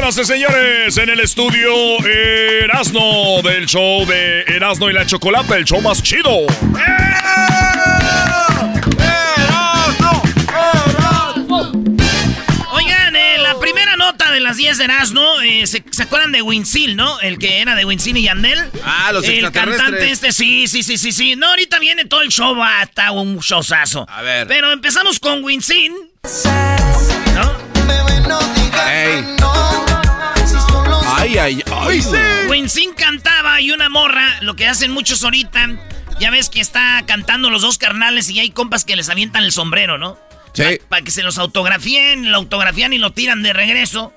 Señoras y señores, en el estudio Erasno del show de Erasno y la Chocolata, el show más chido. Oigan, eh, la primera nota de las 10 de Erasmo, eh, ¿se, se acuerdan de Winsil, no? El que era de Winsil y Yandel. Ah, los El cantante este, sí, sí, sí, sí, sí. No, ahorita viene todo el show, va, está un showzazo. A ver. Pero empezamos con Winsin, ¿no? Ey. Ay, ay, ay. Winsin cantaba y una morra, lo que hacen muchos ahorita, ya ves que está cantando los dos carnales y hay compas que les avientan el sombrero, ¿no? Sí. Para que se los autografíen, lo autografían y lo tiran de regreso.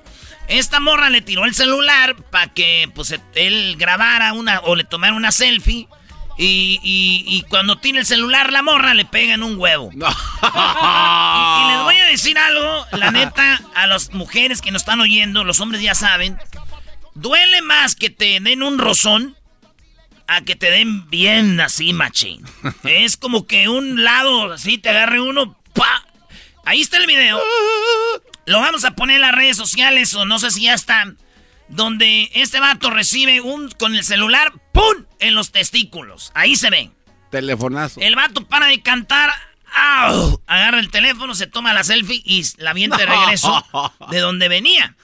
Esta morra le tiró el celular para que pues él grabara una o le tomara una selfie. Y, y- y cuando tiene el celular la morra le pega en un huevo. Y, y les voy a decir algo, la neta, a las mujeres que nos están oyendo, los hombres ya saben, duele más que te den un rozón a que te den bien así, machín. es como que un lado así te agarre uno, pa. Ahí está el video. Lo vamos a poner en las redes sociales o no sé si ya están. Donde este vato recibe un con el celular, ¡pum! en los testículos. Ahí se ven. Telefonazo. El vato para de cantar. ¡au! Agarra el teléfono, se toma la selfie y la avienta de regreso de donde venía.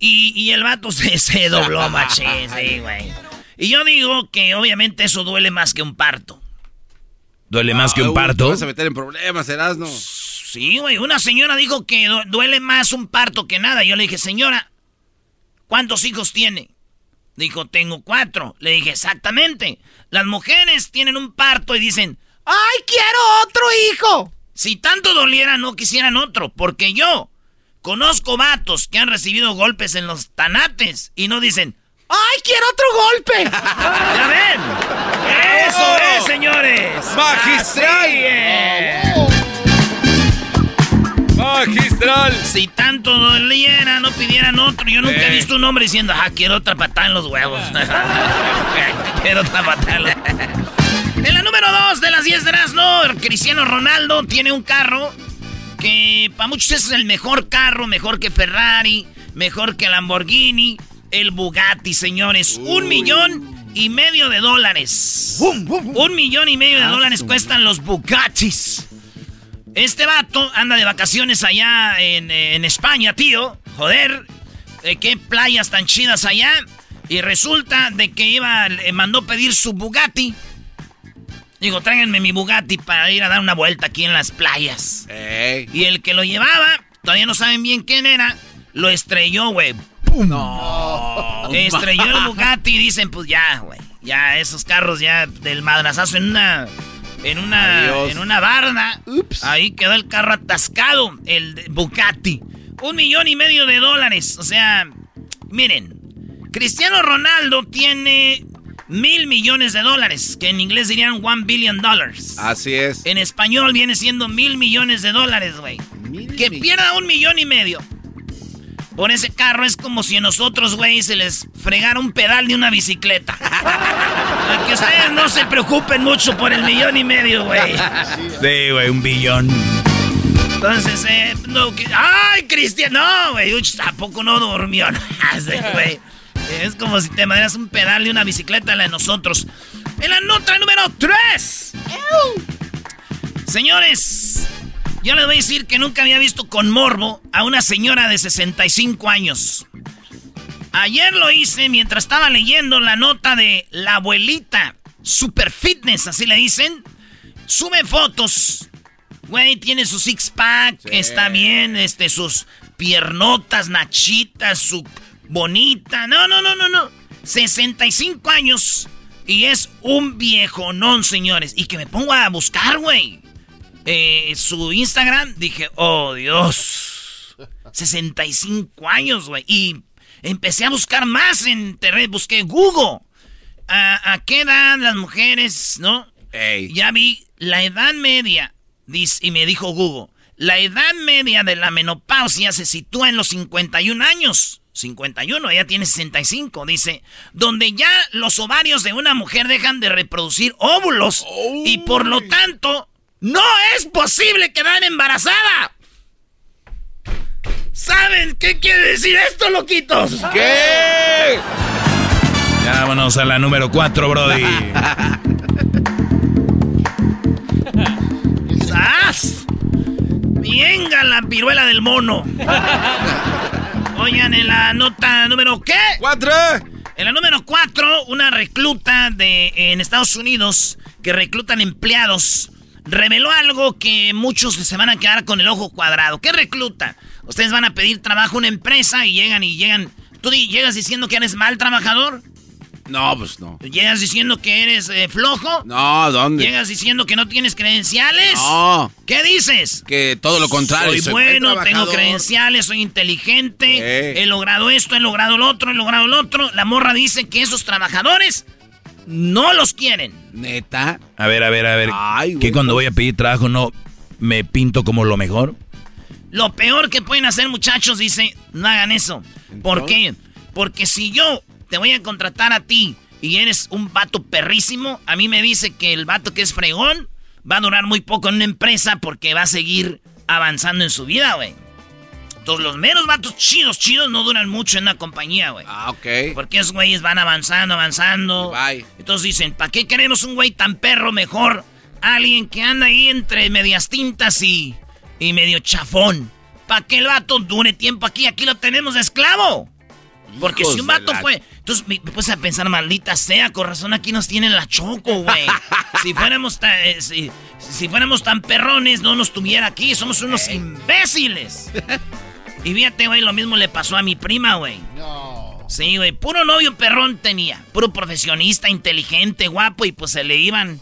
Y, y el vato se, se dobló, machín, sí, güey. Y yo digo que obviamente eso duele más que un parto. ¿Duele más que un Uy, parto? Te vas a meter en problemas, Erasno. Sí, güey. Una señora dijo que du- duele más un parto que nada. Yo le dije, señora, ¿cuántos hijos tiene? Dijo, tengo cuatro. Le dije, exactamente. Las mujeres tienen un parto y dicen, ¡ay, quiero otro hijo! Si tanto doliera, no quisieran otro. Porque yo conozco vatos que han recibido golpes en los tanates y no dicen, ¡ay, quiero otro golpe! ¿Ya ven? ¡Eso es, señores! ¡Magistral! Magistral. Si tanto doliera, no pidieran otro. Yo nunca he visto un hombre diciendo, ah, quiero otra patada en los huevos. quiero otra patada en los En la número 2 de las 10 de no Cristiano Ronaldo tiene un carro que para muchos es el mejor carro, mejor que Ferrari, mejor que Lamborghini, el Bugatti, señores. Un millón y medio de dólares. Un millón y medio de dólares cuestan los Bugattis. Este vato anda de vacaciones allá en, en España, tío. Joder, ¿de qué playas tan chidas allá? Y resulta de que iba, le mandó pedir su Bugatti. Digo, tráiganme mi Bugatti para ir a dar una vuelta aquí en las playas. Ey. Y el que lo llevaba, todavía no saben bien quién era, lo estrelló, güey. ¡Pum! No. Estrelló el Bugatti y dicen, pues ya, güey. Ya esos carros ya del madrazazo en una en una Adiós. en una barda. Ups. Ahí quedó el carro atascado, el Bugatti. Un millón y medio de dólares. O sea, miren, Cristiano Ronaldo tiene mil millones de dólares, que en inglés dirían one billion dollars. Así es. En español viene siendo mil millones de dólares, güey. Mil Que pierda un millón y medio. Por ese carro es como si a nosotros, güey, se les fregara un pedal de una bicicleta. Que ustedes no se preocupen mucho por el millón y medio, güey. Sí, güey, un billón. Entonces, eh, no, que, ¡ay, Cristian! No, güey, tampoco no durmió. Güey. Es como si te mandaras un pedal de una bicicleta, la de nosotros. En la nota número 3. Señores, yo les voy a decir que nunca había visto con morbo a una señora de 65 años. Ayer lo hice mientras estaba leyendo la nota de la abuelita Super Fitness, así le dicen. Sube fotos. Güey, tiene su six pack, está bien, este, sus piernotas, nachitas, su bonita. No, no, no, no, no. 65 años y es un viejonón, señores. Y que me pongo a buscar, güey. eh, su Instagram, dije, oh Dios. 65 años, güey. Y empecé a buscar más en internet, busqué Google. ¿A, a qué edad las mujeres, no? Ey. Ya vi la edad media, dice, y me dijo Google, la edad media de la menopausia se sitúa en los 51 años. 51, ella tiene 65, dice, donde ya los ovarios de una mujer dejan de reproducir óvulos y por lo tanto no es posible quedar embarazada. ¿Saben qué quiere decir esto, loquitos? ¿Qué? Ya vámonos a la número 4, Brody. ¡Sas! ¡Venga la piruela del mono! Oigan, en la nota número ¿qué? ¡Cuatro! En la número 4, una recluta de en Estados Unidos que reclutan empleados reveló algo que muchos se van a quedar con el ojo cuadrado. ¿Qué recluta? Ustedes van a pedir trabajo a una empresa y llegan y llegan. ¿Tú llegas diciendo que eres mal trabajador? No, pues no. ¿Llegas diciendo que eres eh, flojo? No, ¿dónde? ¿Llegas diciendo que no tienes credenciales? No, ¿Qué dices? que todo lo contrario. Soy soy buen bueno, tengo credenciales, soy inteligente, he logrado esto, he logrado lo otro, he logrado lo otro. La morra dice que esos trabajadores no los quieren. ¿Neta? A ver, a ver, a ver. Ay, güey, ¿Qué cuando pues- voy a pedir trabajo no me pinto como lo mejor? Lo peor que pueden hacer, muchachos, dice, no hagan eso. ¿Por qué? Porque si yo te voy a contratar a ti y eres un vato perrísimo, a mí me dice que el vato que es fregón va a durar muy poco en una empresa porque va a seguir avanzando en su vida, güey. Entonces los meros vatos chidos, chidos no duran mucho en una compañía, güey. Ah, ok. Porque esos güeyes van avanzando, avanzando. Bye. Entonces dicen, ¿para qué queremos un güey tan perro mejor? Alguien que anda ahí entre medias tintas y, y medio chafón. ¿Para que el vato dure tiempo aquí? Aquí lo tenemos de esclavo. Porque Hijos si un vato la- fue... Entonces me, puse a pensar, maldita sea, con razón aquí nos tienen la choco, güey. si fuéramos tan... eh, si, si fuéramos tan perrones, no nos tuviera aquí. Somos unos imbéciles. y fíjate, güey, lo mismo le pasó a mi prima, güey. Sí, güey, puro novio perrón tenía. Puro profesionista, inteligente, guapo, y pues se le iban.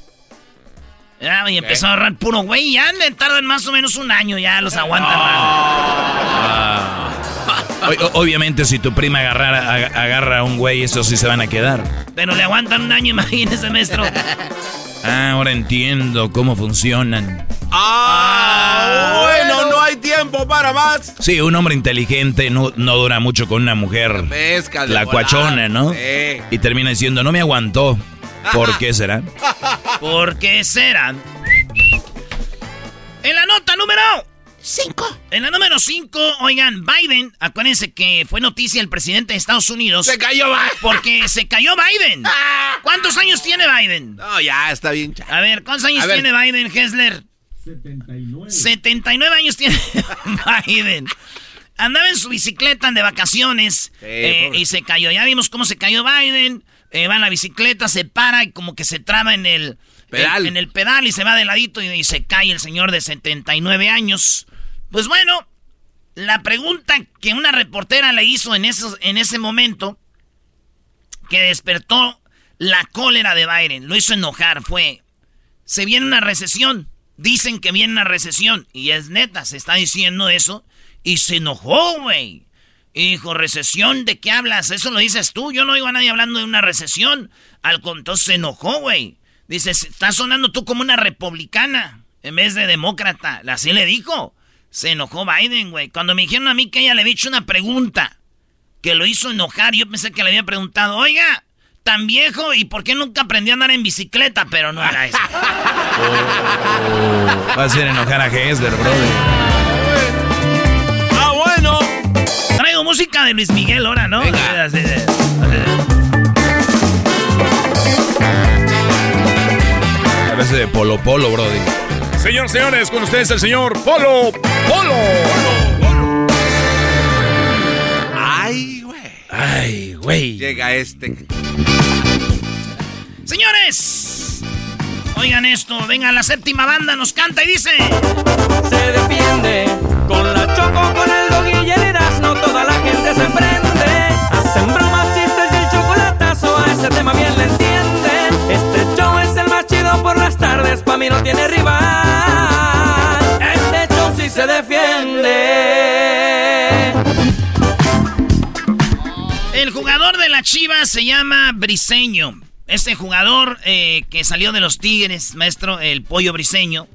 Ya, y empezó a ahorrar puro güey. Ya le tardan más o menos un año, ya los aguantan O- o- obviamente, si tu prima agarrara- ag- agarra a un güey, esos sí se van a quedar. Pero le aguantan un año, imagínese, maestro. Ah, ahora entiendo cómo funcionan. Ah, bueno, no hay tiempo para más. Sí, un hombre inteligente no, no dura mucho con una mujer. Pesca de La volada. cuachona, ¿no? Sí. Y termina diciendo, no me aguantó. ¿Por qué será? ¿Por qué serán? En la nota número 5. En la número 5, oigan, Biden, acuérdense que fue noticia el presidente de Estados Unidos. Se cayó, va. Porque se cayó Biden. ¿Cuántos años tiene Biden? No, ya está bien. A ver, ¿cuántos años A ver. tiene Biden, Hessler? 79. 79 años tiene Biden. Andaba en su bicicleta de vacaciones eh, y se cayó. Ya vimos cómo se cayó Biden. Eh, va en la bicicleta, se para y como que se traba en el Pedal. En, en el pedal y se va de ladito y, y se cae el señor de 79 años. Pues bueno, la pregunta que una reportera le hizo en, esos, en ese momento, que despertó la cólera de Biden. Lo hizo enojar, fue. Se viene una recesión. Dicen que viene una recesión. Y es neta, se está diciendo eso. Y se enojó, güey. Hijo, recesión, ¿de qué hablas? Eso lo dices tú. Yo no oigo a nadie hablando de una recesión. Al contrario, se enojó, güey. Dice, estás sonando tú como una republicana en vez de demócrata. Así le dijo. Se enojó Biden, güey. Cuando me dijeron a mí que ella le había hecho una pregunta que lo hizo enojar, yo pensé que le había preguntado, oiga, tan viejo y por qué nunca aprendió a andar en bicicleta, pero no era eso. Va a hacer enojar a Hesler, brother. Ah, bueno. Traigo música de Luis Miguel ahora, ¿no? Venga. Parece de Polo Polo, brody. Señor, señores, con ustedes el señor Polo Polo. Ay, güey. Ay, güey. Llega este. Señores, oigan esto, venga, la séptima banda nos canta y dice... se defiende. Con la choco, con el dog y el Erasmo, toda la gente se prende. Hacen bromas, chistes y el chocolatazo, a ese tema bien le chido por las tardes, pa' mí no tiene rival. Este show sí se defiende. El jugador de la Chivas se llama Briseño. Este jugador eh, que salió de los Tigres, maestro, el pollo Briseño.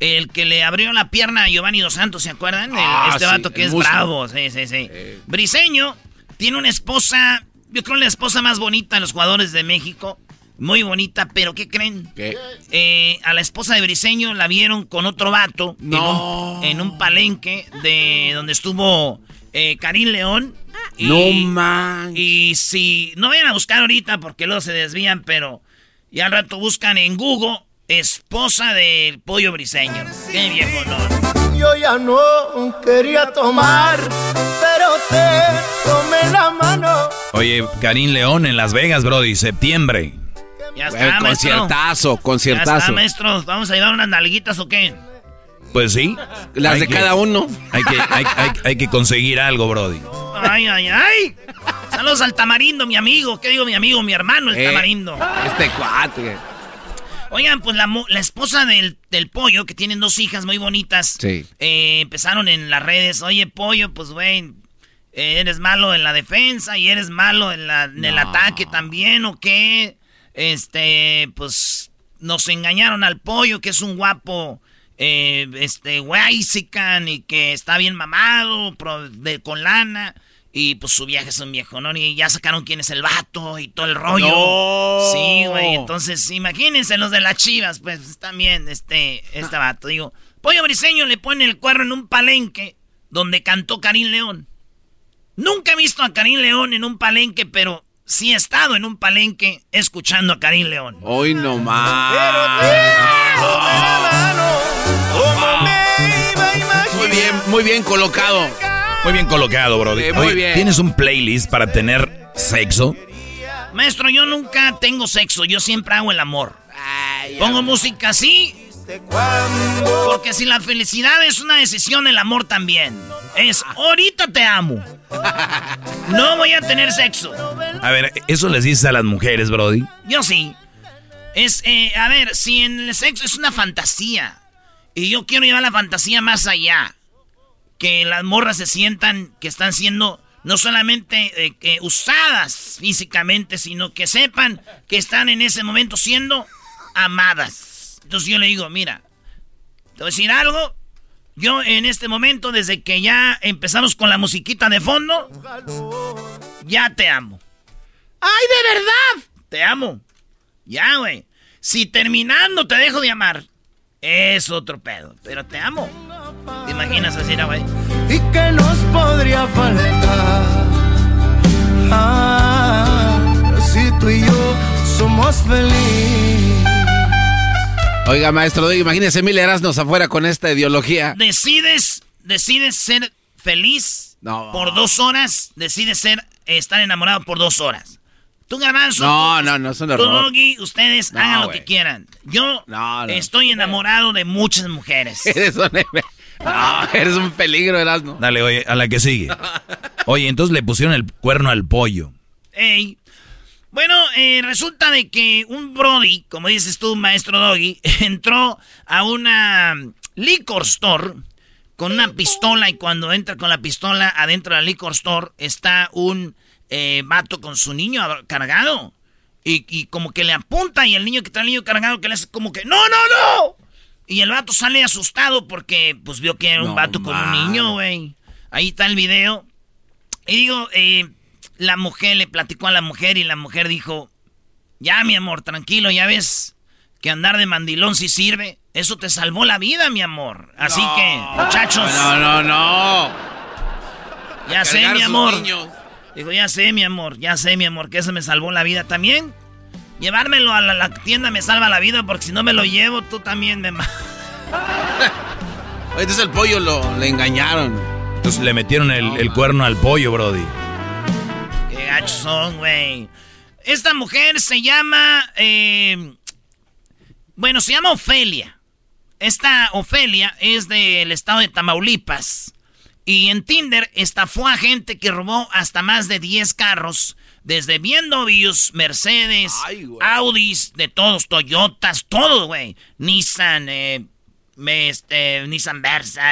El que le abrió la pierna a Giovanni Dos Santos, ¿se acuerdan? El- Ah, este sí, vato que es bravo, sí, sí, sí. Briseño tiene una esposa, yo creo la esposa más bonita de los jugadores de México. Muy bonita, pero ¿qué creen? ¿Qué? Eh, a la esposa de Briseño la vieron con otro vato en No. un- en, un, palenque de donde estuvo eh, Karim León. Y, No man. y si no vayan a buscar ahorita porque luego se desvían, pero ya al rato buscan en Google esposa del pollo briseño. Qué viejo, ¿no? Yo ya no quería tomar, pero te tomé la mano. Oye, Karim León en Las Vegas, brody, septiembre. Ya está, maestro. conciertazo, Ya está, conciertazo. maestro. Vamos a llevar unas nalguitas o qué? Pues sí. Las Hay de que- cada uno. Hay que, hay, hay- hay que conseguir algo, brody. Ay, ay, ay. Saludos al tamarindo, mi amigo. ¿Qué digo, mi amigo? Mi hermano, el Eh. tamarindo. Este cuate. Oigan, pues la, mo- la esposa del, del pollo, que tienen dos hijas muy bonitas, Sí. eh, empezaron en las redes, oye, pollo, pues güey, eh, eres malo en la defensa y eres malo en, la, en el ataque también, ¿o qué? Este, pues nos engañaron al pollo, que es un guapo, eh, este, guaysican y que está bien mamado, pro- de, con lana. Y pues su viaje es un viejo, ¿no? Y ya sacaron quién es el vato y todo el rollo. No. Sí, güey. Entonces, imagínense los de las chivas, pues también, este, este vato. Digo, Pollo Briseño le pone el cuerno en un palenque donde cantó Karim León. Nunca he visto a Karim León en un palenque, pero sí he estado en un palenque escuchando a Karim León. Hoy no más. Muy bien, muy bien colocado. Muy bien colocado, brody. Muy Oye, bien. ¿Tienes un playlist para tener sexo? Maestro, yo nunca tengo sexo, yo siempre hago el amor. Pongo música así, Porque si la felicidad es una decisión, el amor también. Es, ahorita te amo. No voy a tener sexo. A ver, ¿eso les dices a las mujeres, brody? Yo sí. Es, eh, a ver, si en el sexo es una fantasía. Y yo quiero llevar la fantasía más allá. Que las morras se sientan que están siendo no solamente eh, usadas físicamente, sino que sepan que están en ese momento siendo amadas. Entonces yo le digo, mira, te voy a decir algo. Yo en este momento, desde que ya empezamos con la musiquita de fondo, ya te amo. ¡Ay, de verdad! Te amo. Ya, güey. Si terminando te dejo de amar, es otro pedo. Pero te amo. ¿Te imaginas así, güey? y que nos podría faltar. Ah, si tú y yo somos felices. Oiga, maestro, imagínese mil Erasnos afuera con esta ideología. Decides, decides ser feliz No. por dos horas. Decides ser, estar enamorado por dos horas. Tú, Garbanzo. No, tú- no, no, Tú, error. Doggy, ustedes No, hagan lo que quieran. Yo No, no. estoy enamorado de muchas mujeres. Eres un, no, eres un peligro, Erasno. Dale, oye, a la que sigue. Oye, entonces le pusieron el cuerno al pollo. Ey, Bueno, eh, resulta de que un Brody, como dices tú, maestro Doggy, entró a una liquor store con una pistola y cuando entra con la pistola adentro de la liquor store está un eh, vato con su niño cargado. Y, como que le apunta y el niño que trae el niño cargado que le hace como que ¡No, no, no! Y el vato sale asustado porque pues vio que era un vato con un niño, güey. Ahí está el video. Y digo, eh, la mujer le platicó a la mujer y la mujer dijo, ya mi amor, tranquilo, ya ves que andar de mandilón sí sirve. Eso te salvó la vida, mi amor. Así que, muchachos. No, no, no. Ya sé, mi amor. Dijo, ya sé, mi amor, ya sé, mi amor, que eso me salvó la vida también. Llevármelo a la, tienda me salva la vida porque si no me lo llevo, tú también me... Entonces el pollo lo, le engañaron. Entonces le metieron el, cuerno al pollo, Brody. Qué gachos son, güey. Esta mujer se llama... Eh, bueno, se llama Ofelia. Esta Ofelia es del estado de Tamaulipas. Y en Tinder estafó a gente que robó hasta más de 10 carros. Desde BMWs, Mercedes, Audis, de todos, Toyotas, todo, güey. Nissan, eh, este, Nissan Versa,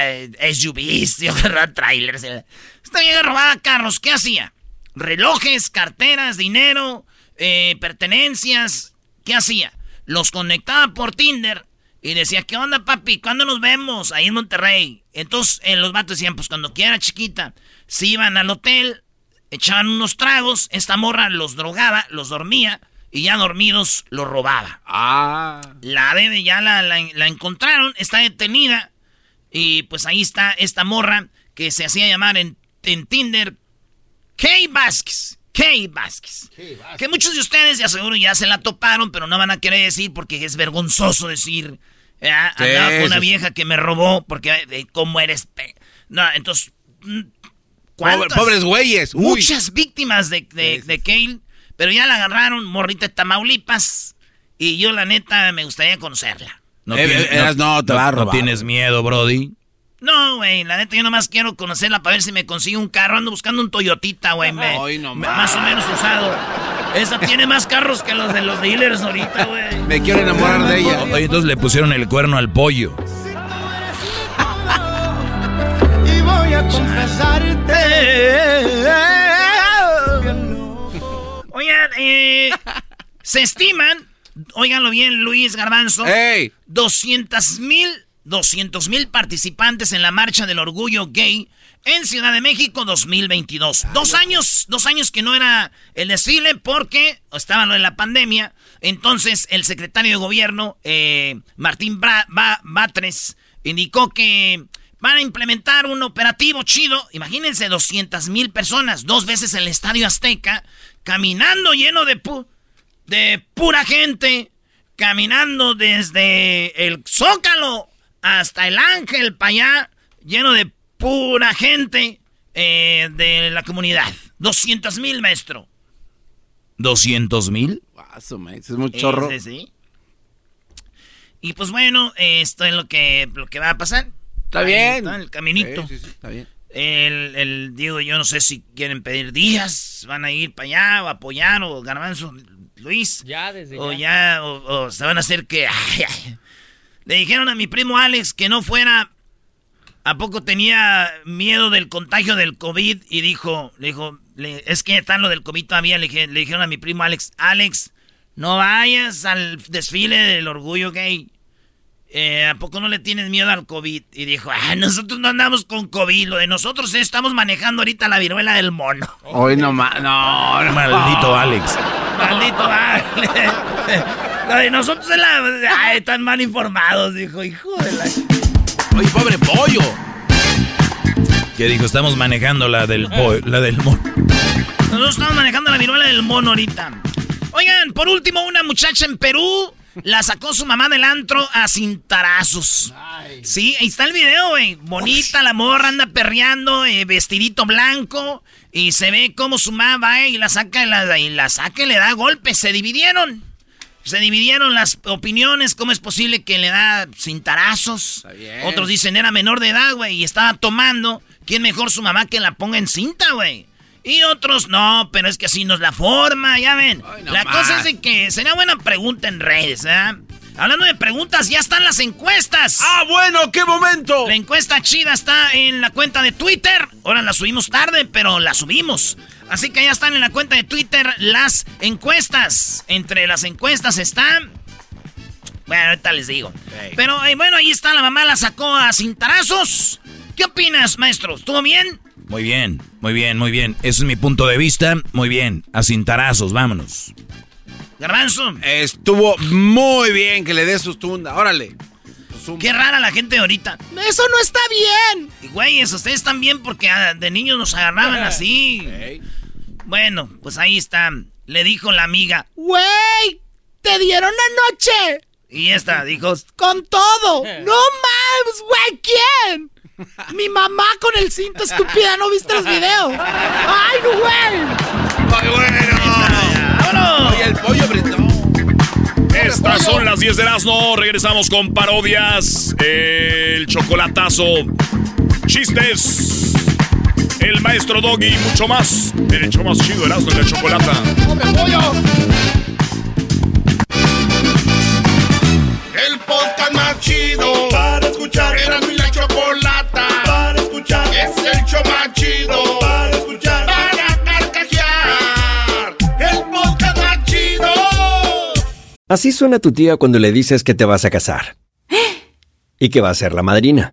SUVs, trailers. Esta vieja robaba carros, ¿qué hacía? Relojes, carteras, dinero, eh, pertenencias. ¿Qué hacía? Los conectaba por Tinder y decía, ¿qué onda, papi? ¿Cuándo nos vemos? Ahí en Monterrey. Entonces, eh, los vatos decían, pues cuando quiera, chiquita. Se iban al hotel, echaban unos tragos, esta morra los drogaba, los dormía, y ya dormidos los robaba. Ah. La bebé ya la, la, encontraron, está detenida, y pues ahí está esta morra que se hacía llamar en, en Tinder Kay Vázquez. Kay Vázquez. Que muchos de ustedes, ya seguro, ya se la toparon, pero no van a querer decir porque es vergonzoso decir Andaba con una vieja que me robó porque eh, cómo eres. No, entonces. Mm, pobres güeyes. Muchas víctimas de, de, Kale, pero ya la agarraron, morrita de Tamaulipas. Y yo, la neta, me gustaría conocerla. No, eh, tienes, no, te va a robar. ¿No tienes miedo, Brody? No, güey, la neta yo nomás quiero conocerla para ver si me consigue un carro. Ando buscando un Toyotita, güey. más o menos usado. Esa tiene más carros que los de los dealers ahorita, güey. Me quiero enamorar de ella. Oye, entonces le pusieron el cuerno al pollo. y voy a confesarte. Oigan, eh, se estiman, óiganlo bien, Luis Garbanzo, ¡Ey! 200 mil 200 mil participantes en la marcha del orgullo gay en Ciudad de México 2022. Dos años, dos años que no era el desfile porque estaba lo de la pandemia. Entonces el secretario de gobierno, eh, Martín Batres, indicó que van a implementar un operativo chido. Imagínense 200 mil personas, dos veces el Estadio Azteca, caminando lleno de, de pura gente, caminando desde el Zócalo hasta el Ángel para allá, lleno de pura gente eh, de la comunidad. 200 mil, maestro. ¿200 mil? es muy chorro. sí. Y pues bueno, esto es lo que, lo que va a pasar. Está bien. Está en el caminito. Sí, sí, está bien. El, el, digo, yo no sé si quieren pedir días, van a ir para allá o apoyar o garbanzo, Luis. Ya, desde o ya. o, se van a hacer que... Le dijeron a mi primo Alex que no fuera. ¿A poco tenía miedo del contagio del COVID? Y dijo, le dijo, es que está lo del COVID todavía. Le, le, dijeron a mi primo Alex, Alex, no vayas al desfile del orgullo gay. Eh, ¿A poco no le tienes miedo al COVID? Y dijo, ah, nosotros no andamos con COVID. Lo de nosotros estamos manejando ahorita la viruela del mono. Hoy no más, no, no, Maldito Alex. Maldito Alex. La de nosotros es la. Ay, están mal informados, dijo, hijo de la. Oye, pobre pollo. ¿Qué dijo? Estamos manejando la del la del mono. Nosotros estamos manejando la viruela del mono ahorita. Oigan, por último, una muchacha en Perú la sacó su mamá del antro a cintarazos. Sí, ahí está el video, güey. Bonita, la morra anda perreando, eh, vestidito blanco. Y se ve como su mamá va y la saca y la, y la saca y le da golpes. Se dividieron. Se dividieron las opiniones, cómo es posible que le da cintarazos. Otros dicen era menor de edad, güey, y estaba tomando. ¿Quién mejor su mamá que la ponga en cinta, güey? Y otros, no, pero es que así nos la forma, ya ven. la cosa es de que sería buena pregunta en redes, ¿eh? Hablando de preguntas, ya están las encuestas. ¡Ah, bueno! ¡Qué momento! La encuesta chida está en la cuenta de Twitter. Ahora la subimos tarde, pero la subimos. Así que ya están en la cuenta de Twitter las encuestas. Entre las encuestas están... Bueno, ahorita les digo. Pero eh, bueno, ahí está, la mamá la sacó a cintarazos. ¿Qué opinas, maestro? ¿Estuvo bien? Muy bien, muy bien, muy bien. Ese es mi punto de vista. Muy bien, a cintarazos, vámonos. Garbanzo. Estuvo muy bien que le dé sus tunda. Órale. Qué rara la gente ahorita. Eso no está bien. Y güeyes, ustedes están bien porque ah, de niños nos agarraban así. Bueno, pues ahí está. Le dijo la amiga. Güey, te dieron anoche. Y esta dijo, con todo. No mames, güey, ¿quién? Mi mamá con el cinto estúpida, ¿no viste los videos? ¡Ay, güey! ¡Ay, bueno! Oye, el pollo brindó. Estas son las 10 de Erasmo. Regresamos con parodias. El chocolatazo. Chistes. El maestro Doggy y mucho más. El hecho más chido Erasmo de chocolata. ¡Hombre, pollo! El podcast más chido para escuchar. Era mi la chocolata para escuchar. Es el show más chido para escuchar. Para carcajear. El podcast más chido. Así suena tu tía cuando le dices que te vas a casar. Y que va a ser la madrina.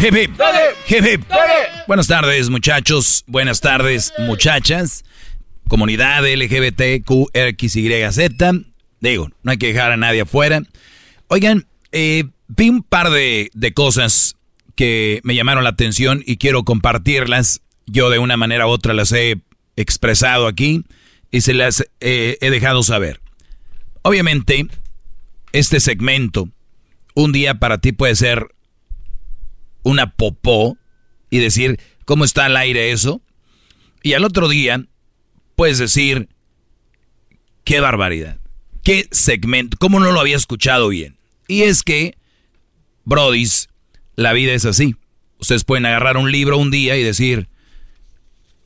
Hip, hip. Dale. Hip, hip. Dale. Buenas tardes, muchachos. Buenas tardes, muchachas. Comunidad LGBTQXYZ. Digo, no hay que dejar a nadie afuera. Oigan, eh, vi un par de, de cosas que me llamaron la atención y quiero compartirlas. Yo de una manera u otra las he expresado aquí y se las eh, he dejado saber. Obviamente, este segmento, un día para ti puede ser una popó y decir, ¿cómo está al aire eso? Y al otro día puedes decir, qué barbaridad, qué segmento, ¿cómo no lo había escuchado bien? Y es que, brodis, la vida es así. Ustedes pueden agarrar un libro un día y decir,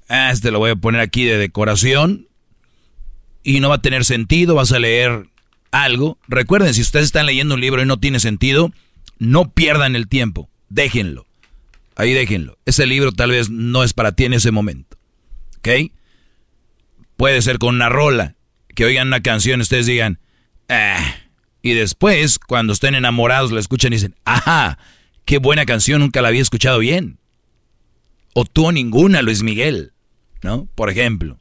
ah, este lo voy a poner aquí de decoración y no va a tener sentido, vas a leer algo, recuerden, si ustedes están leyendo un libro y no tiene sentido, no pierdan el tiempo, déjenlo. Ahí déjenlo. Ese libro tal vez no es para ti en ese momento. ¿Ok? Puede ser con una rola, que oigan una canción y ustedes digan, ah. Y después, cuando estén enamorados, la escuchan y dicen, ajá, qué buena canción, nunca la había escuchado bien. O tú ninguna, Luis Miguel, ¿no? Por ejemplo.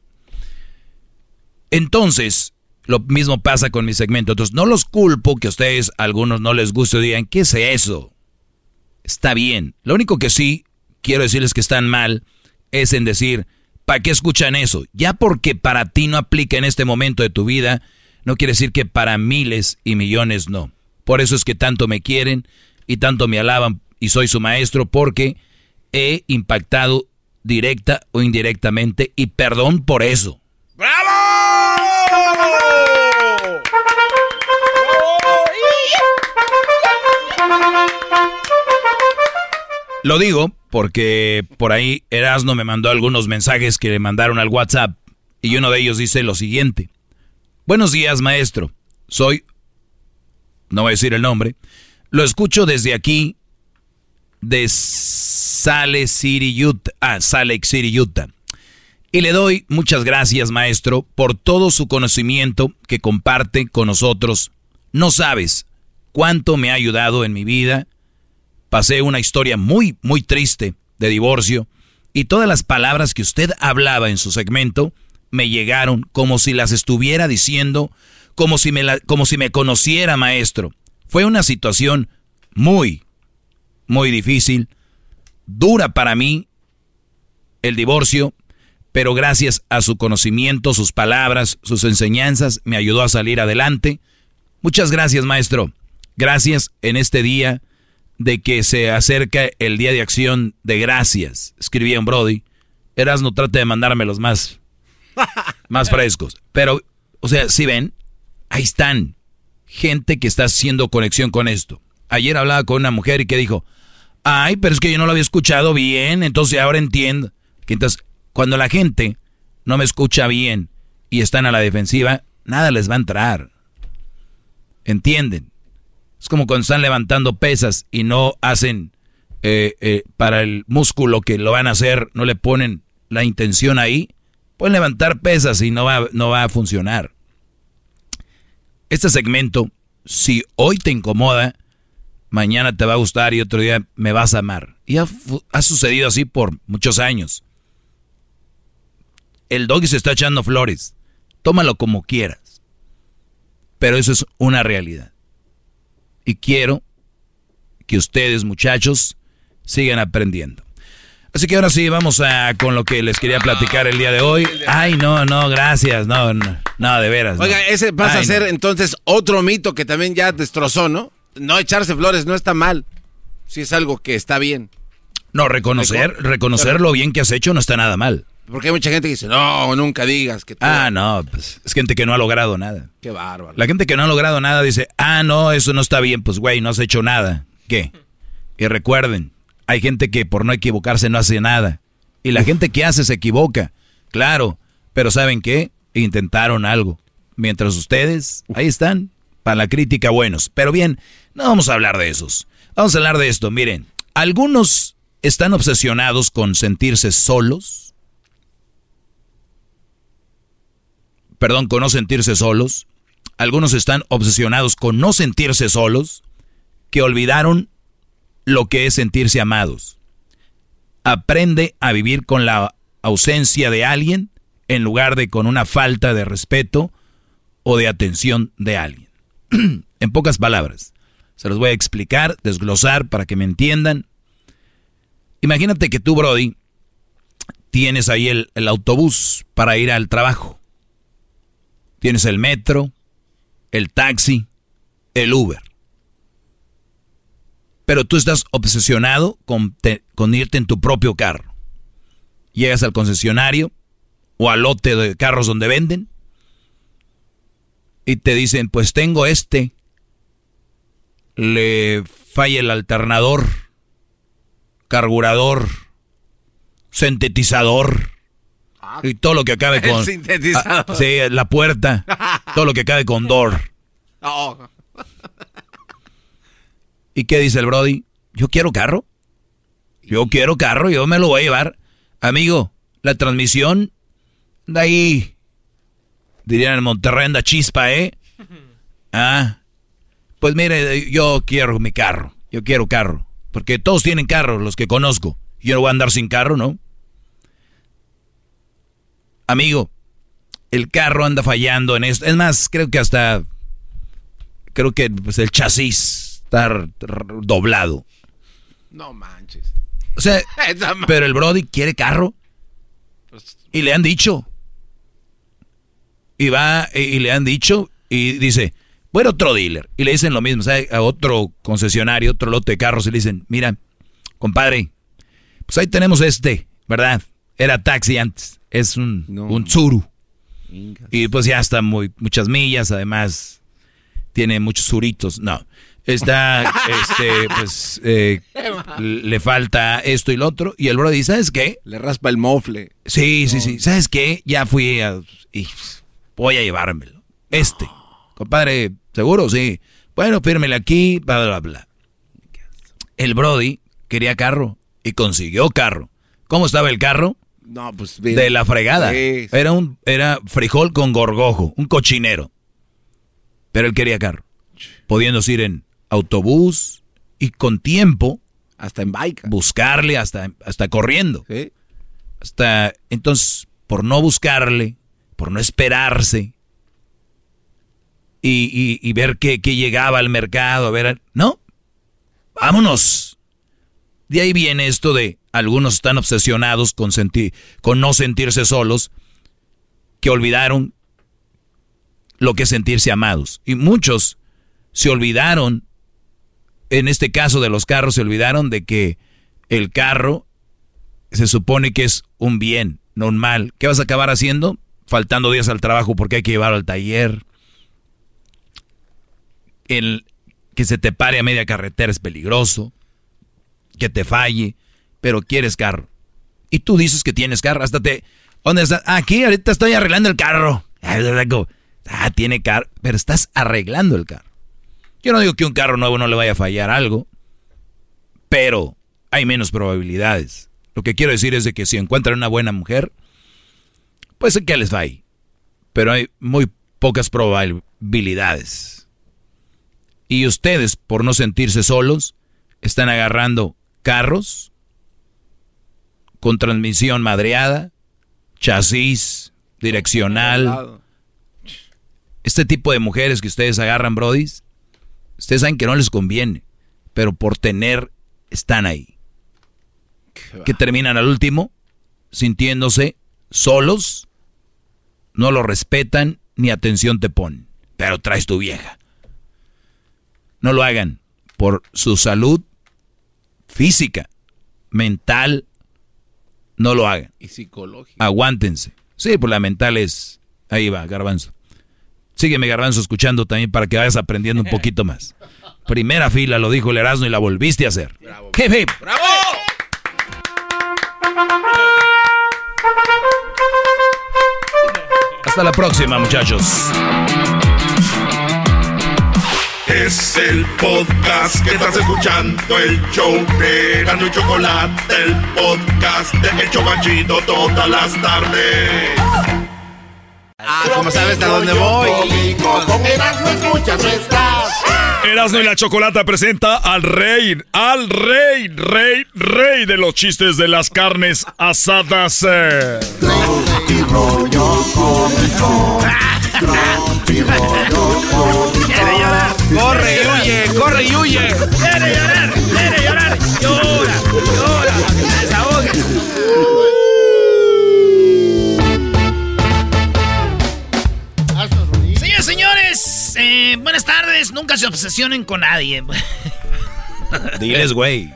Entonces, lo mismo pasa con mi segmento. Entonces, no los culpo que a ustedes, algunos no les guste digan, ¿qué es eso? Está bien. Lo único que sí quiero decirles que están mal es en decir, ¿para qué escuchan eso? Ya porque para ti no aplica en este momento de tu vida, no quiere decir que para miles y millones no. Por eso es que tanto me quieren y tanto me alaban y soy su maestro porque he impactado directa o indirectamente y perdón por eso. ¡Bravo! Lo digo porque por ahí Erasno me mandó algunos mensajes que le mandaron al WhatsApp y uno de ellos dice lo siguiente. Buenos días, maestro. Soy, no voy a decir el nombre, lo escucho desde aquí, de Sale City, Utah. Ah, City, Utah. Y le doy muchas gracias, maestro, por todo su conocimiento que comparte con nosotros. No sabes cuánto me ha ayudado en mi vida. Pasé una historia muy, muy triste de divorcio y todas las palabras que usted hablaba en su segmento me llegaron como si las estuviera diciendo, como si me, como si me conociera, maestro. Fue una situación muy, muy difícil, dura para mí el divorcio, pero gracias a su conocimiento, sus palabras, sus enseñanzas, me ayudó a salir adelante. Muchas gracias, maestro. Gracias en este día de que se acerca el Día de Acción de Gracias. Escribía en Brody. Eras no trate de mandármelos más más frescos. Pero, o sea, si ven, ahí están. Gente que está haciendo conexión con esto. Ayer hablaba con una mujer y que dijo, ay, pero es que yo no lo había escuchado bien, entonces ahora entiendo. Que entonces, cuando la gente no me escucha bien y están a la defensiva, nada les va a entrar. ¿Entienden? Es como cuando están levantando pesas y no hacen eh, eh, para el músculo que lo van a hacer, no le ponen la intención ahí Pueden levantar pesas y no va, no va a funcionar. Este segmento, si hoy te incomoda, mañana te va a gustar y otro día me vas a amar. Y ha, ha sucedido así por muchos años. El doggy se está echando flores. Tómalo como quieras. Pero eso es una realidad. Y quiero que ustedes, muchachos, sigan aprendiendo. Así que ahora sí, vamos a con lo que les quería platicar el día de hoy. Ay, no, no, gracias, no, no, de veras. Oiga, ese pasa a ser entonces otro mito que también ya destrozó, ¿no? No echarse flores no está mal, si es algo que está bien. No, reconocer, reconocer lo bien que has hecho no está nada mal. Porque hay mucha gente que dice, no, nunca digas que Ah, no, pues es gente que no ha logrado nada. Qué bárbaro. La gente que no ha logrado nada dice, ah, no, eso no está bien, pues güey, no has hecho nada. ¿Qué? Y recuerden, hay gente que por no equivocarse no hace nada. Y la gente que hace se equivoca. Claro. Pero ¿saben qué? Intentaron algo. Mientras ustedes, ahí están, para la crítica buenos. Pero bien, no vamos a hablar de esos. Vamos a hablar de esto. Miren, algunos están obsesionados con sentirse solos. Perdón, con no sentirse solos. Algunos están obsesionados con no sentirse solos, que olvidaron lo que es sentirse amados. Aprende a vivir con la ausencia de alguien en lugar de con una falta de respeto o de atención de alguien. en pocas palabras, se los voy a explicar, desglosar para que me entiendan. Imagínate que tú, Brody, tienes ahí el, el autobús para ir al trabajo. Tienes el metro, el taxi, el Uber pero tú estás obsesionado con, irte en tu propio carro. Llegas al concesionario o al lote de carros donde venden y te dicen, pues tengo este, le falla el alternador, carburador, sintetizador y todo lo que acabe con... sintetizador. Ah, sí, la puerta, todo lo que acabe con door. Oh. ¿Y qué dice el Brody? Yo quiero carro. Yo quiero carro, yo me lo voy a llevar. Amigo, la transmisión de ahí, dirían en Monterrey anda chispa, ¿eh? Ah, pues mire, yo quiero mi carro, yo quiero carro. Porque todos tienen carro, los que conozco. Yo no voy a andar sin carro, ¿no? Amigo, el carro anda fallando en esto. Es más, creo que hasta, creo que pues, el chasis está doblado. No manches. O sea, pero el Brody quiere carro. Y le han dicho. Y va, y, y le han dicho, y dice, bueno, otro dealer. Y le dicen lo mismo, ¿sabe? A otro concesionario, otro lote de carros, y le dicen, mira, compadre, pues ahí tenemos este, ¿verdad? Era taxi antes, es un, un Tsuru. Y pues ya está muy, muchas millas, además tiene muchos suritos. No, está, este, pues, eh, le falta esto y lo otro. Y el bro dice, ¿sabes qué? Le raspa el mofle. Sí, sí, sí. ¿Sabes qué? Ya fui a... Y voy a llevármelo. Este. Compadre, ¿seguro? Sí. Bueno, fírmele aquí, bla, bla, bla. El Brody quería carro y consiguió carro. ¿Cómo estaba el carro? No, pues. De la fregada. Sí. Era un era frijol con gorgojo, un cochinero. Pero él quería carro. Pudiéndose ir en autobús y con tiempo. Hasta en bike. Buscarle hasta, hasta corriendo. Sí. Hasta entonces, por no buscarle, por no esperarse y, y- y ver que, que llegaba al mercado, a ver, no, vámonos. De ahí viene esto de algunos están obsesionados con, sentir, con no sentirse solos, que olvidaron lo que es sentirse amados. Y muchos se olvidaron, en este caso de los carros, se olvidaron de que el carro se supone que es un bien, no un mal. ¿Qué vas a acabar haciendo? Faltando días al trabajo porque hay que llevarlo al taller. El que se te pare a media carretera es peligroso. Que te falle. Pero quieres carro. Y tú dices que tienes carro. Hasta te... ¿Dónde estás? "Ah, Aquí, ahorita estoy arreglando el carro. Ah, tiene carro. Pero estás arreglando el carro. Yo no digo que un carro nuevo no le vaya a fallar algo. Pero hay menos probabilidades. Lo que quiero decir es de que si encuentran una buena mujer, pues que les ahí. Pero hay muy pocas probabilidades. Y ustedes, por no sentirse solos, están agarrando carros con transmisión madreada, chasis, direccional. Este tipo de mujeres que ustedes agarran, brodis, ustedes saben que no les conviene, pero por tener están ahí. Que terminan al último sintiéndose solos, no lo respetan ni atención te ponen, pero traes tu vieja. No lo hagan por su salud física, mental, no lo hagan. Y psicológico. Aguántense. Sí, pues la mental es... Ahí va, garbanzo. Sígueme, garbanzo, escuchando también para que vayas aprendiendo un poquito más. Primera fila, lo dijo el Erasmo y la volviste a hacer. Hip, hip. ¡Bravo! Hasta la próxima, muchachos. Es el podcast que estás escuchando, el show de Gano y Chocolate, el podcast de El Chocachito todas las tardes. Ah, ¿cómo sabes a dónde voy? Con Erasmo escuchas, no estás. Erasmo y la Chocolata presenta al rey, al rey, rey, rey de los chistes de las carnes asadas. eh. Quiere llorar. Corre y huye, corre y huye. Quiere llorar. Quiere llorar. Llora. Llora. desahogue. Señores, señores, eh, buenas tardes. Nunca se obsesionen con nadie. Diles, güey.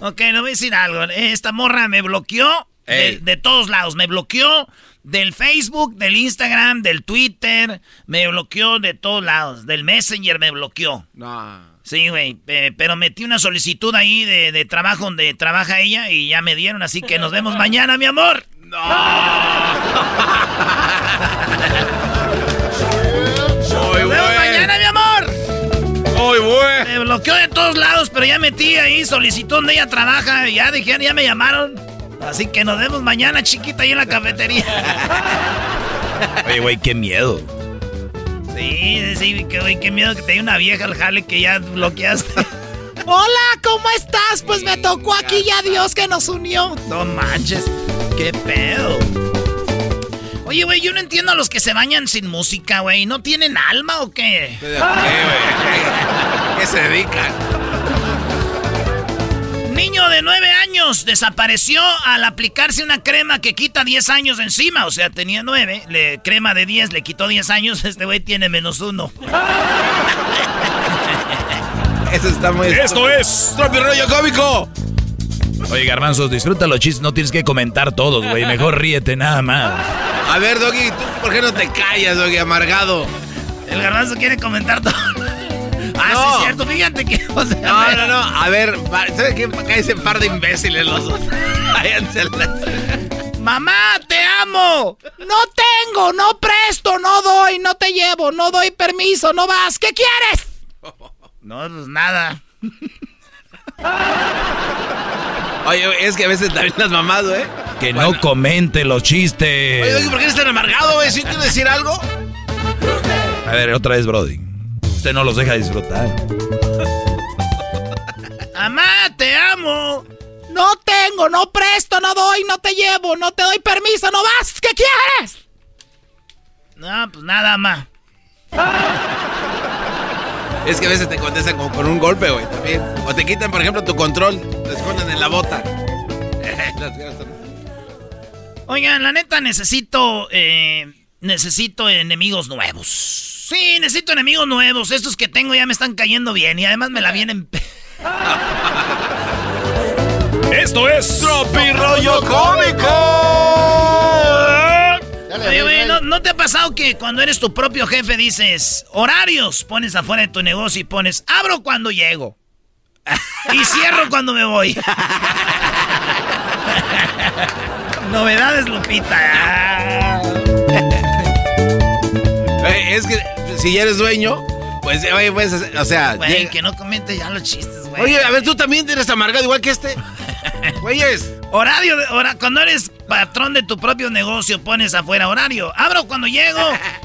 Ok, le voy a decir algo. Esta morra me bloqueó de, de todos lados. Me bloqueó del Facebook, del Instagram, del Twitter. Me bloqueó de todos lados. Del Messenger me bloqueó. No. Sí, güey. eh, pero metí una solicitud ahí de, de trabajo donde trabaja ella y ya me dieron. Así que nos vemos mañana, mi amor. Muy Nos vemos mañana, mi amor. Bueno. Me bloqueó de todos lados, pero ya metí ahí, solicitó donde ella trabaja. Y ya dijeron, ya me llamaron. Así que nos vemos mañana, chiquita, ahí en la cafetería. Oye, güey, qué miedo. Sí, sí, que, güey, qué miedo que te dé una vieja al jale que ya bloqueaste. Hola, ¿cómo estás? Pues me tocó aquí ya Dios que nos unió. No manches, qué pedo. Oye, güey, yo no entiendo a los que se bañan sin música, güey. ¿No tienen alma o qué? ¿Qué, güey? ¿Qué se dedican? Niño de 9 años desapareció al aplicarse una crema que quita 10 años encima. O sea, tenía 9, le, crema de 10, le quitó 10 años. Este güey tiene menos uno. Eso está muy... Esto es... ¡Tropi rollo cómico! Oye, Garbanzos, disfruta los chistes, no tienes que comentar todos, güey. Mejor ríete nada más. A ver, Doggy, ¿tú por qué no te callas, Doggy, amargado? El garbanzo quiere comentar todo. Ah, No. sí, es cierto, fíjate que. o sea, No, no, no. A ver, ¿sabes qué? Acá ese par de imbéciles los dos. Mamá, te amo. No tengo, no presto, no doy, no te llevo, no doy permiso, no vas. ¿Qué quieres? No, pues nada. Oye, es que a veces también las mamás, ¿eh? Que no comente los Oye, chistes. Doggy, ¿por qué eres tan amargado, güey? ¿Sí quieres decir algo? A ver, otra vez, Brody. Usted no los deja disfrutar. Mamá, te amo. No tengo, no presto, no doy, no te llevo, no te doy permiso, no vas. ¿Qué quieres? No, pues nada, ma. Es que a veces te contestan como con un golpe, güey, también. O te quitan, por ejemplo, tu control. Te esconden en la bota. Oigan, la neta necesito. eh, necesito enemigos nuevos. Sí, necesito enemigos nuevos. Estos que tengo ya me están cayendo bien y además me la vienen. Esto es... ¡Tropi rollo cómico! Oye, güey, ¿no, no te ha pasado que cuando eres tu propio jefe dices horarios? Pones afuera de tu negocio y pones abro cuando llego. Y cierro cuando me voy. Novedades, Lupita. Eh, es que si ya eres dueño, pues, oye, pues, o sea... Güey, llega- que no comente ya los chistes, güey. Oye, a ver, tú también eres amargado igual que este. Güeyes. Horario, de, hora, cuando eres patrón de tu propio negocio, pones afuera horario. Abro cuando llego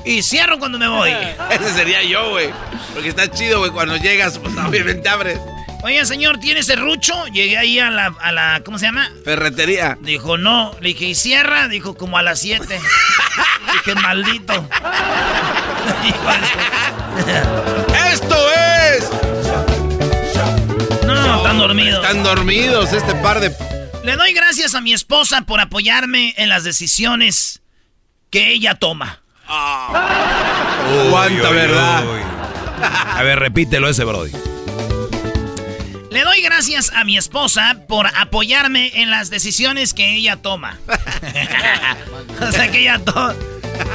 y cierro cuando me voy. Ese sería yo, güey. Porque está chido, güey. Cuando llegas, pues obviamente abres. Oye, señor, ¿tiene serrucho? Llegué ahí a la, a la, ¿cómo se llama? Ferretería. Dijo, no. Le dije, ¿y cierra? Dijo, como a las 7. dije, maldito. ¡Esto es! No, no, están dormidos. Están dormidos este par de. Le doy gracias a mi esposa por apoyarme en las decisiones que ella toma. ¡Cuánta Uy, uy, verdad! uy. A ver, repítelo ese, Brody. Le doy gracias a mi esposa por apoyarme en las decisiones que ella toma. o sea que ella toma.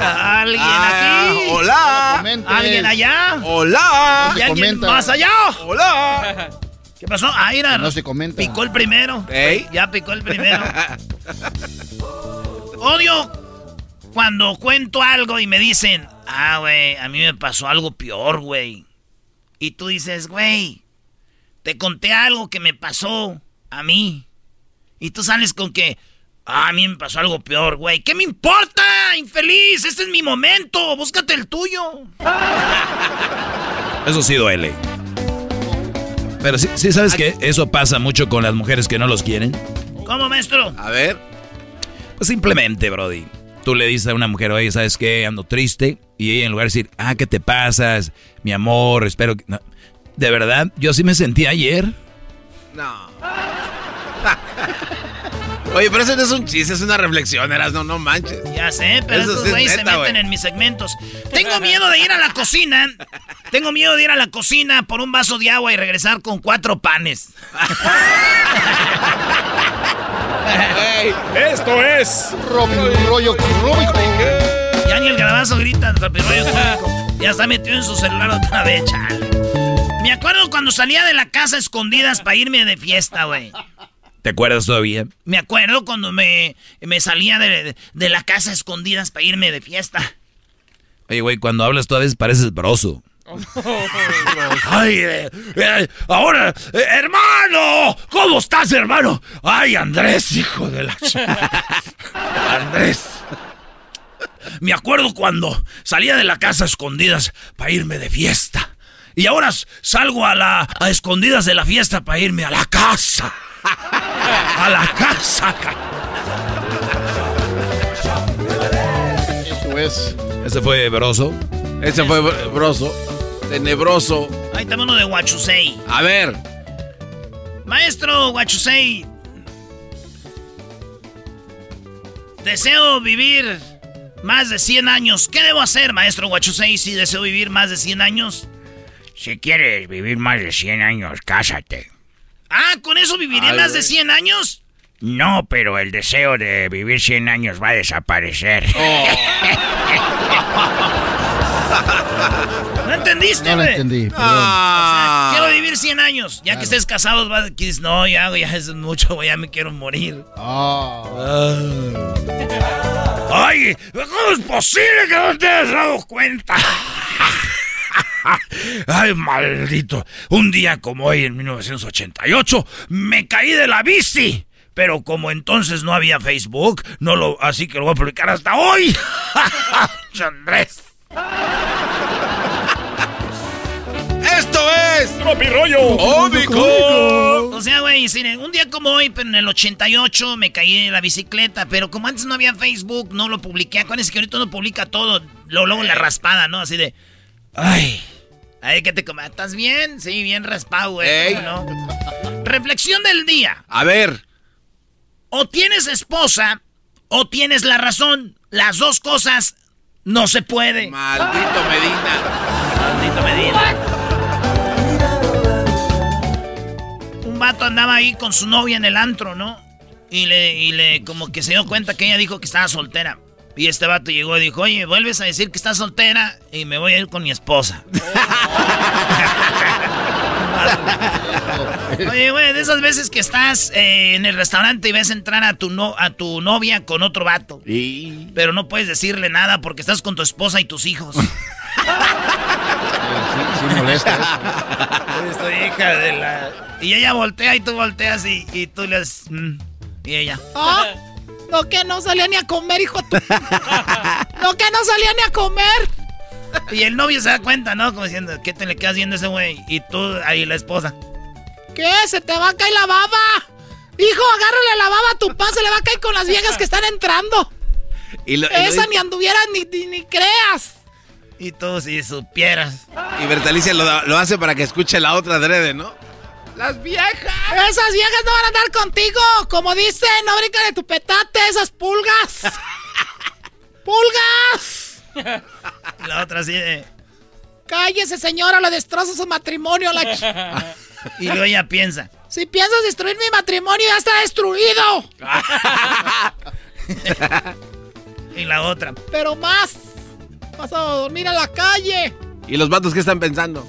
¿Alguien Ah, aquí? ¡Hola! ¿Alguien allá? ¡Hola! ¿Y alguien comenta. más allá? ¡Hola! ¿Qué pasó? Ah, mira, No se comenta. Picó el primero. ¿Ey? Ya picó el primero. Odio cuando cuento algo y me dicen, ah, güey, a mí me pasó algo peor, güey. Y tú dices, güey, te conté algo que me pasó a mí. Y tú sales con que, ah, a mí me pasó algo peor, güey. ¿Qué me importa, infeliz? Este es mi momento. Búscate el tuyo. Eso sí duele. Pero sí, sí sabes que eso pasa mucho con las mujeres que no los quieren. ¿Cómo, maestro? A ver. Pues simplemente, Brody. Tú le dices a una mujer, oye, ¿sabes qué? Ando triste. Y ella en lugar de decir, ah, ¿qué te pasas? Mi amor, espero que... no. De verdad, yo sí me sentí ayer. No. Oye, pero eso no es un chiste, es una reflexión, eras no, no manches. Ya sé, pero Eso estos sí es güeyes se meten güey. en mis segmentos. Tengo miedo de ir a la cocina. Tengo miedo de ir a la cocina por un vaso de agua y regresar con cuatro panes. Esto es... rollo cómico. Ya ni el grabazo grita, cómico. Ya está metido en su celular otra vez, chale. Me acuerdo cuando salía de la casa a escondidas para irme de fiesta, güey. ¿Te acuerdas todavía? Me acuerdo cuando me, me salía de, de la casa a escondidas para irme de fiesta. Oye, güey, cuando hablas tú a veces pareces broso. Ay, eh, eh, ahora, eh, hermano, ¿cómo estás, hermano? Ay, Andrés, hijo de la... Andrés. Me acuerdo cuando salía de la casa a escondidas para irme de fiesta. Y ahora salgo a la a escondidas de la fiesta para irme a la casa. A la casa. Eso es. Ese fue Broso. Ese fue Broso. Tenebroso. Ahí está uno de Huachusei. A ver. Maestro Huachusei. Deseo vivir más de 100 años. ¿Qué debo hacer, maestro Huachusei, si deseo vivir más de 100 años? Si quieres vivir más de 100 años, cásate. Ah, ¿con eso viviré Ay, más güey. de 100 años? No, pero el deseo de vivir 100 años va a desaparecer. ¿No entendiste, No lo entendí, perdón. O sea, quiero vivir 100 años. Ya que estés casados, vas a decir, no, ya, es mucho, güey, ya me quiero morir. ¡Ay! ¿Cómo es posible que no te hayas dado cuenta? ¡Ay, maldito! Un día como hoy, en 1988, me caí de la bici. Pero como entonces no había Facebook, no lo, así que lo voy a publicar hasta hoy. Andrés. ¡Esto es! ¡Tropi rollo! ¡Cómico! O sea, güey, sí, un día como hoy, pero en el 88 me caí de la bicicleta, pero como antes no había Facebook, no lo publiqué. Acuérdense que ahorita uno publica todo, luego, luego la raspada, ¿no? Así de, ay, ay, ¿qué te comes? ¿Estás bien? Sí, bien raspado, güey. Ey. ¿cómo no? Reflexión del día. A ver. O tienes esposa o tienes la razón. Las dos cosas no se puede. Maldito Medina. Maldito Medina. Un vato andaba ahí con su novia en el antro, ¿no? Y le, y le como que se dio cuenta que ella dijo que estaba soltera. Y este vato llegó y dijo, oye, vuelves a decir que estás soltera y me voy a ir con mi esposa. Oye, güey, de esas veces que estás eh, en el restaurante y ves entrar a tu, no, a tu novia con otro vato. Pero no puedes decirle nada porque estás con tu esposa y tus hijos. Sí, molesta Esto, hija de la... Y ella voltea y tú volteas y, y tú le haces... mm, y ella... ¿Ah? No, que no salía ni a comer, hijo. de tu- No, que no salía ni a comer. Y el novio se da cuenta, ¿no? Como diciendo, ¿qué te le quedas viendo a ese güey? Y tú, ahí la esposa. ¿Qué? ¿Se te va a caer la baba? Hijo, agárrale la baba a tu pan, se le va a caer con las viejas que están entrando. Y, lo- y lo- Esa ni anduviera ni, ni, ni creas. Y tú, si supieras. y Bertalicia lo, lo hace para que escuche la otra adrede, ¿no? Las viejas. Esas viejas no van a andar contigo. Como dicen, no brincan de tu petate, esas pulgas. ¡Pulgas! Y la otra así de... Cállese, señora, le destroza su matrimonio. La ch- Y luego ella piensa. si piensas destruir mi matrimonio, ya está destruido. Y la otra. Pero más. Vas a dormir en la calle. ¿Y los vatos qué están pensando?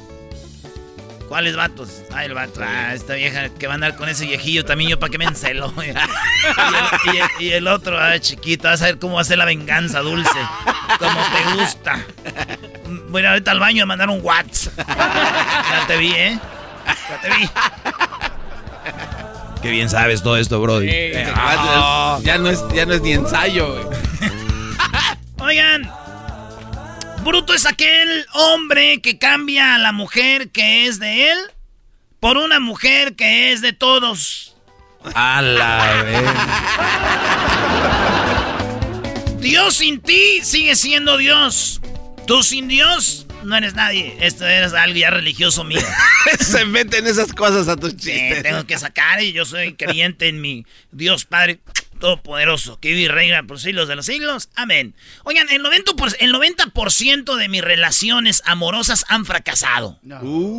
¿Cuáles vatos? Ah, el vato. Ah, esta vieja que va a andar con ese viejillo también yo para que me encelo. y, el, y el- y el otro, ah, chiquito, vas a ver cómo va a ser la venganza dulce. Como te gusta. Voy a ir ahorita al baño a mandar un WhatsApp. Ya te vi, ¿eh? Ya te vi. Qué bien sabes todo esto, Brody. Eh, ya, no es, ya no es ni ensayo, güey. Oigan, bruto es aquel hombre que cambia a la mujer que es de él por una mujer que es de todos. A la vez. Dios sin ti sigue siendo Dios. Tú sin Dios no eres nadie. Esto eres algo ya religioso mío. Se meten esas cosas a tus Sí, chistes. tengo que sacar y yo soy creyente en mi Dios Padre Todopoderoso, que vive y reina por siglos de los siglos. Amén. Oigan, el 90%, por- el 90 de mis relaciones amorosas han fracasado.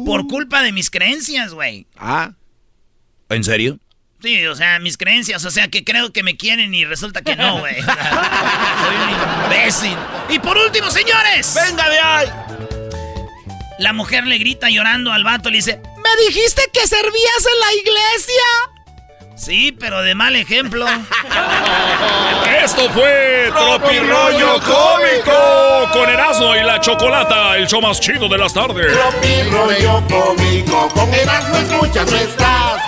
Por culpa de mis creencias, güey. Ah. ¿En serio? Sí, o sea, mis creencias, o sea, que creo que me quieren y resulta que no, güey. Soy un imbécil. Y por último, señores. ¡Venga de ahí! La mujer le grita llorando al vato, le dice, ¿Me dijiste que servías en la iglesia? Sí, pero de mal ejemplo. Esto fue Rollo Cómico con Erasmo y la Chocolata, el show más chido de las tardes. Rollo Cómico con Erasmo escuchas no estás.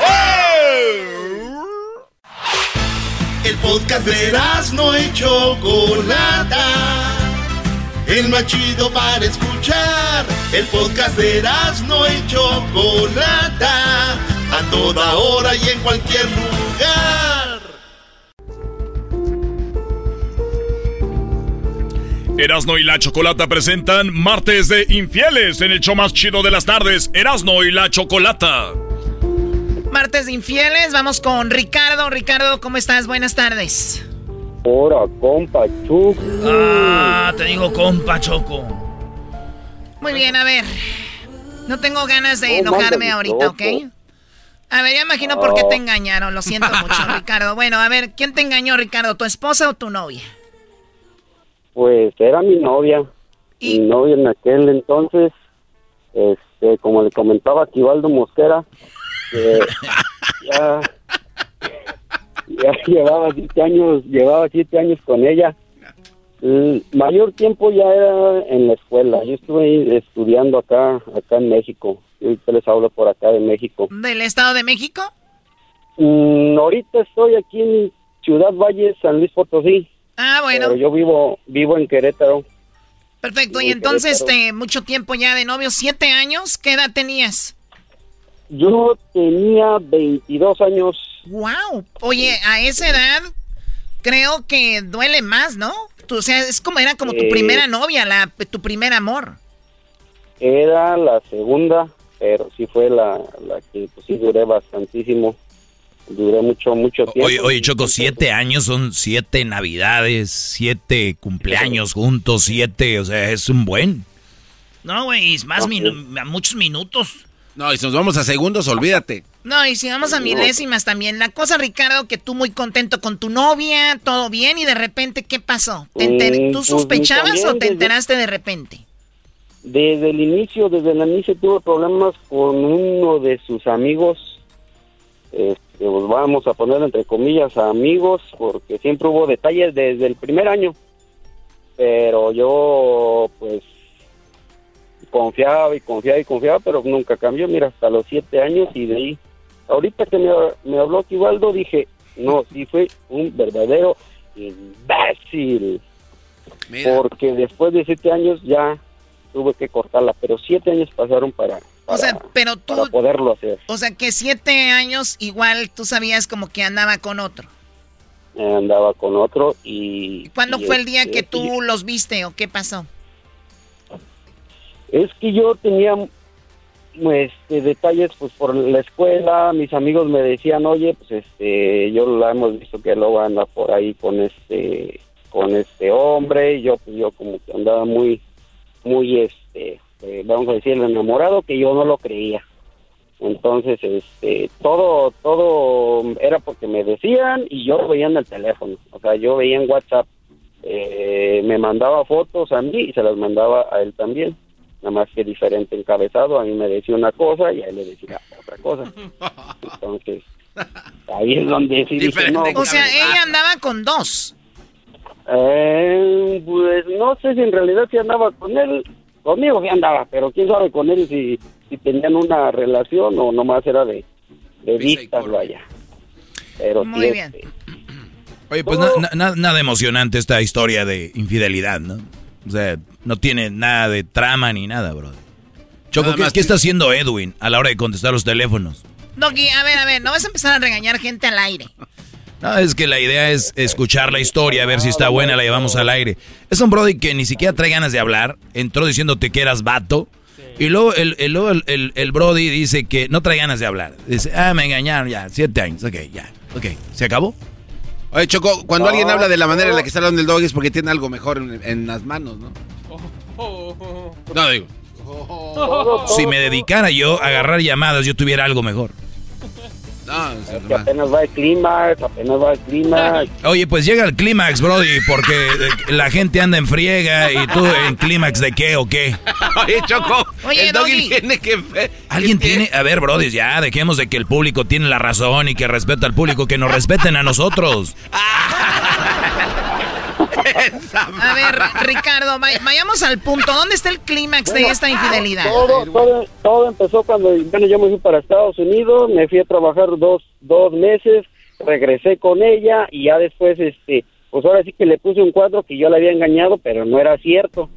El podcast de Erasmo y Chocolata. El más chido para escuchar. El podcast de Erasmo y Chocolata. A toda hora y en cualquier lugar. Erasno y la Chocolata presentan Martes de Infieles en el show más chido de las tardes. Erasno y la Chocolata. Martes de infieles, vamos con Ricardo. Ricardo, ¿cómo estás? Buenas tardes. Hola, compa Choco. Ah, te digo compa Choco. Muy bien, a ver. No tengo ganas de No, enojarme ahorita, ¿ok? A ver, ya imagino por qué te engañaron. Lo siento mucho, Ricardo. Bueno, a ver, ¿quién te engañó, Ricardo? ¿Tu esposa o tu novia? Pues era mi novia. Mi novia en aquel entonces, este, como le comentaba a Mosquera, que ya, ya llevaba siete años, llevaba siete años con ella. El mayor tiempo ya era en la escuela. Yo estuve estudiando acá, acá en México. Ahorita les hablo por acá de México. ¿Del Estado de México? Mm, ahorita estoy aquí en Ciudad Valle, San Luis Potosí. Ah, bueno. Pero yo vivo, vivo en Querétaro. Perfecto. Y entonces, Querétaro. este, mucho tiempo ya de novio, siete años. ¿Qué edad tenías? Yo tenía 22 años. Wow. Oye, a esa edad creo que duele más, ¿no? Tú, o sea, es como era como tu Eh. primera novia, la, tu primer amor. Era la segunda, pero sí fue la, la que pues, sí duré bastantísimo. Duré mucho, mucho tiempo. Oye, oye, Choco, siete años son siete navidades, siete cumpleaños juntos, siete, o sea, es un buen. No, güey, es más minu- muchos minutos. No, y si nos vamos a segundos, olvídate. No, y si vamos a milésimas también. La cosa, Ricardo, que tú muy contento con tu novia, todo bien, y de repente, ¿qué pasó? ¿Te Mm, ¿Tú pues, sospechabas o te enteraste de repente? Desde el inicio, desde el inicio tuve problemas con uno de sus amigos. Este, pues vamos a poner entre comillas amigos, porque siempre hubo detalles desde el primer año. Pero yo, pues, confiaba y confiaba y confiaba, pero nunca cambió. Mira, hasta los siete años y de ahí. Ahorita que me, me habló Tibaldo, dije, no, sí fue un verdadero imbécil. Porque después de siete años ya tuve que cortarla, pero siete años pasaron para, O sea, pero tú, para poderlo hacer. o sea, que siete años igual tú sabías como que andaba con otro. Andaba con otro y... ¿Cuándo y fue el día este, que tú los viste o qué pasó? Es que yo tenía este, detalles pues por la escuela, mis amigos me decían, oye, pues este, yo la hemos visto que luego anda por ahí con este, con este hombre, y yo pues yo como que andaba muy, muy este, eh, vamos a decir, enamorado, que yo no lo creía. Entonces, este, todo, todo era porque me decían y yo lo veía en el teléfono, o sea, yo veía en WhatsApp, eh, me mandaba fotos a mí y se las mandaba a él también nada más que diferente encabezado, a mí me decía una cosa y a él le decía otra cosa. Entonces, ahí es donde sí dije, no, O sea, ella andaba con dos. Eh, pues no sé si en realidad si andaba con él, conmigo sí andaba, pero quién sabe con él si, si tenían una relación o nomás era de, de vistas, vaya. Pero Muy bien. este, Oye, pues na- na- na- nada emocionante esta historia de infidelidad, ¿no? O sea, no tiene nada de trama ni nada, bro. Choco, Nada ¿qué, más qué está haciendo Edwin a la hora de contestar los teléfonos? Doggy, a ver, a ver, no vas a empezar a regañar gente al aire. No, es que la idea es escuchar la historia, a ver si está buena, la llevamos al aire. Es un brody que ni siquiera trae ganas de hablar, entró diciéndote que eras vato, y luego el, el, luego el, el- el brody dice que no trae ganas de hablar. Dice, ah, me engañaron ya, siete años, ok, ya, ok, ¿se acabó? Oye, Choco, cuando alguien habla de la manera en la que está hablando el dog es porque tiene algo mejor en, en las manos, ¿no? No, digo. Si me dedicara yo a agarrar llamadas, yo tuviera algo mejor. Que apenas va el clímax, apenas va el clímax. Oye, pues llega el clímax, Brody, porque la gente anda en friega y tú en clímax de qué o qué. Oye, Choco, Oye, el doggy Doggy. tiene que... Alguien tiene, a ver, Brody, ya dejemos de que el público tiene la razón y que respeta al público, que nos respeten a nosotros. A ver, Ricardo, vay- vayamos al punto. ¿Dónde está el clímax de esta infidelidad? Todo, todo, todo empezó cuando bueno, yo me fui para Estados Unidos, me fui a trabajar dos, dos meses, regresé con ella y ya después, este, pues ahora sí que le puse un cuadro que yo le había engañado, pero no era cierto.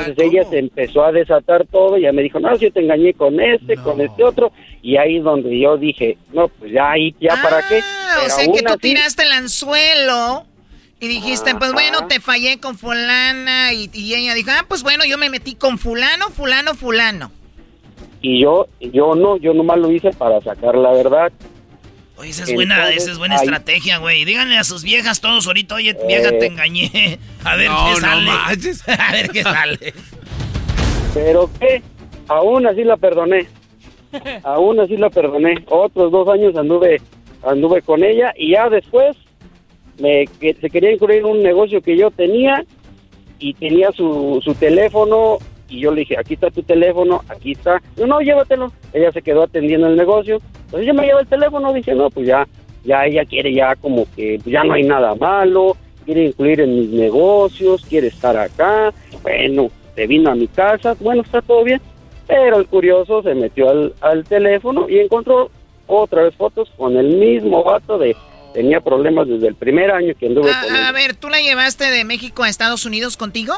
Entonces ella se empezó a desatar todo, ya me dijo, no, si yo te engañé con este, con este otro, y ahí es donde yo dije, no, pues ya ahí, ya para qué. Ah, o Pero sea que tú así- tiraste el anzuelo y dijiste, pues bueno, te fallé con fulana y, y ella dijo, ah, pues bueno, yo me metí con fulano, fulano, fulano. y yo, yo no, yo nomás lo hice para sacar la verdad. Oye, esa es buena, esa es buena ahí- estrategia, güey. Díganle a sus viejas todos ahorita, oye, vieja, te engañé. A ver No, qué no sale. manches. a ver qué sale. Pero qué, aún así la perdoné. Aún así la perdoné. Otros dos años anduve anduve con ella y ya después me que, se quería incluir en un negocio que yo tenía y tenía su, su teléfono y yo le dije, aquí está tu teléfono, aquí está. No, no, llévatelo. Ella se quedó atendiendo el negocio. Entonces yo me llevo el teléfono, dije, no, pues ya, ya ella quiere ya como que ya no hay nada malo, quiere incluir en mis negocios, quiere estar acá. Bueno, se vino a mi casa, bueno, está todo bien. Pero el curioso se metió al, al teléfono y encontró otra vez fotos con el mismo vato de... Tenía problemas desde el primer año que anduve con él. A, ver, ¿tú la llevaste de México a Estados Unidos contigo?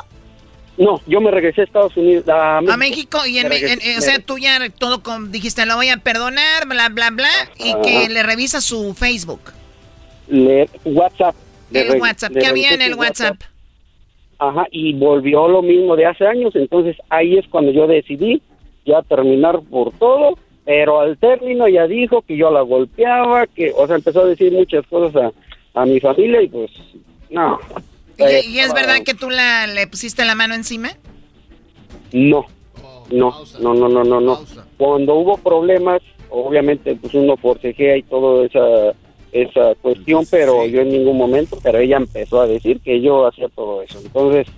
No, yo me regresé a Estados Unidos. A México, A México y en, regresé- en- o sea, tú ya todo con, dijiste, lo voy a perdonar, bla, bla, bla, y que le revisa su Facebook, le- WhatsApp. El WhatsApp, ¿qué había en el WhatsApp? Ajá, y volvió lo mismo de hace años. Entonces ahí es cuando yo decidí ya terminar por todo. Pero al término ya dijo que yo la golpeaba, que, o sea, empezó a decir muchas cosas a, a mi familia y pues, no. ¿Y, Eh, y es verdad que tú la, le pusiste la mano encima? No, no, no, no, no, no, no. Cuando hubo problemas, obviamente, pues uno forcejea y toda esa, esa cuestión, pero yo en ningún momento, pero ella empezó a decir que yo hacía todo eso. Entonces,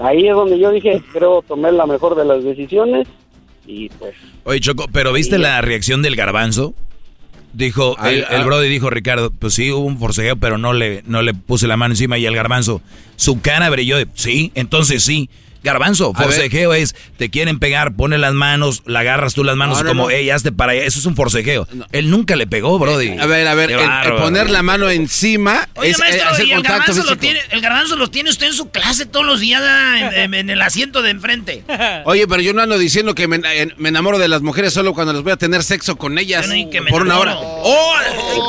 ahí es donde yo dije, creo tomé la mejor de las decisiones y pues, Oye, Choco, ¿pero viste la reacción del garbanzo? Dijo, Ay, el, el ah. Brody dijo, Ricardo, pues sí, hubo un forcejeo, pero no le, no le puse la mano encima y el garbanzo, su cara brilló de, sí, entonces sí. Garbanzo, forcejeo es, te quieren pegar, pone las manos, la agarras tú las manos No, no, como, no. ey, hazte para allá. Eso es un forcejeo. Él nunca le pegó, Brody. A ver, a ver, el- el, poner la mano encima Oye, es eh, maestro, hacer y el contacto garbanzo, lo tiene, el garbanzo lo tiene usted en su clase todos los días ah, en, en- en el asiento de enfrente. Oye, pero yo no ando diciendo que me, en- me enamoro de las mujeres solo cuando les voy a tener sexo con ellas por una hora. Oh,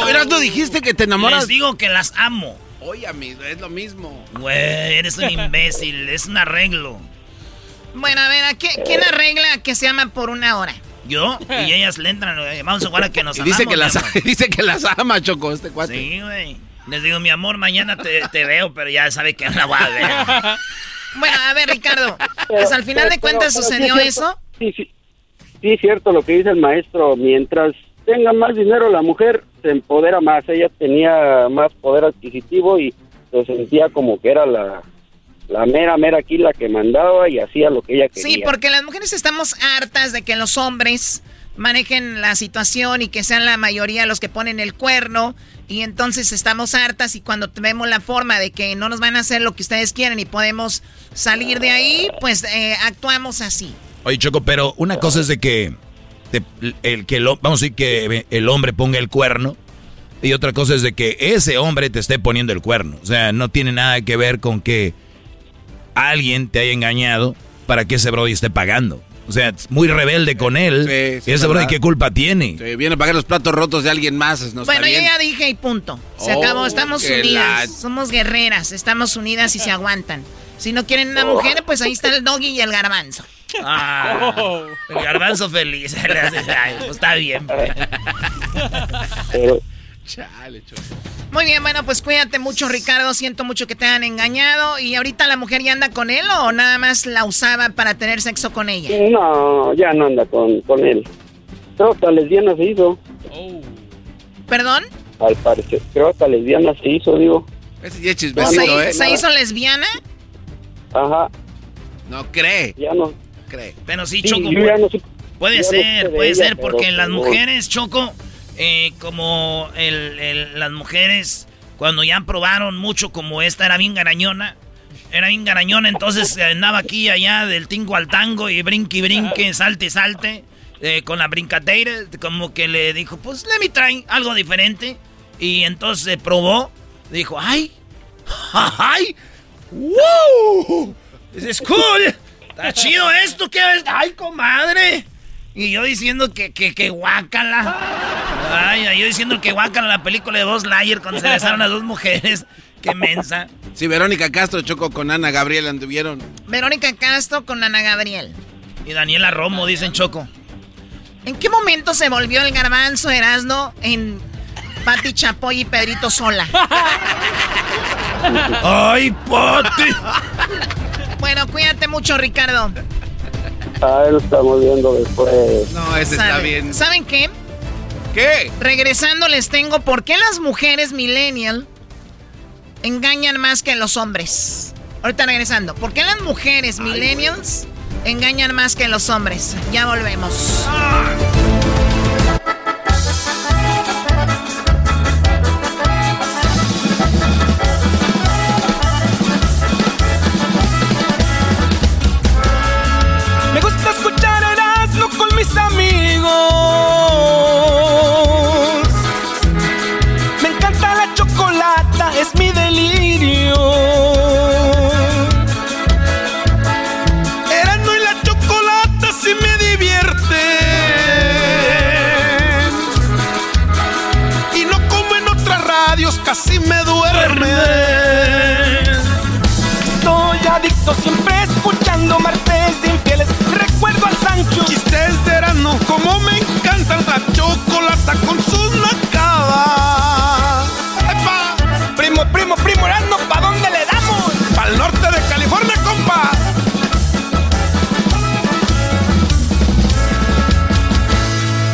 ¿eras no dijiste que te enamoras? Les digo que las amo. Oye, amigo, es lo mismo. Güey, eres un imbécil, es un arreglo. Bueno, a ver, ¿a qué- ¿quién arregla que se aman por una hora? Yo y ellas le entran, vamos a jugar a que nos Y dice amamos, que, las, amor. dice que las ama, Choco, este cuate. Sí, güey. Les digo, mi amor, mañana te, te veo, pero ya sabe que no la voy a ver. Bueno, a ver, Ricardo, Pero- pues al final pero- de cuentas pero- pero sucedió sí eso. Sí, sí. Sí, es cierto lo que dice el maestro. Mientras tenga más dinero, la mujer se empodera más. Ella tenía más poder adquisitivo y se sentía como que era la, la mera, mera aquí la que mandaba y hacía lo que ella quería. Sí, porque las mujeres estamos hartas de que los hombres manejen la situación y que sean la mayoría los que ponen el cuerno. Y entonces estamos hartas y cuando vemos la forma de que no nos van a hacer lo que ustedes quieren y podemos salir de ahí, pues eh, actuamos así. Oye, Choco, pero una cosa es de que te- el que lo, vamos a decir que el hombre ponga el cuerno y otra cosa es de que ese hombre te esté poniendo el cuerno. O sea, no tiene nada que ver con que alguien te haya engañado para que ese brody esté pagando. O sea, es muy rebelde con él. Sí, sí, y ese verdad. brody, ¿qué culpa tiene? Sí, viene a pagar los platos rotos de alguien más. No bueno, está yo ya dije y punto. Se Oh, acabó, estamos unidas. la- Somos guerreras, estamos unidas y se aguantan. Si no quieren una mujer, pues ahí está el doggy y el garbanzo. Ah, el garbanzo feliz. Ay, pues está bien. pues. Pero, Chale, Choco. Muy bien, bueno, pues cuídate mucho, Ricardo. Siento mucho que te han engañado. ¿Y ahorita la mujer ya anda con él o nada más la usaba para tener sexo con ella? no, ya no anda con, con él. Pero hasta lesbiana se hizo. ¿Perdón? Al parecer, creo que hasta lesbiana se hizo, digo. Ese ya es ¿Se, chismecito, ¿eh? se hizo lesbiana? Ajá. No cree. Ya no. Cree. Pero sí, Sí, Choco. ya no sé- Puede no ser, de puede ella, ser, porque las mujeres, Choco, eh, como el, el- las mujeres, cuando ya probaron mucho, como esta era bien garañona, era bien garañona, entonces andaba aquí y allá del tingo al tango y brinque y brinque, salte y salte, eh, con la brincadeira, como que le dijo, pues let me try algo diferente. Y entonces eh, probó, dijo, ay, ay, wow, es cool, está chido esto, ¿qué es? Ay, comadre. Y yo diciendo que, que, que guácala. Ay, yo diciendo que guácala la película de Buzz Lightyear cuando se besaron a dos mujeres. Qué mensa. Sí, Verónica Castro chocó con Ana Gabriel, anduvieron. Verónica Castro con Ana Gabriel. Y Daniela Romo, dicen Choco. ¿En qué momento se volvió el garbanzo Erasno en Pati Chapoy y Pedrito Sola? ¡Ay, Pati! Bueno, cuídate mucho, Ricardo. Ah, lo estamos viendo después. No, ese está ¿Saben- bien. ¿Saben qué? ¿Qué? Regresando les tengo por qué las mujeres millennial engañan más que los hombres. Ahorita regresando. ¿Por qué las mujeres millennials engañan más que los hombres? Ya volvemos. Me Me encanta la chocolata, es mi delirio. Erasmo y la chocolata sí me divierten. Y no como en otras radios, casi me duermen. Estoy adicto siempre escuchando martes de infieles. Recuerdo al Sancho. Chistes de Erasmo, como encanta la chocolata con sus nacadas. ¡Epa! Primo, primo, primo Erasmo, ¿pa' dónde le damos? Pa'l norte de California, compa.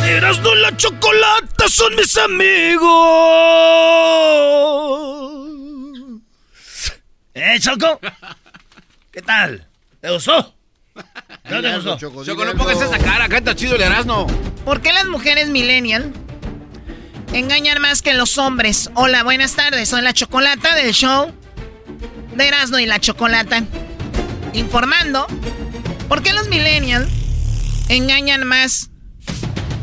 Erasno y la chocolata son mis amigos. ¿Eh, Choco? ¿Qué tal? ¿Te gustó? ¿No te gustó? Choco, no pongas esa cara, canta chido el Erasmo. ¿Por qué las mujeres millennial engañan más que los hombres? Hola, buenas tardes. Soy la Chocolata del show de Erasmo y la Chocolata. Informando. ¿Por qué los millennial engañan más?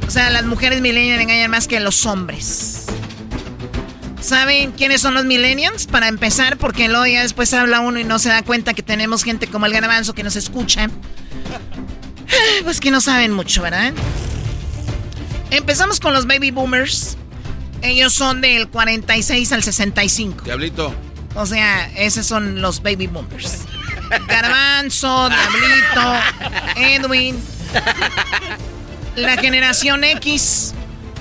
O sea, las mujeres millennial engañan más que los hombres. ¿Saben quiénes son los millennials? Para empezar, porque luego ya después habla uno y no se da cuenta que tenemos gente como el garbanzo que nos escucha. Pues que no saben mucho, ¿verdad? Empezamos con los baby boomers. Ellos son del 46 al 65. Diablito. O sea, esos son los baby boomers. Garbanzo, Diablito, Edwin. La generación X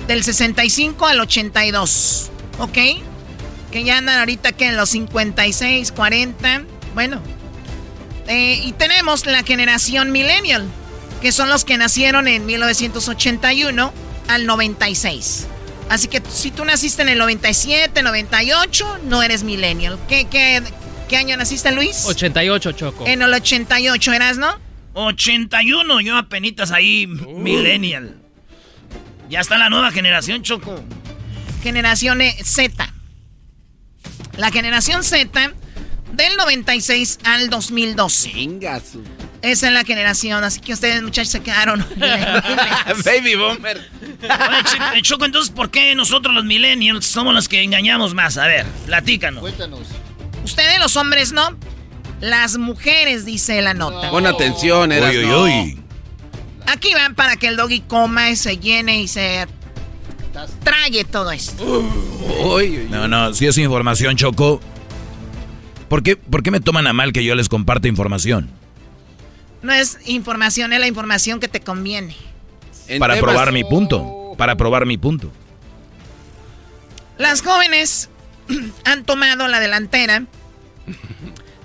del 65 al 82. ¿Ok? Que ya andan ahorita que en los 56, 40. Bueno. Eh, y tenemos la generación millennial, que son los que nacieron en 1981 al 96. Así que si tú naciste en el 97, 98, no eres millennial. ¿Qué, qué, qué año naciste, Luis? 88, Choco. En el 88 eras, ¿no? 81, yo apenitas ahí, millennial. Ya está la nueva generación, Choco. Generación E- Z. La generación Z del 96 al 2012. Esa es la generación, así que ustedes muchachos se quedaron. Baby. Oye, Ch- eh, Choco, entonces, ¿por qué nosotros los millennials somos los que engañamos más? A ver, platícanos. Cuéntanos. Ustedes los hombres no. Las mujeres, dice la nota. Pon atención, Erasmo. Uy, uy, uy. Aquí van para que el doggy coma y se llene y se trague todo esto. No, no, si es información, Choco. ¿Por qué, ¿Por qué me toman a mal que yo les comparta información? No es información, es la información que te conviene. Para temas- probar mi punto. Para probar mi punto. Las jóvenes han tomado la delantera.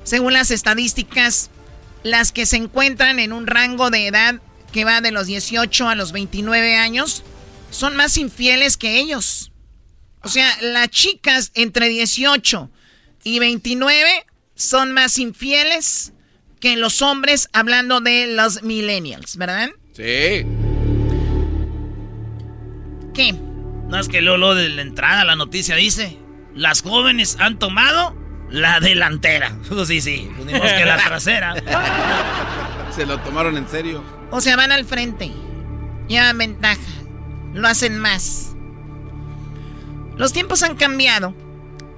Según las estadísticas, las que se encuentran en un rango de edad que va de los 18 a los 29 años son más infieles que ellos. O sea, las chicas entre 18 y 29 son más infieles que los hombres hablando de los millennials, ¿verdad? Sí. ¿Qué? No es que luego de la entrada la noticia dice, las jóvenes han tomado la delantera. Pues sí, sí, pues ni que la trasera. Se lo tomaron en serio. O sea, van al frente. Llevan ventaja. Lo hacen más. Los tiempos han cambiado.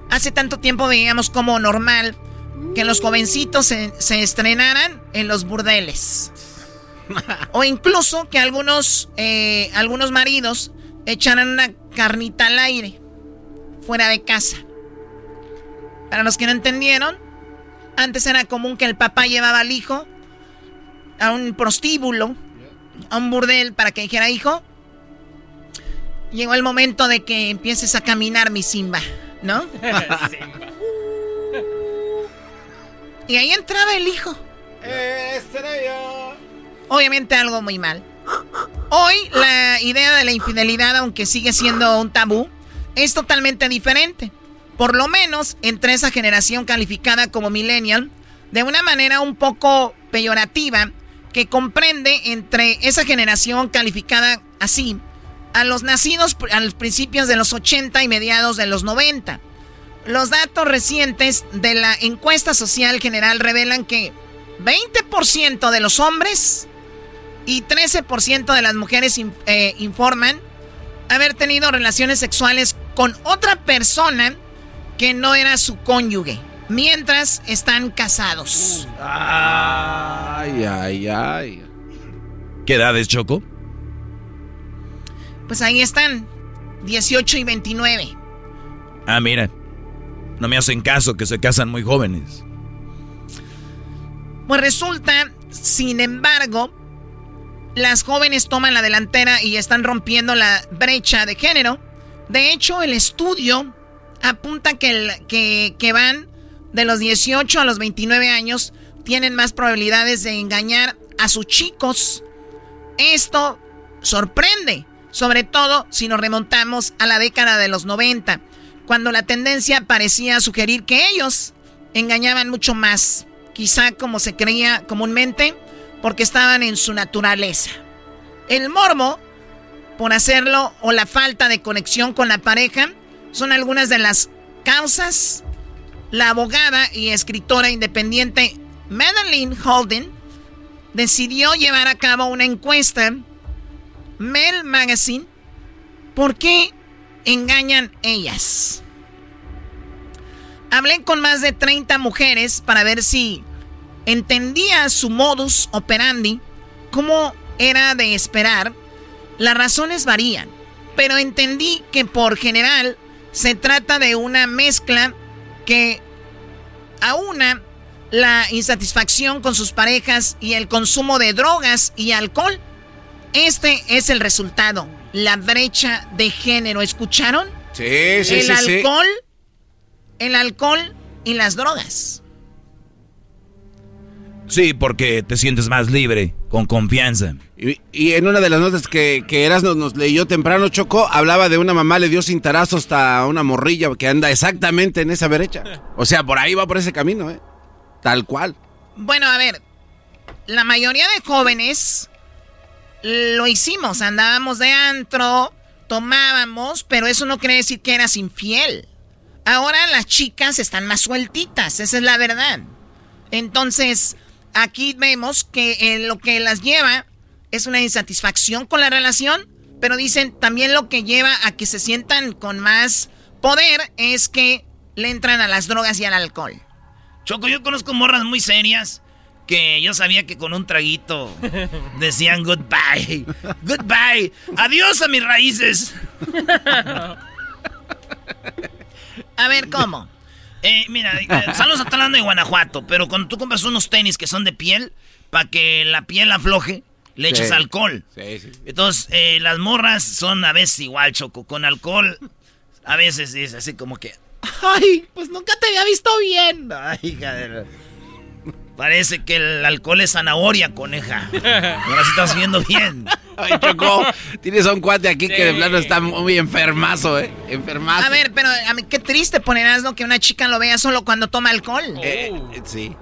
Hace tanto tiempo veíamos como normal que los jovencitos se, estrenaran en los burdeles. o incluso que algunos, eh, algunos maridos echaran una carnita al aire, fuera de casa. Para los que no entendieron, antes era común que el papá llevaba al hijo a un prostíbulo, a un burdel para que dijera, hijo, llegó el momento de que empieces a caminar mi Simba, ¿no? y ahí entraba el hijo. Este Obviamente algo muy mal. Hoy la idea de la infidelidad, aunque sigue siendo un tabú, es totalmente diferente. Por lo menos entre esa generación calificada como millennial, de una manera un poco peyorativa, que comprende entre esa generación calificada así a los nacidos a los principios de los 80 y mediados de los 90. Los datos recientes de la encuesta social general revelan que 20% de los hombres y 13% de las mujeres eh, informan haber tenido relaciones sexuales con otra persona que no era su cónyuge, mientras están casados. Ay, ay, ay. ¿Qué edades, Choco? Pues ahí están, 18 y 29. Ah, mira, no me hacen caso que se casan muy jóvenes. Pues resulta, sin embargo, las jóvenes toman la delantera y están rompiendo la brecha de género. De hecho, el estudio apunta que, que, van de los 18 a los 29 años, tienen más probabilidades de engañar a sus chicos. Esto sorprende, sobre todo si nos remontamos a la década de los 90, cuando la tendencia parecía sugerir que ellos engañaban mucho más, quizá como se creía comúnmente porque estaban en su naturaleza. El morbo por hacerlo o la falta de conexión con la pareja son algunas de las causas. La abogada y escritora independiente Madeline Holden decidió llevar a cabo una encuesta, Mel Magazine, ¿por qué engañan ellas? Hablé con más de 30 mujeres para ver si entendía su modus operandi, como era de esperar. Las razones varían, pero entendí que por general se trata de una mezcla que aúna la insatisfacción con sus parejas y el consumo de drogas y alcohol. Este es el resultado, la brecha de género. ¿Escucharon? Sí, sí, el sí. alcohol, el alcohol y las drogas. Sí, porque te sientes más libre, con confianza. Y, en una de las notas que, que Erasmo nos leyó temprano, Choco, hablaba de una mamá le dio cintarazo hasta una morrilla que anda exactamente en esa brecha. O sea, por ahí va por ese camino, ¿eh? Tal cual. Bueno, a ver, la mayoría de jóvenes lo hicimos, andábamos de antro, tomábamos, pero eso no quiere decir que eras infiel. Ahora las chicas están más sueltitas, esa es la verdad. Entonces, aquí vemos que eh, lo que las lleva es una insatisfacción con la relación, pero dicen también lo que lleva a que se sientan con más poder es que le entran a las drogas y al alcohol. Choco, yo conozco morras muy serias que yo sabía que con un traguito decían goodbye. Goodbye. Adiós a mis raíces. A ver, ¿cómo? Eh, mira, eh, saludos a Talando de Guanajuato, pero cuando tú compras unos tenis que son de piel, para que la piel afloje, le echas alcohol. Sí, sí. Entonces, eh, las morras son a veces igual, Choco. Con alcohol, a veces es así como que... Ay, pues nunca te había visto bien. Ay, hija Parece que el alcohol es zanahoria, coneja. Ahora sí estás viendo bien. Ay, Choco, tienes a un cuate aquí que de plano está muy enfermazo, ¿eh? Enfermazo. A ver, pero a mí qué triste ponerás, ¿no? Que una chica lo vea solo cuando toma alcohol. Eh, eh, sí.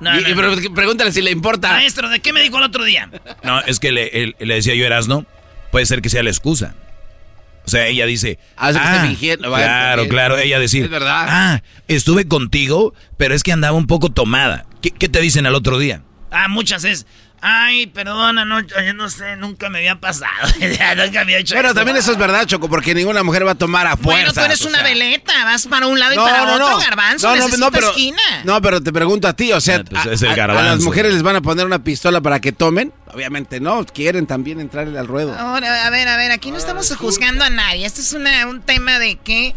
No, Y- no, y no. pero pregúntale si le importa. Maestro, ¿de qué me dijo el otro día? No, es que le decía yo, Erasno, puede ser que sea la excusa. O sea, ella dice. Ah, fingiendo. Bueno, Claro, también. claro. Ella decir. Es verdad. Ah, estuve contigo, pero es que andaba un poco tomada. ¿Qué, qué te dicen al otro día? Ah, muchas es. Ay, perdona, no, yo no sé, nunca me había pasado. nunca había hecho Pero eso. también eso es verdad, Choco, porque ninguna mujer va a tomar a fuerza. Bueno, tú eres una veleta, vas para un lado y No, para no, otro, no. garbanzo, No, no, no, pero, esquina. no, pero te pregunto a ti, o sea, pues a, es el a- a las mujeres les van a poner una pistola para que tomen? Obviamente no, quieren también entrarle al ruedo. Ahora, a ver, a ver, aquí no estamos juzgando a nadie. Este es una- un tema de que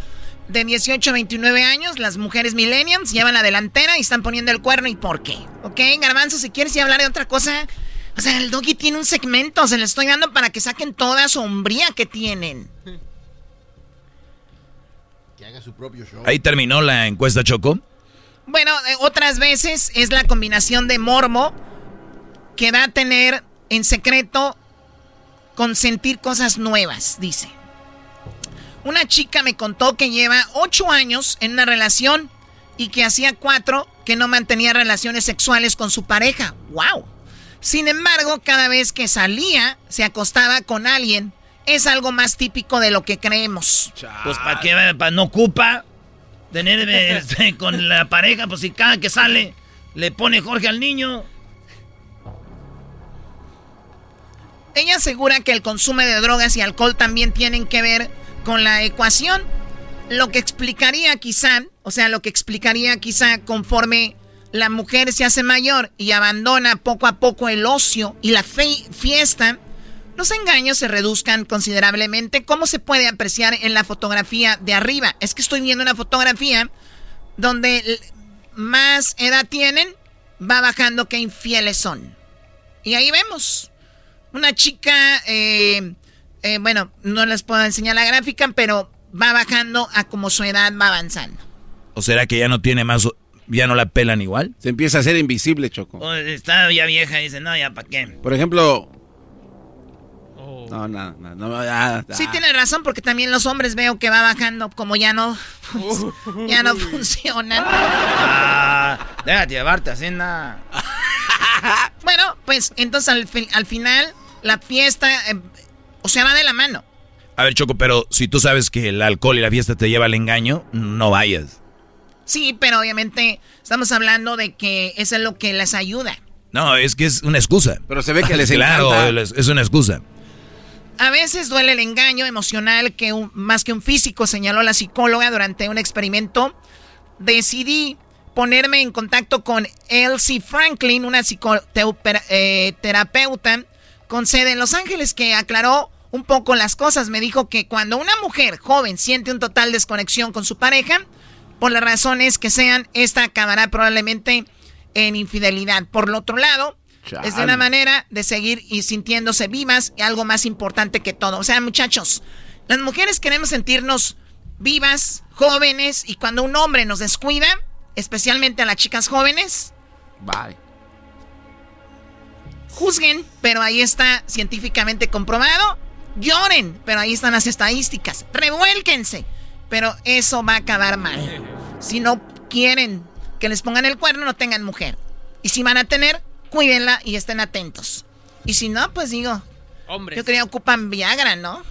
de 18 a 29 años, las mujeres millennials llevan la delantera y están poniendo el cuerno. ¿Y por qué? ¿Ok, Garbanzo? Si quieres ya hablar de otra cosa. O sea, el doggy tiene un segmento, se le estoy dando para que saquen toda sombría que tienen. Que haga su propio show. Ahí terminó la encuesta, Choco. Bueno, eh, otras veces es la combinación de morbo que da a tener en secreto consentir cosas nuevas, dice. Una chica me contó que lleva ocho años en una relación y que hacía cuatro que no mantenía relaciones sexuales con su pareja. ¡Wow! Sin embargo, cada vez que salía, se acostaba con alguien. Es algo más típico de lo que creemos. Pues para qué, para no ocupa tener este, con la pareja, pues si cada que sale le pone Jorge al niño. Ella asegura que el consumo de drogas y alcohol también tienen que ver con la ecuación, lo que explicaría quizá, o sea, lo que explicaría quizá conforme la mujer se hace mayor y abandona poco a poco el ocio y la fiesta, los engaños se reduzcan considerablemente, como se puede apreciar en la fotografía de arriba. Es que estoy viendo una fotografía donde más edad tienen, va bajando que infieles son. Y ahí vemos una chica, eh, eh, bueno, no les puedo enseñar la gráfica, pero va bajando a como su edad va avanzando. ¿O será que ya no tiene más, ya no la pelan igual? Se empieza a hacer invisible, Choco. O está ya vieja y dice, no, ya para qué. Por ejemplo... No, no, no, no, ya, ya. Sí tiene razón, porque también los hombres veo que va bajando como ya no, ya no funcionan. Ah, déjate llevarte así, nada. Bueno, pues entonces al, fi- al final la fiesta, eh, o sea, va de la mano. A ver, Choco, pero si tú sabes que el alcohol y la fiesta te lleva al engaño, no vayas. Sí, pero obviamente estamos hablando de que eso es lo que les ayuda. No, es que es una excusa. Pero se ve que les claro, encanta. es- es una excusa. A veces duele el engaño emocional que un- más que un físico, señaló la psicóloga durante un experimento. Decidí ponerme en contacto con Elsie Franklin, una psicoterapeuta con sede en Los Ángeles, que aclaró un poco las cosas. Me dijo que cuando una mujer joven siente un total desconexión con su pareja, por las razones que sean, esta acabará probablemente en infidelidad. Por el otro lado, es de una manera de seguir y sintiéndose vivas y algo más importante que todo. O sea, muchachos, las mujeres queremos sentirnos vivas, jóvenes, y cuando un hombre nos descuida, especialmente a las chicas jóvenes, Bye. juzguen, pero ahí está científicamente comprobado. Lloren, pero ahí están las estadísticas. Revuélquense, pero eso va a acabar mal. Si no quieren que les pongan el cuerno, no tengan mujer. Y si van a tener, cuídenla y estén atentos. Y si no, pues digo, yo creo que ocupan Viagra, ¿no?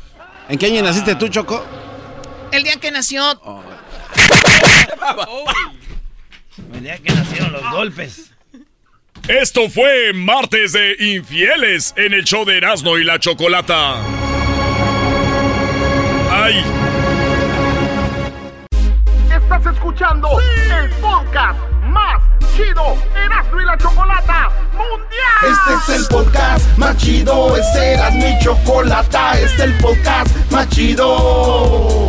¿En qué año naciste tú, Choco? El día que nació, El día que nacieron los golpes. Esto fue martes de infieles en el show de Erasmo y la Chocolata. ¡Ay! Estás escuchando el podcast más chido Erasmo y la Chocolata Mundial. Este es el podcast más chido. Este era mi chocolata. Este es el podcast más chido.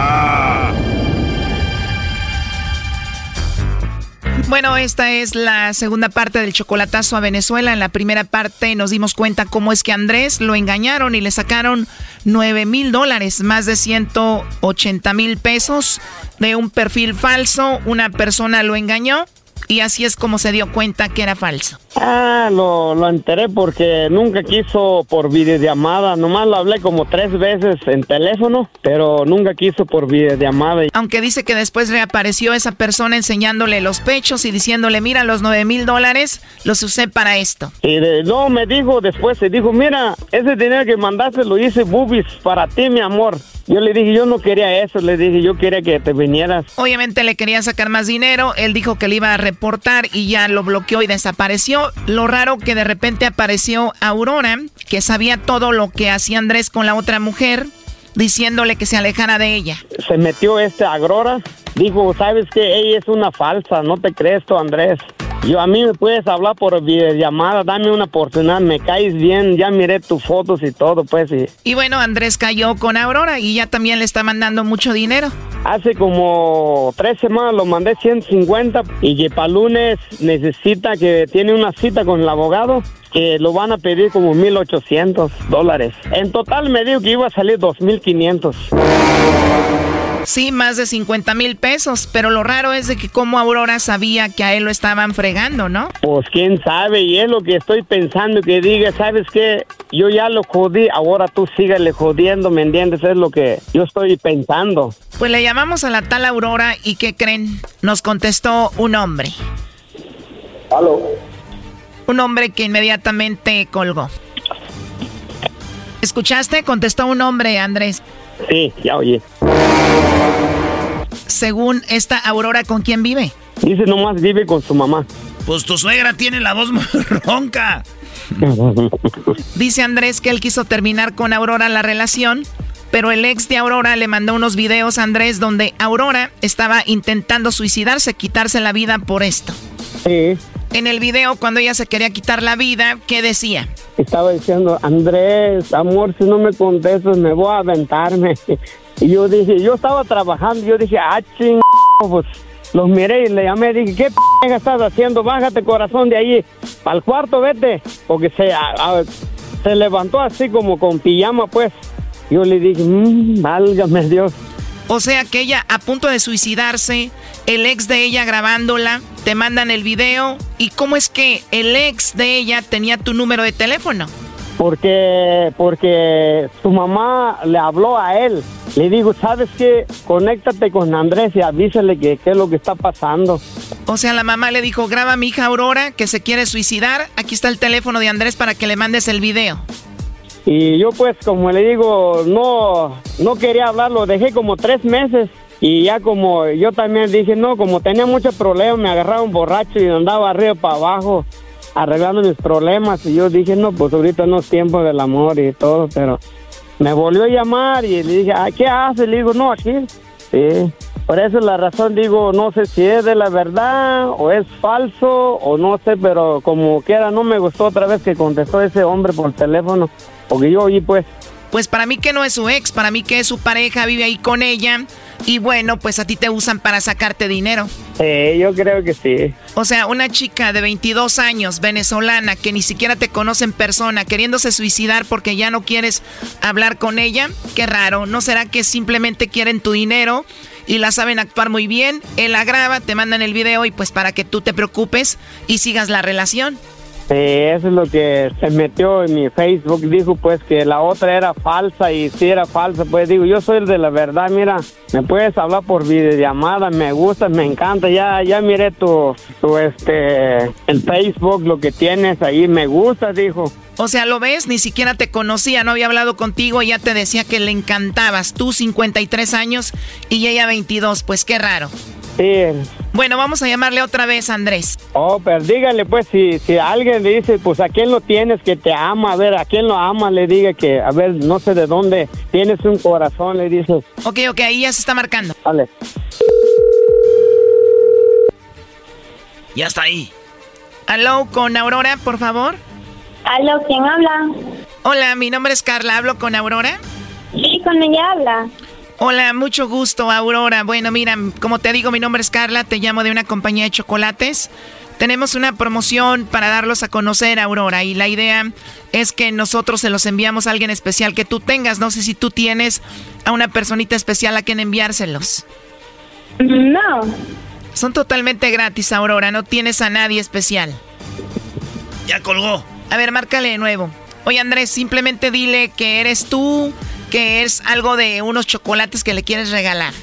Bueno, esta es la segunda parte del chocolatazo a Venezuela. En la primera parte nos dimos cuenta cómo es que Andrés lo engañaron y le sacaron 9 mil dólares, más de 180 mil pesos de un perfil falso. Una persona lo engañó y así es como se dio cuenta que era falso. Ah, lo, lo enteré porque nunca quiso por videollamada. Nomás lo hablé como tres veces en teléfono, pero nunca quiso por videollamada. Aunque dice que después reapareció esa persona enseñándole los pechos y diciéndole, mira, los 9 mil dólares los usé para esto. Y de- no, me dijo después, se dijo, mira, ese dinero que mandaste lo hice boobies para ti, mi amor. Yo le dije, yo no quería eso, le dije, yo quería que te vinieras. Obviamente le quería sacar más dinero, él dijo que le iba a reportar y ya lo bloqueó y desapareció. Lo raro que de repente apareció Aurora, que sabía todo lo que hacía Andrés con la otra mujer, diciéndole que se alejara de ella. Se metió este Agrora, dijo, sabes que ella es una falsa, no te crees tú, Andrés. Yo a mí me puedes hablar por videollamada, dame una oportunidad, me caes bien, ya miré tus fotos y todo, pues. Y Y bueno, Andrés cayó con Aurora y ya también le está mandando mucho dinero. hace como tres semanas lo mandé 150 y que para lunes necesita que tiene una cita con el abogado que lo van a pedir como 1800 dólares. En total me dijo que iba a salir 2500. Sí, más de 50 mil pesos, pero lo raro es de que como Aurora sabía que a él lo estaban fregando, ¿no? Pues quién sabe, y es lo que estoy pensando que diga, ¿sabes qué? Yo ya lo jodí, ahora tú síguele jodiendo, ¿me entiendes? Es lo que yo estoy pensando. Pues le llamamos a la tal Aurora y ¿qué creen? Nos contestó un hombre. ¿Aló? Un hombre que inmediatamente colgó. ¿Escuchaste? Contestó un hombre, Andrés. Sí, ya oye. Según esta Aurora, ¿con quién vive? Dice nomás vive con su mamá. Pues tu suegra tiene la voz muy ronca. Dice Andrés que él quiso terminar con Aurora la relación, pero el ex de Aurora le mandó unos videos a Andrés donde Aurora estaba intentando suicidarse, quitarse la vida por esto. Sí. En el video, cuando ella se quería quitar la vida, ¿qué decía? Estaba diciendo, Andrés, amor, si no me contestas, me voy a aventarme. Y yo dije, yo estaba trabajando, yo dije, ah, ching, pues los miré y le llamé, dije, ¿qué p estás haciendo? Bájate, corazón, de ahí, al cuarto, vete. Porque se, a- a- se levantó así como con pijama, pues. Yo le dije, mmm, válgame Dios. O sea que ella a punto de suicidarse, el ex de ella grabándola, te mandan el video. ¿Y cómo es que el ex de ella tenía tu número de teléfono? Porque, porque su mamá le habló a él Le digo, ¿sabes qué? Conéctate con Andrés y avísale que qué es lo que está pasando. O sea, la mamá le dijo, graba a mi hija Aurora que se quiere suicidar. Aquí está el teléfono de Andrés para que le mandes el video. Y yo pues, como le digo, no, no quería hablarlo. Dejé como tres meses. Y ya como yo también dije, no, como tenía muchos problemas, me agarraba un borracho y andaba arriba para abajo arreglando mis problemas. Y yo dije, no, pues ahorita no es tiempo del amor y todo, pero me volvió a llamar y le dije, ¿qué hace? Le digo, no, aquí. Sí. Por eso la razón digo, no sé si es de la verdad o es falso o no sé, pero como quiera no me gustó otra vez que contestó ese hombre por teléfono, porque yo oí pues. Pues para mí que no es su ex, para mí que es su pareja, vive ahí con ella y bueno, pues a ti te usan para sacarte dinero. Sí, yo creo que sí. O sea, una chica de 22 años, venezolana, que ni siquiera te conoce en persona, queriéndose suicidar porque ya no quieres hablar con ella, qué raro. ¿No será que simplemente quieren tu dinero y la saben actuar muy bien? Él la graba, te mandan el video y pues para que tú te preocupes y sigas la relación. Sí, eso es lo que se metió en mi Facebook. Dijo pues que la otra era falsa y si era falsa, pues digo, yo soy el de la verdad, mira, me puedes hablar por videollamada, me gusta, me encanta, ya ya miré tu, tu este, el Facebook, lo que tienes ahí, me gusta, dijo. O sea, lo ves, ni siquiera te conocía, no había hablado contigo y ya te decía que le encantabas. Tú 53 años y ella 22, pues qué raro. Sí. Bueno, vamos a llamarle otra vez a Andrés. Oh, pero dígale pues si, si alguien le dice, pues a quién lo tienes que te ama, a ver, a quién lo ama, le diga que, a ver, no sé de dónde tienes un corazón, le dices. Ok, ok, ahí ya se está marcando. Vale. Ya está ahí. Aló, con Aurora, por favor. Aló, ¿quién habla? Hola, mi nombre es Carla, ¿hablo con Aurora? Sí, con ella habla. Hola, mucho gusto, Aurora. Bueno, mira, como te digo, mi nombre es Carla, te llamo de una compañía de chocolates. Tenemos una promoción para darlos a conocer, Aurora, y la idea es que nosotros se los enviamos a alguien especial que tú tengas. No sé si tú tienes a una personita especial a quien enviárselos. No. Son totalmente gratis, Aurora, no tienes a nadie especial. Ya colgó. A ver, márcale de nuevo. Oye, Andrés, simplemente dile que eres tú, que es algo de unos chocolates que le quieres regalar.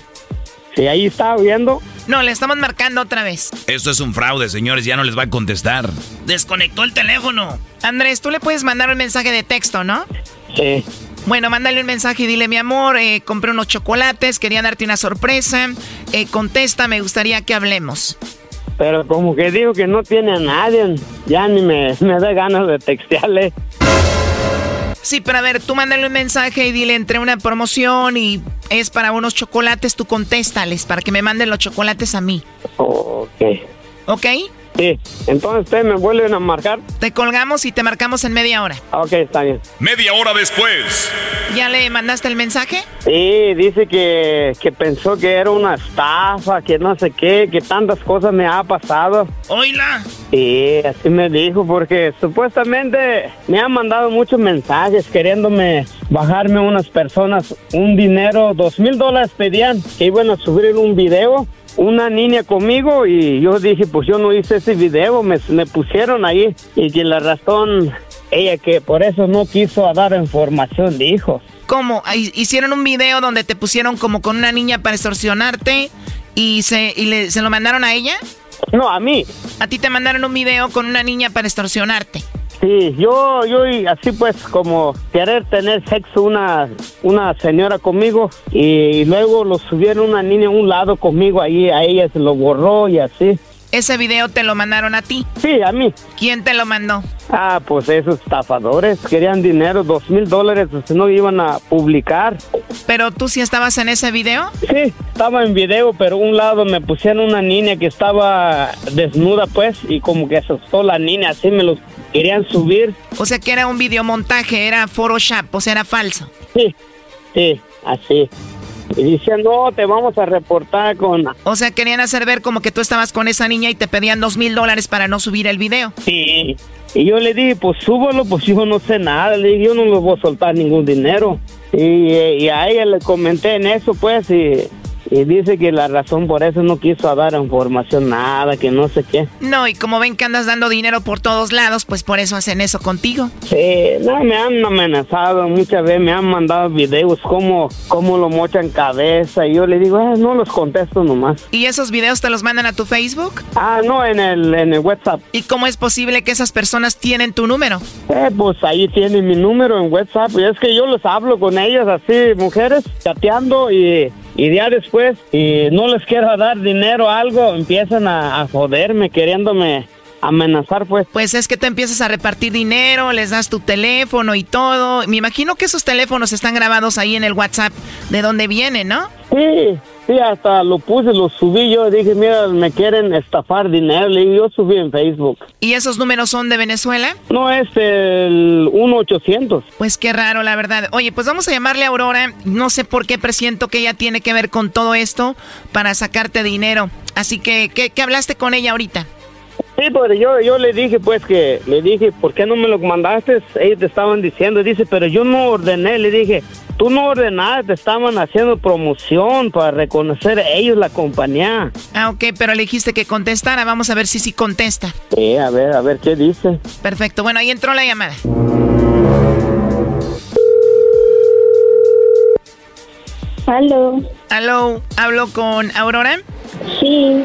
Sí, ahí está viendo. No, le estamos marcando otra vez. Esto es un fraude, señores, ya no les va a contestar. Desconectó el teléfono. Andrés, tú le puedes mandar un mensaje de texto, ¿no? Sí. Bueno, mándale un mensaje y dile, mi amor, eh, compré unos chocolates, quería darte una sorpresa. Eh, contesta, me gustaría que hablemos. Pero como que digo que no tiene a nadie, ya ni me, me da ganas de textearle. Sí, pero a ver, tú mándale un mensaje y dile entre una promoción y es para unos chocolates, tú contéstales para que me manden los chocolates a mí. Ok. ¿Ok? Sí, entonces ustedes me vuelven a marcar. Te colgamos y te marcamos en media hora. Ok, está bien. Media hora después. ¿Ya le mandaste el mensaje? Sí, dice que, que pensó que era una estafa, que no sé qué, que tantas cosas me ha pasado. Oíla. Sí, así me dijo, porque supuestamente me han mandado muchos mensajes queriéndome bajarme unas personas un dinero, dos mil dólares pedían que iban a subir un video una niña conmigo y yo dije, pues yo no hice ese video, me, me pusieron ahí y que la razón, ella que por eso no quiso dar información, dijo. ¿Cómo? ¿Hicieron un video donde te pusieron como con una niña para extorsionarte y se, y le, se lo mandaron a ella? No, a mí. A ti te mandaron un video con una niña para extorsionarte. Sí, yo, yo así pues como querer tener sexo una, una señora conmigo y luego lo subieron una niña a un lado conmigo ahí, a ella se lo borró y así. ¿Ese video te lo mandaron a ti? Sí, a mí. ¿Quién te lo mandó? Ah, pues esos estafadores querían dinero, dos mil dólares, pues no iban a publicar. ¿Pero tú sí estabas en ese video? Sí, estaba en video, pero un lado me pusieron una niña que estaba desnuda, pues, y como que asustó la niña, así me los querían subir. O sea que era un videomontaje, era Photoshop, o sea, era falso. Sí, sí, así. Y decían, no, te vamos a reportar con... O sea, querían hacer ver como que tú estabas con esa niña y te pedían dos mil dólares para no subir el video. Sí. Y yo le dije, pues súbalo, pues yo no sé nada. Le dije, yo no le voy a soltar ningún dinero. Y, y a ella le comenté en eso, pues, y, y dice que la razón por eso no quiso dar información nada, que no sé qué. No, y como ven que andas dando dinero por todos lados, pues por eso hacen eso contigo. Sí, no, me han amenazado muchas veces, me han mandado videos como, como lo mochan cabeza y yo le digo, ah, no los contesto nomás. ¿Y esos videos te los mandan a tu Facebook? Ah, no, en el, en el WhatsApp. ¿Y cómo es posible que esas personas tienen tu número? Eh, pues ahí tienen mi número en WhatsApp y es que yo les hablo con ellas así, mujeres, chateando y y ya después, y no les quiero dar dinero o algo, empiezan a, a joderme, queriéndome amenazar, pues. Pues es que te empiezas a repartir dinero, les das tu teléfono y todo. Me imagino que esos teléfonos están grabados ahí en el WhatsApp de donde vienen, ¿no? Sí, sí, hasta lo puse, lo subí yo, dije, mira, me quieren estafar dinero, y yo subí en Facebook. ¿Y esos números son de Venezuela? No, es el 1-800. Pues qué raro, la verdad. Oye, pues vamos a llamarle a Aurora, no sé por qué presiento que ella tiene que ver con todo esto para sacarte dinero. Así que, ¿qué, qué hablaste con ella ahorita? Sí, pues yo, yo le dije, pues que, le dije, ¿por qué no me lo mandaste? Ellos te estaban diciendo, dice, pero yo no ordené, le dije, tú no ordenaste, te estaban haciendo promoción para reconocer ellos la compañía. Ah, ok, pero le dijiste que contestara, vamos a ver si sí contesta. Sí, a ver, a ver qué dice. Perfecto, bueno, ahí entró la llamada. Aló. Aló, ¿hablo con Aurora? Sí.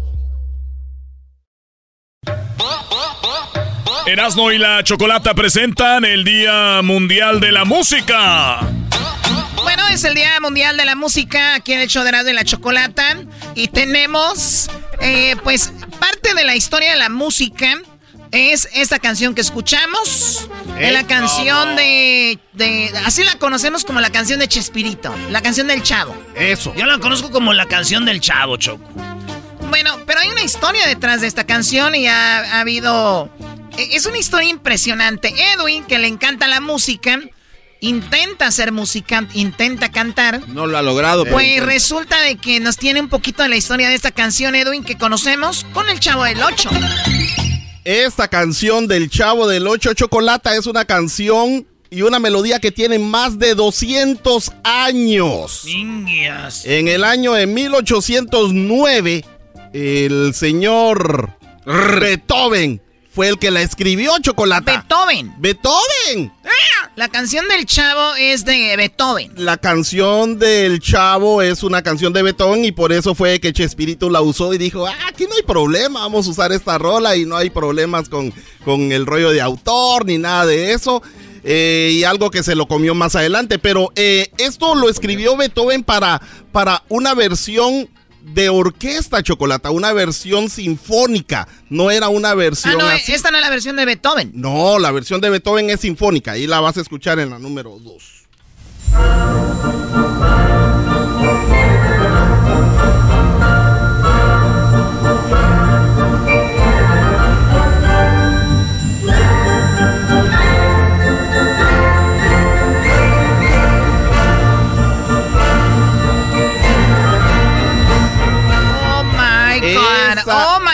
Erasno y la Chocolata presentan el Día Mundial de la Música. Bueno, es el Día Mundial de la Música aquí en el show de Erasmo y la Chocolata. Y tenemos, eh, pues, parte de la historia de la música es esta canción que escuchamos. Es la canción de, de. Así la conocemos como la canción de Chespirito. La canción del Chavo. Eso. Yo la conozco como la canción del Chavo, Choco. Bueno, pero hay una historia detrás de esta canción y ha, ha habido... e- Es una historia impresionante. Edwin, que le encanta la música, intenta hacer música, intenta cantar. No lo ha logrado. pero Pues resulta de que nos tiene un poquito de la historia de esta canción, Edwin, que conocemos con el Chavo del 8. Esta canción del Chavo del 8 Chocolata es una canción y una melodía que tiene más de 200 años. Niñas. En el año de 1809, el señor Beethoven fue el que la escribió, Chocolata. Beethoven. Beethoven. La canción del Chavo es de Beethoven. La canción del Chavo es una canción de Beethoven y por eso fue que Chespirito la usó y dijo, ah, aquí no hay problema, vamos a usar esta rola y no hay problemas con, con el rollo de autor ni nada de eso. Eh, y algo que se lo comió más adelante. Pero eh, esto lo escribió Beethoven para, para una versión de orquesta, Chocolata, una versión sinfónica. No era una Ah, versión no, así. esta no es la versión de Beethoven. No, la versión de Beethoven es sinfónica y la vas a escuchar en la número 2.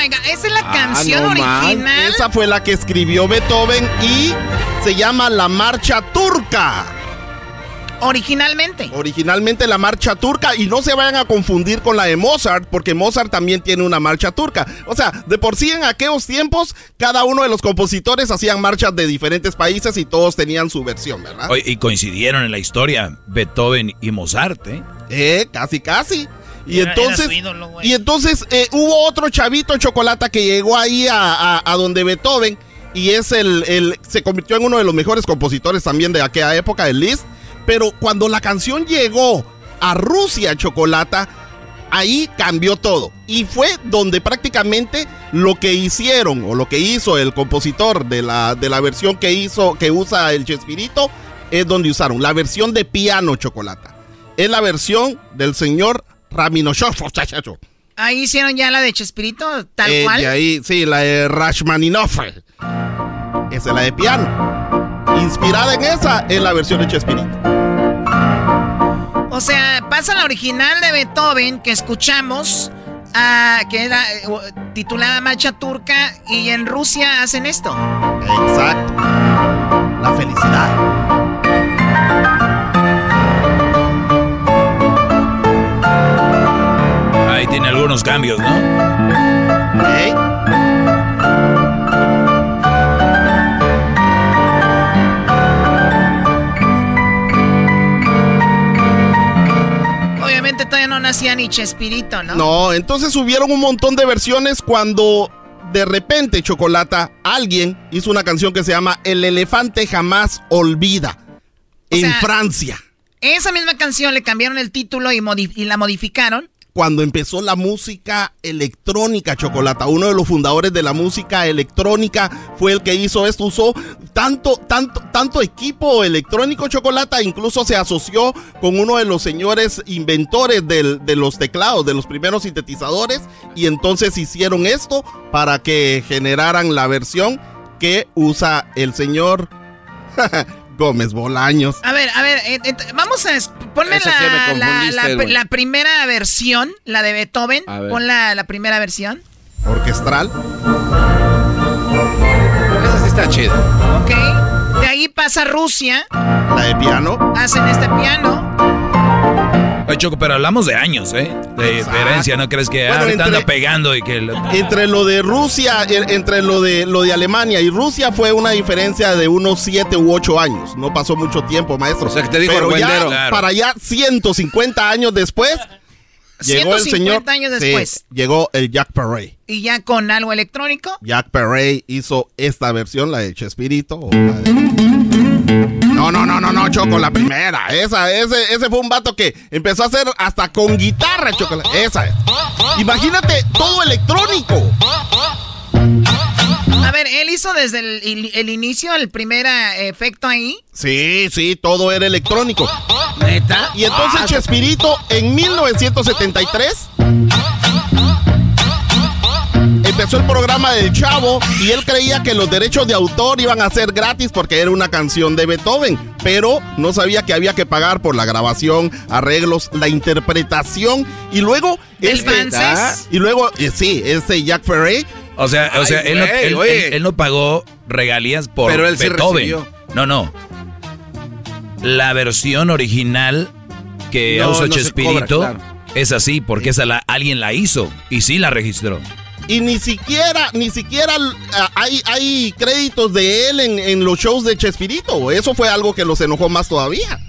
My God. Esa es la canción Ah, man. original. Esa fue la que escribió Beethoven y se llama La Marcha Turca. Originalmente. Originalmente la marcha turca y no se vayan a confundir con la de Mozart porque Mozart también tiene una marcha turca. O sea, de por sí en aquellos tiempos cada uno de los compositores hacían marchas de diferentes países y todos tenían su versión, ¿verdad? y coincidieron en la historia Beethoven y Mozart, ¿eh? Eh, casi, casi. Y entonces, y entonces eh, hubo otro chavito chocolate que llegó ahí a, a donde Beethoven y es el, el, se convirtió en uno de los mejores compositores también de aquella época, el Liszt. Pero cuando la canción llegó a Rusia, Chocolata, ahí cambió todo. Y fue donde prácticamente lo que hicieron o lo que hizo el compositor de la, de la versión que hizo, que usa el Chespirito, es donde usaron la versión de piano Chocolata. Es la versión del señor Raminoshov, Ahí hicieron ya la de Chespirito, tal eh, cual. ahí, sí, la de Rachmaninov. Esa es la de piano. Inspirada en esa es la versión de Chespirito. O sea, pasa la original de Beethoven que escuchamos, ah, que era titulada Marcha Turca, y en Rusia hacen esto. Exacto. La felicidad. Cambios, ¿no? ¿Eh? todavía no nacía ni Chespirito, ¿no? No, entonces hubieron un montón de versiones cuando de repente, Chocolata, alguien hizo una canción que se llama El elefante jamás olvida en Francia. Esa misma canción le cambiaron el título y, y la modificaron cuando empezó la música electrónica, Chocolata. Uno de los fundadores de la música electrónica fue el que hizo esto. Usó tanto, tanto, tanto equipo electrónico, Chocolata. Incluso se asoció con uno de los señores inventores de los teclados, de los primeros sintetizadores. Y entonces hicieron esto para que generaran la versión que usa el señor Gómez Bolaños. A ver, a ver, eh, eh, vamos a ponme la, primera versión, la de Beethoven. Pon la, primera versión. Orquestral. Esa sí está chida. Ok. De ahí pasa Rusia. La de piano. Hacen este piano. Oye, Choco, pero hablamos de años, ¿eh? De diferencia, ¿no crees que ahorita anda pegando y que... Entre lo de Rusia, entre lo de, lo de Alemania y Rusia fue una diferencia de unos 7 u 8 años. No pasó mucho tiempo, maestro. O sea, que te dijo pero ya, para allá 150 años después... Llegó el señor. años después. llegó el Jack Perret. ¿Y ya con algo electrónico? Jack Perret hizo esta versión, la de Chespirito. O la de... No, no, no, no, no, Choco, la primera. Esa, ese, ese fue un vato que empezó a hacer hasta con guitarra, Choco. Esa es. Imagínate todo electrónico. A ver, él hizo desde el, inicio el primer eh, efecto ahí. Sí, sí, todo era electrónico. ¿Neta? Y entonces ah. Chespirito en 1973 empezó el programa del Chavo y él creía que los derechos de autor iban a ser gratis porque era una canción de Beethoven, pero no sabía que había que pagar por la grabación, arreglos, la interpretación y luego este y luego eh, sí, este Jack Ferrey o sea, o sea, él, no, él, no, pagó regalías por pero él Beethoven. no, no. La versión original que no, usa Chespirito es así porque esa la, alguien la hizo y sí la registró. Y ni siquiera, ni siquiera ah, hay, hay créditos de él en, los shows de Chespirito. Eso fue algo que los enojó más todavía.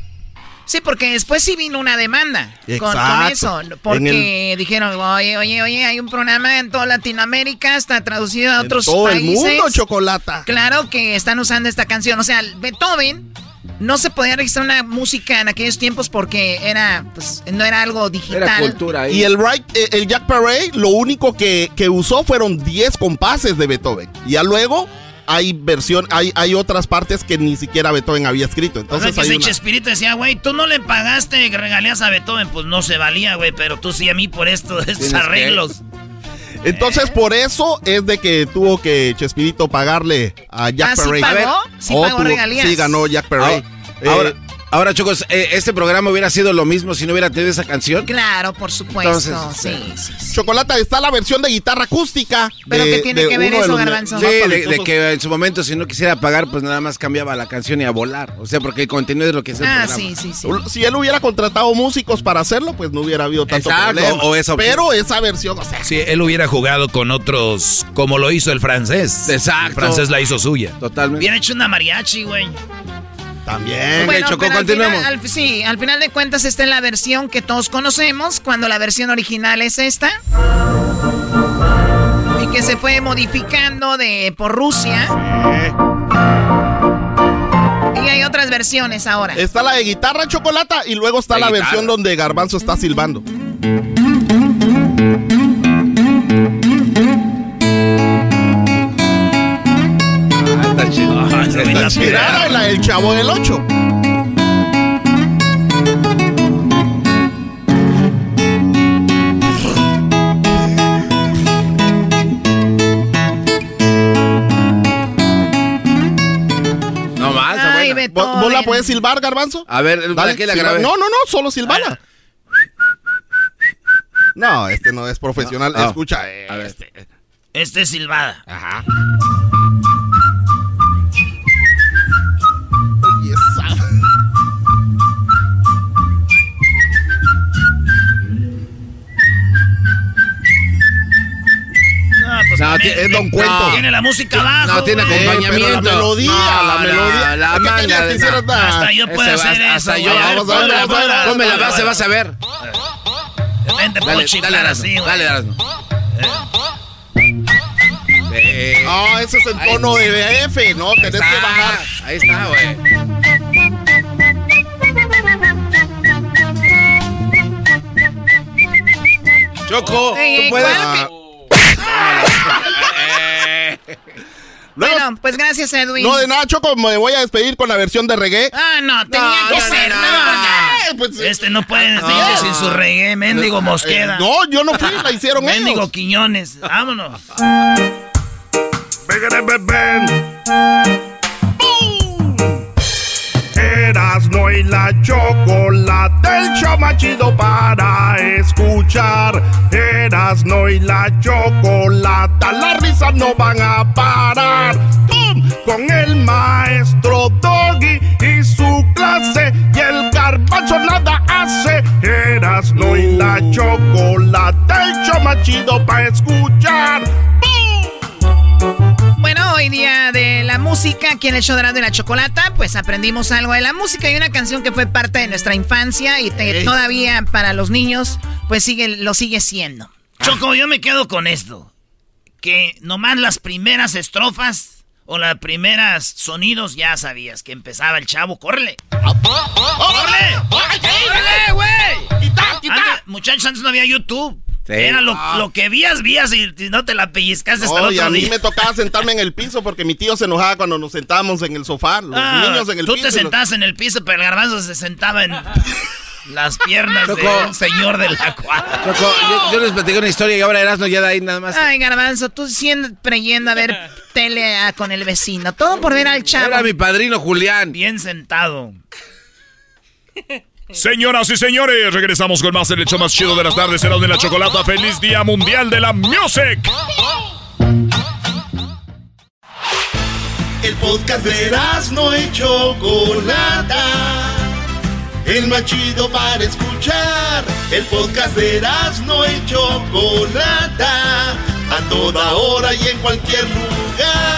Sí, porque después sí vino una demanda con, eso. Porque dijeron, oye, oye, oye, hay un programa en toda Latinoamérica, está traducido a otros todo países. el mundo, Chocolata. Claro que están usando esta canción. O sea, Beethoven no se podía registrar una música en aquellos tiempos porque era, pues, no era algo digital. Era cultura Y el, right, eh, el Jack Parade, lo único que, usó fueron 10 compases de Beethoven. Y ya luego hay versión, hay, hay otras partes que ni siquiera Beethoven había escrito. Entonces o sea, que Espíritu decía, güey, tú no le pagaste regalías a Beethoven, pues no se valía, güey, pero tú sí a mí por esto, estos arreglos. Entonces, por eso es de que tuvo que Chespirito pagarle a Jack ¿Ah, Perry. ¿sí pagó? ¿Sí oh, pagó regalías? Sí, ganó Jack Perry. Ahora, eh, Ahora, Chocos, eh, ¿este programa hubiera sido lo mismo si no hubiera tenido esa canción? Claro, por supuesto. Entonces, sí, sí. Chocolata, está la versión de guitarra acústica. ¿Pero de- qué tiene de que ver eso, Garbanzo? Sí, de, de que en su momento si no quisiera pagar, pues nada más cambiaba la canción y a volar. O sea, porque el contenido es lo que es el Ah, programa. sí, sí, sí. Si él hubiera contratado músicos para hacerlo, pues no hubiera habido tanto Exacto, problema. o esa. Pero esa versión, o sea, Si él hubiera jugado con otros, como lo hizo el francés. Exacto. El francés la hizo suya. Totalmente. Hubiera hecho una mariachi, güey. También. Bueno, Chocó, pero al continuemos. final- al- sí, al final de cuentas esta es la versión que todos conocemos, cuando la versión original es esta. Y que se fue modificando de por Rusia. Y hay otras versiones ahora. Está la de guitarra chocolata y luego está la guitarra. versión donde Garbanzo está silbando. Está chido. Ah, no, Está la chido. Mirá, la del chavo del 8. No más, está Ay. ¿Vos, vos la puedes silbar, Garbanzo? A ver, ¿para Dale, qué la grabé? No, no, no, solo silbala. No, este no es profesional. Ah. Escucha, eh, A ver. este. Este es silbada. Ajá. Pues No, también es Don Cuento. no. tiene la música abajo. No, tiene. Eh, acompañamiento. la melodía, No, la melodía. la ¿Qué manga Hasta yo puedo hacer hasta eso. yo. güey. A ver, Vamos a ver, ponla, vamos a ver, ponla, Ponme la ponla, base, vas a ver. Vente, Dale, dale, así. Dale, Erasmo. Sí. No, ese es el tono de BF, ¿no? Tenés que bajar. Ahí está, güey. Choco, Ey, tú puedes. Luego- Bueno, pues gracias, Edwin. No, de nada, Choco, me voy a despedir con la versión de reggae. Ah, no, tenía No, que no, ser. no, No, no, no. no. Pues, eh, Este no puede decirle sin su reggae, mendigo Mosqueda. eh, no, yo no fui, la hicieron Mendigo ellos. Quiñones. Vámonos. Erasno y la chocolate, el show más chido para escuchar. Erasno y la chocolata, las risas no van a parar. ¡Pum! Con el maestro Doggy y su clase, y el garbanzo nada hace. Erasno y la chocolata, el show más chido para escuchar. Bueno, hoy día de la música, aquí en el show de y la Chocolata, pues aprendimos algo de la música y una canción que fue parte de nuestra infancia y te- todavía para los niños, pues sigue, lo sigue siendo. Choco, yo me quedo con esto. Que nomás las primeras estrofas o las primeras sonidos ya sabías que empezaba el chavo. ¡Córrele! ¡Córrele! ¡Córrele, güey! ¡Quita, quita! Antes- muchachos, antes no había YouTube. Sí. Era lo, Ah. lo que vías, vías y, y no te la pellizcaste hasta No, el y otro a mí día. me tocaba sentarme en el piso porque mi tío se enojaba cuando nos sentábamos en el sofá. Los Ah, niños en el tú piso. te y los- sentabas en el piso, pero el garbanzo se sentaba en las piernas Choco. del señor de la cuadra. Choco, yo, yo les platiqué una historia y ahora Erasmo ya de ahí nada más. Ay, Garbanzo, tú siempre yendo a ver tele con el vecino. Todo por ver al chavo. Era mi padrino Julián. Bien sentado. Señoras y señores, regresamos con más el hecho más chido de las tardes. Será de la chocolata. ¡Feliz Día Mundial de la Music! El podcast de Erasmo y Chocolata. El más chido para escuchar. El podcast de Erasmo y Chocolata. A toda hora y en cualquier lugar.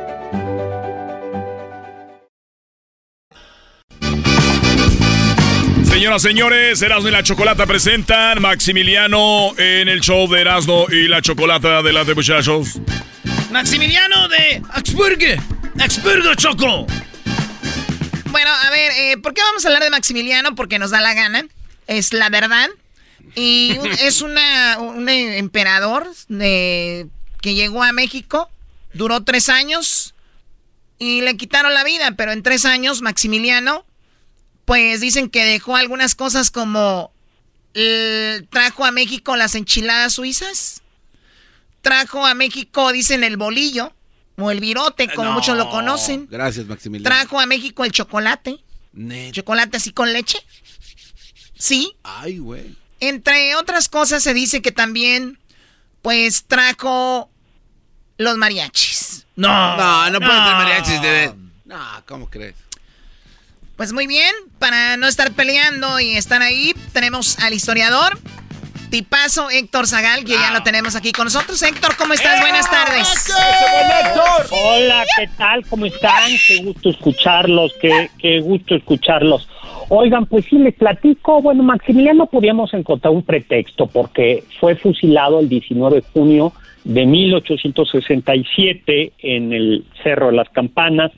Señoras, señores, Erasmo y la Chocolata presentan Maximiliano en el show de Erasmo y la Chocolata. Adelante, muchachos. Maximiliano de Augsburgo. Augsburgo, Choco. Bueno, a ver, eh, ¿por qué vamos a hablar de Maximiliano? Porque nos da la gana. es la verdad. Y es una, un emperador de, que llegó a México, duró tres años y le quitaron la vida, pero en tres años Maximiliano, pues dicen que dejó algunas cosas como trajo a México las enchiladas suizas, trajo a México, dicen, el bolillo o el virote, como muchos lo conocen. Gracias, Maximiliano. Trajo a México el chocolate. Chocolate así con leche. Sí. Ay, güey. Entre otras cosas se dice que también, pues, trajo los mariachis. No. No, no, puede traer mariachis de... No, ¿cómo crees? Pues muy bien, para no estar peleando y estar ahí, tenemos al historiador, tipazo Héctor Zagal, que ya lo tenemos aquí con nosotros. Héctor, ¿cómo estás? Buenas tardes. Hola, ¿qué tal? ¿Cómo están? Qué gusto escucharlos, qué, qué gusto escucharlos. Oigan, pues sí, les platico. Bueno, Maximiliano podíamos encontrar un pretexto porque fue fusilado el 19 de junio de 1867 en el Cerro de las Campanas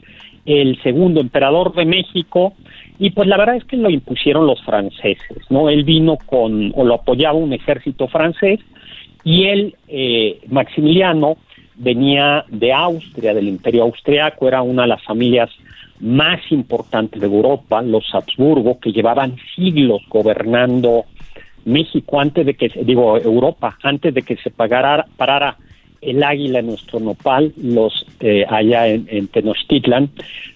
el segundo emperador de México, y pues la verdad es que lo impusieron los franceses, ¿no? Él vino con, o lo apoyaba un ejército francés, y él, eh, Maximiliano, venía de Austria, del imperio austriaco, era una de las familias más importantes de Europa, los Habsburgo, que llevaban siglos gobernando México antes de que, digo, Europa, antes de que se pagara, parara el águila en nuestro nopal, los eh, allá en, Tenochtitlan,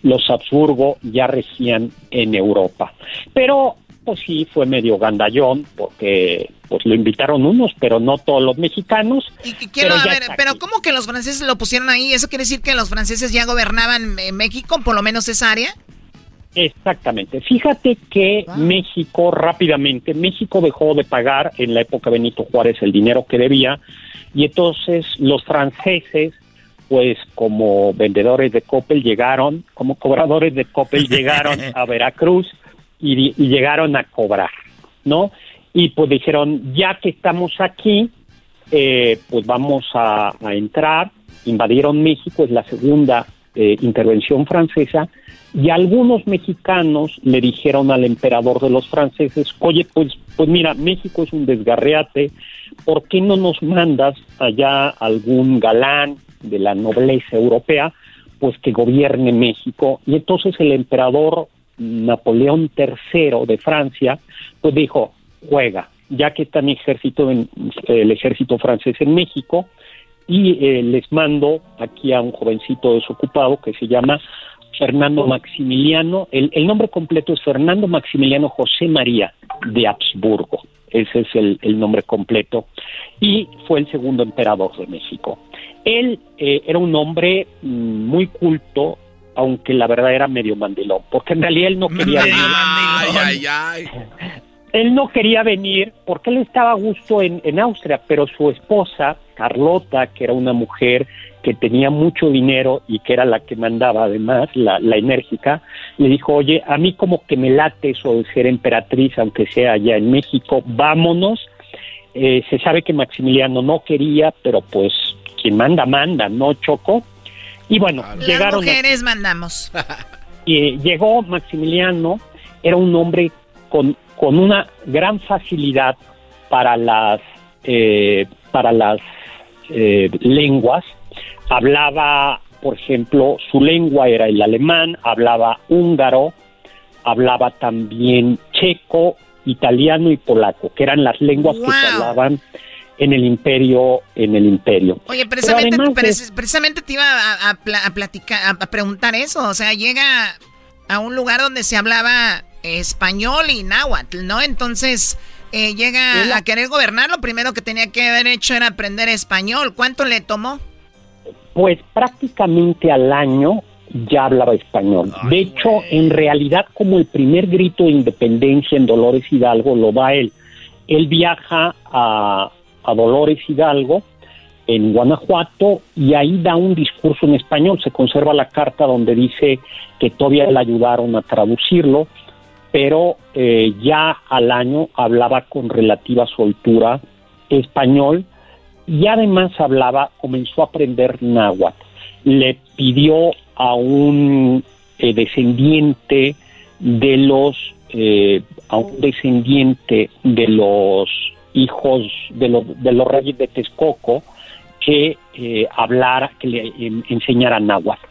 los Habsburgo ya regían en Europa. Pero pues sí fue medio gandallón porque pues lo invitaron unos, pero no todos los mexicanos. Y quiero pero ver, pero ¿cómo que los franceses lo pusieron ahí? ¿Eso quiere decir que los franceses ya gobernaban en México, por lo menos esa área? Exactamente. Fíjate que México rápidamente, México dejó de pagar en la época de Benito Juárez el dinero que debía y entonces los franceses, pues como vendedores de Coppel llegaron, como cobradores de Coppel llegaron a Veracruz y, llegaron a cobrar, ¿no? Y pues dijeron, ya que estamos aquí, eh, pues vamos a, entrar, invadieron México, es la segunda eh, intervención francesa, y algunos mexicanos le dijeron al emperador de los franceses, oye, pues, pues mira, México es un desgarreate, ¿por qué no nos mandas allá algún galán de la nobleza europea, pues que gobierne México? Y entonces el emperador Napoleón III de Francia, pues dijo, juega, ya que está mi ejército, en, el ejército francés en México, y eh, les mando aquí a un jovencito desocupado que se llama Fernando Maximiliano, el, el nombre completo es Fernando Maximiliano José María de Habsburgo ese es el, nombre completo, y fue el segundo emperador de México. Él eh, era un hombre mm, muy culto, aunque la verdad era medio mandilón, porque en realidad él no quería venir. Él no quería venir porque él estaba a gusto en, en Austria, pero su esposa, Carlota, que era una mujer que tenía mucho dinero y que era la que mandaba además, la, enérgica, le dijo, oye, a mí como que me late eso de ser emperatriz, aunque sea allá en México, vámonos. Eh, se sabe que Maximiliano no quería, pero pues quien manda, manda, ¿no, Choco? Y bueno, llegaron... Las mujeres mandamos. Y llegó Maximiliano, era un hombre con, con una gran facilidad para las, eh, para las eh, lenguas, hablaba, por ejemplo, su lengua era el alemán, hablaba húngaro, hablaba también checo, italiano y polaco, que eran las lenguas que se hablaban en el imperio, en el imperio. Oye, precisamente, precisamente te iba a, a, platicar, a preguntar eso, o sea, llega a un lugar donde se hablaba español y náhuatl, ¿no? Entonces, eh, llega a querer gobernar, lo primero que tenía que haber hecho era aprender español. ¿Cuánto le tomó? Pues prácticamente al año ya hablaba español. de hecho, en realidad, como el primer grito de independencia en Dolores Hidalgo lo da él. Él viaja a, a Dolores Hidalgo en Guanajuato y ahí da un discurso en español. Se conserva la carta donde dice que todavía le ayudaron a traducirlo, pero eh, ya al año hablaba con relativa soltura español y además hablaba, comenzó a aprender náhuatl. Le pidió a un eh, descendiente de los eh, a un descendiente de los hijos de los, de los reyes de Texcoco que eh, hablara, que le enseñara náhuatl.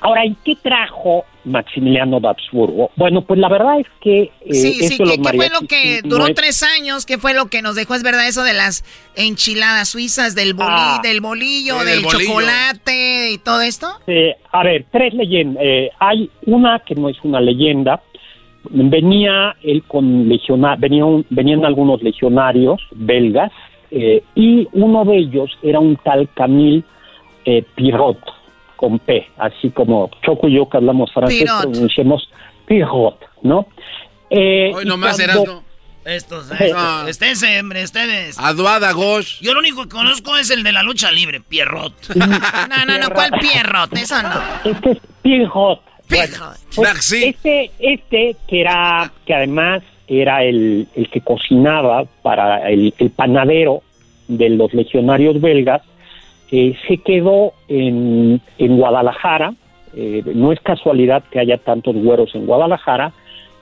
Ahora, ¿y qué trajo Maximiliano de Habsburgo? Bueno, pues la verdad es que... eh, Sí, sí, de ¿qué, fue lo que no duró es- tres años? ¿Qué fue lo que nos dejó? ¿Es verdad eso de las enchiladas suizas, del, boli- Ah. del bolillo, del del bolillo. chocolate y todo esto? Eh, a ver, tres leyendas. Eh, hay una que no es una leyenda. Venía él con legionarios, venían algunos legionarios belgas eh, y uno de ellos era un tal Camille eh, Pirot, con P, así como Choco y yo que hablamos francés Pirot. pronunciamos Pirot, ¿no? Eh, Hoy nomás cuando-. Estos, Eh, estos, esténse, hombre, ustedes. Aduada Gosh. Yo lo único que conozco es el de la lucha libre, Pierrot. no, no, no, ¿cuál Pierrot? Eso no. Este es Pirot. Bueno, pues, este, este que era, que además era el, el que cocinaba para el, el panadero de los legionarios belgas, eh, se quedó en, en Guadalajara. eh, no es casualidad que haya tantos güeros en Guadalajara.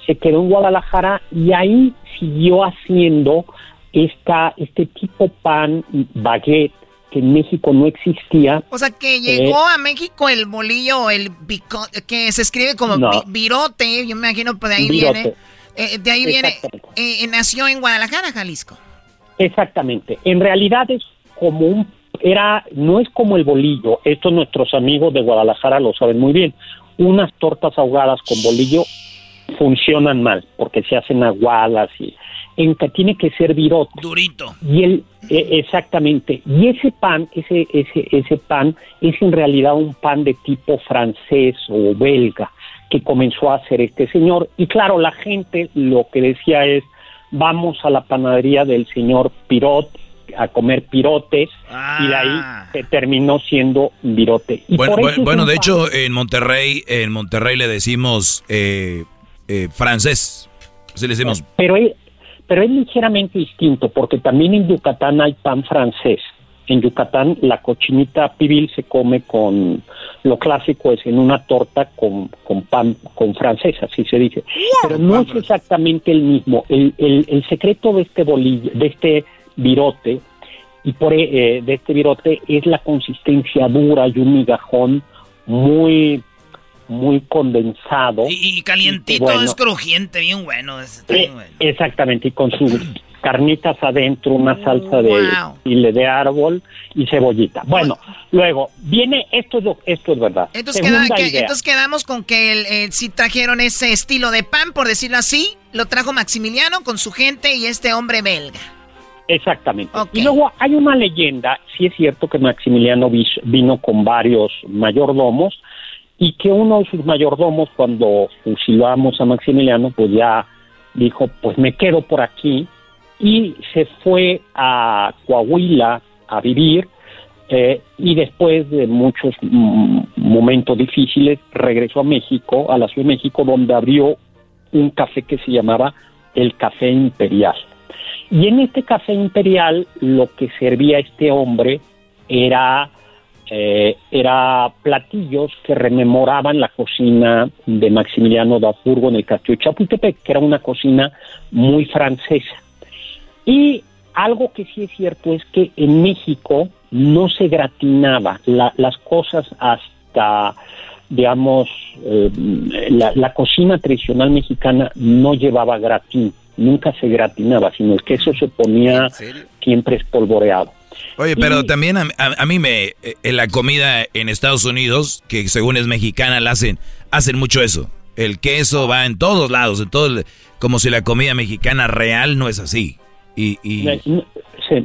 Se quedó en Guadalajara y ahí siguió haciendo esta, este tipo pan baguette que en México no existía. O sea, que Eh, llegó a México el bolillo, el bico- que se escribe como No. virote, yo me imagino pues de ahí Virote. viene. Eh, de ahí viene, nació en Guadalajara, Jalisco. Exactamente. En realidad es como un era no es como el bolillo. Esto nuestros amigos de Guadalajara lo saben muy bien. Unas tortas ahogadas con bolillo funcionan mal porque se hacen aguadas y en que tiene que ser virote. Durito. Y el eh, exactamente. Y ese pan, ese ese ese pan es en realidad un pan de tipo francés o belga que comenzó a hacer este señor y claro, la gente lo que decía es vamos a la panadería del señor Pirot a comer pirotes y de ahí se terminó siendo virote. Y Bueno, bueno, de pan- hecho, en Monterrey, en Monterrey le decimos eh, eh, francés. Así le decimos. pero es, pero es ligeramente distinto porque también en Yucatán hay pan francés. En Yucatán la cochinita pibil se come con lo clásico es en una torta con, con pan con francés, así se dice. Pero no es exactamente el mismo. El, el, el secreto de este bolillo, de este virote y por eh, de este virote es la consistencia dura y un migajón muy muy condensado. Y, y calientito, Bueno. es crujiente, bien bueno. es- Eh, bueno. Exactamente, y con sus carnitas adentro, una salsa de Wow. chile de árbol y cebollita. Bueno, luego viene, esto es, lo- esto es verdad. Entonces, Segunda queda- que- idea. entonces quedamos con que el, eh, si trajeron ese estilo de pan, por decirlo así, lo trajo Maximiliano con su gente y este hombre belga. Exactamente. Y luego hay una leyenda, sí es cierto que Maximiliano vino con varios mayordomos y que uno de sus mayordomos cuando fusilamos a Maximiliano pues ya dijo pues me quedo por aquí y se fue a Coahuila a vivir eh, y después de muchos mm, momentos difíciles regresó a México, a la Ciudad de México donde abrió un café que se llamaba el Café Imperial. Y en este café imperial lo que servía este hombre era, eh, era platillos que rememoraban la cocina de Maximiliano de Habsburgo en el castillo de Chapultepec, que era una cocina muy francesa. Y algo que sí es cierto es que en México no se gratinaba la- las cosas hasta, digamos, eh, la cocina tradicional mexicana no llevaba gratín, nunca se gratinaba, sino el queso se ponía siempre espolvoreado. Oye, pero también a, a- a mí me, eh, en la comida en Estados Unidos, que según es mexicana, la hacen, hacen mucho eso. El queso va en todos lados, en todo, como si la comida mexicana real no es así. Y, y- Sí,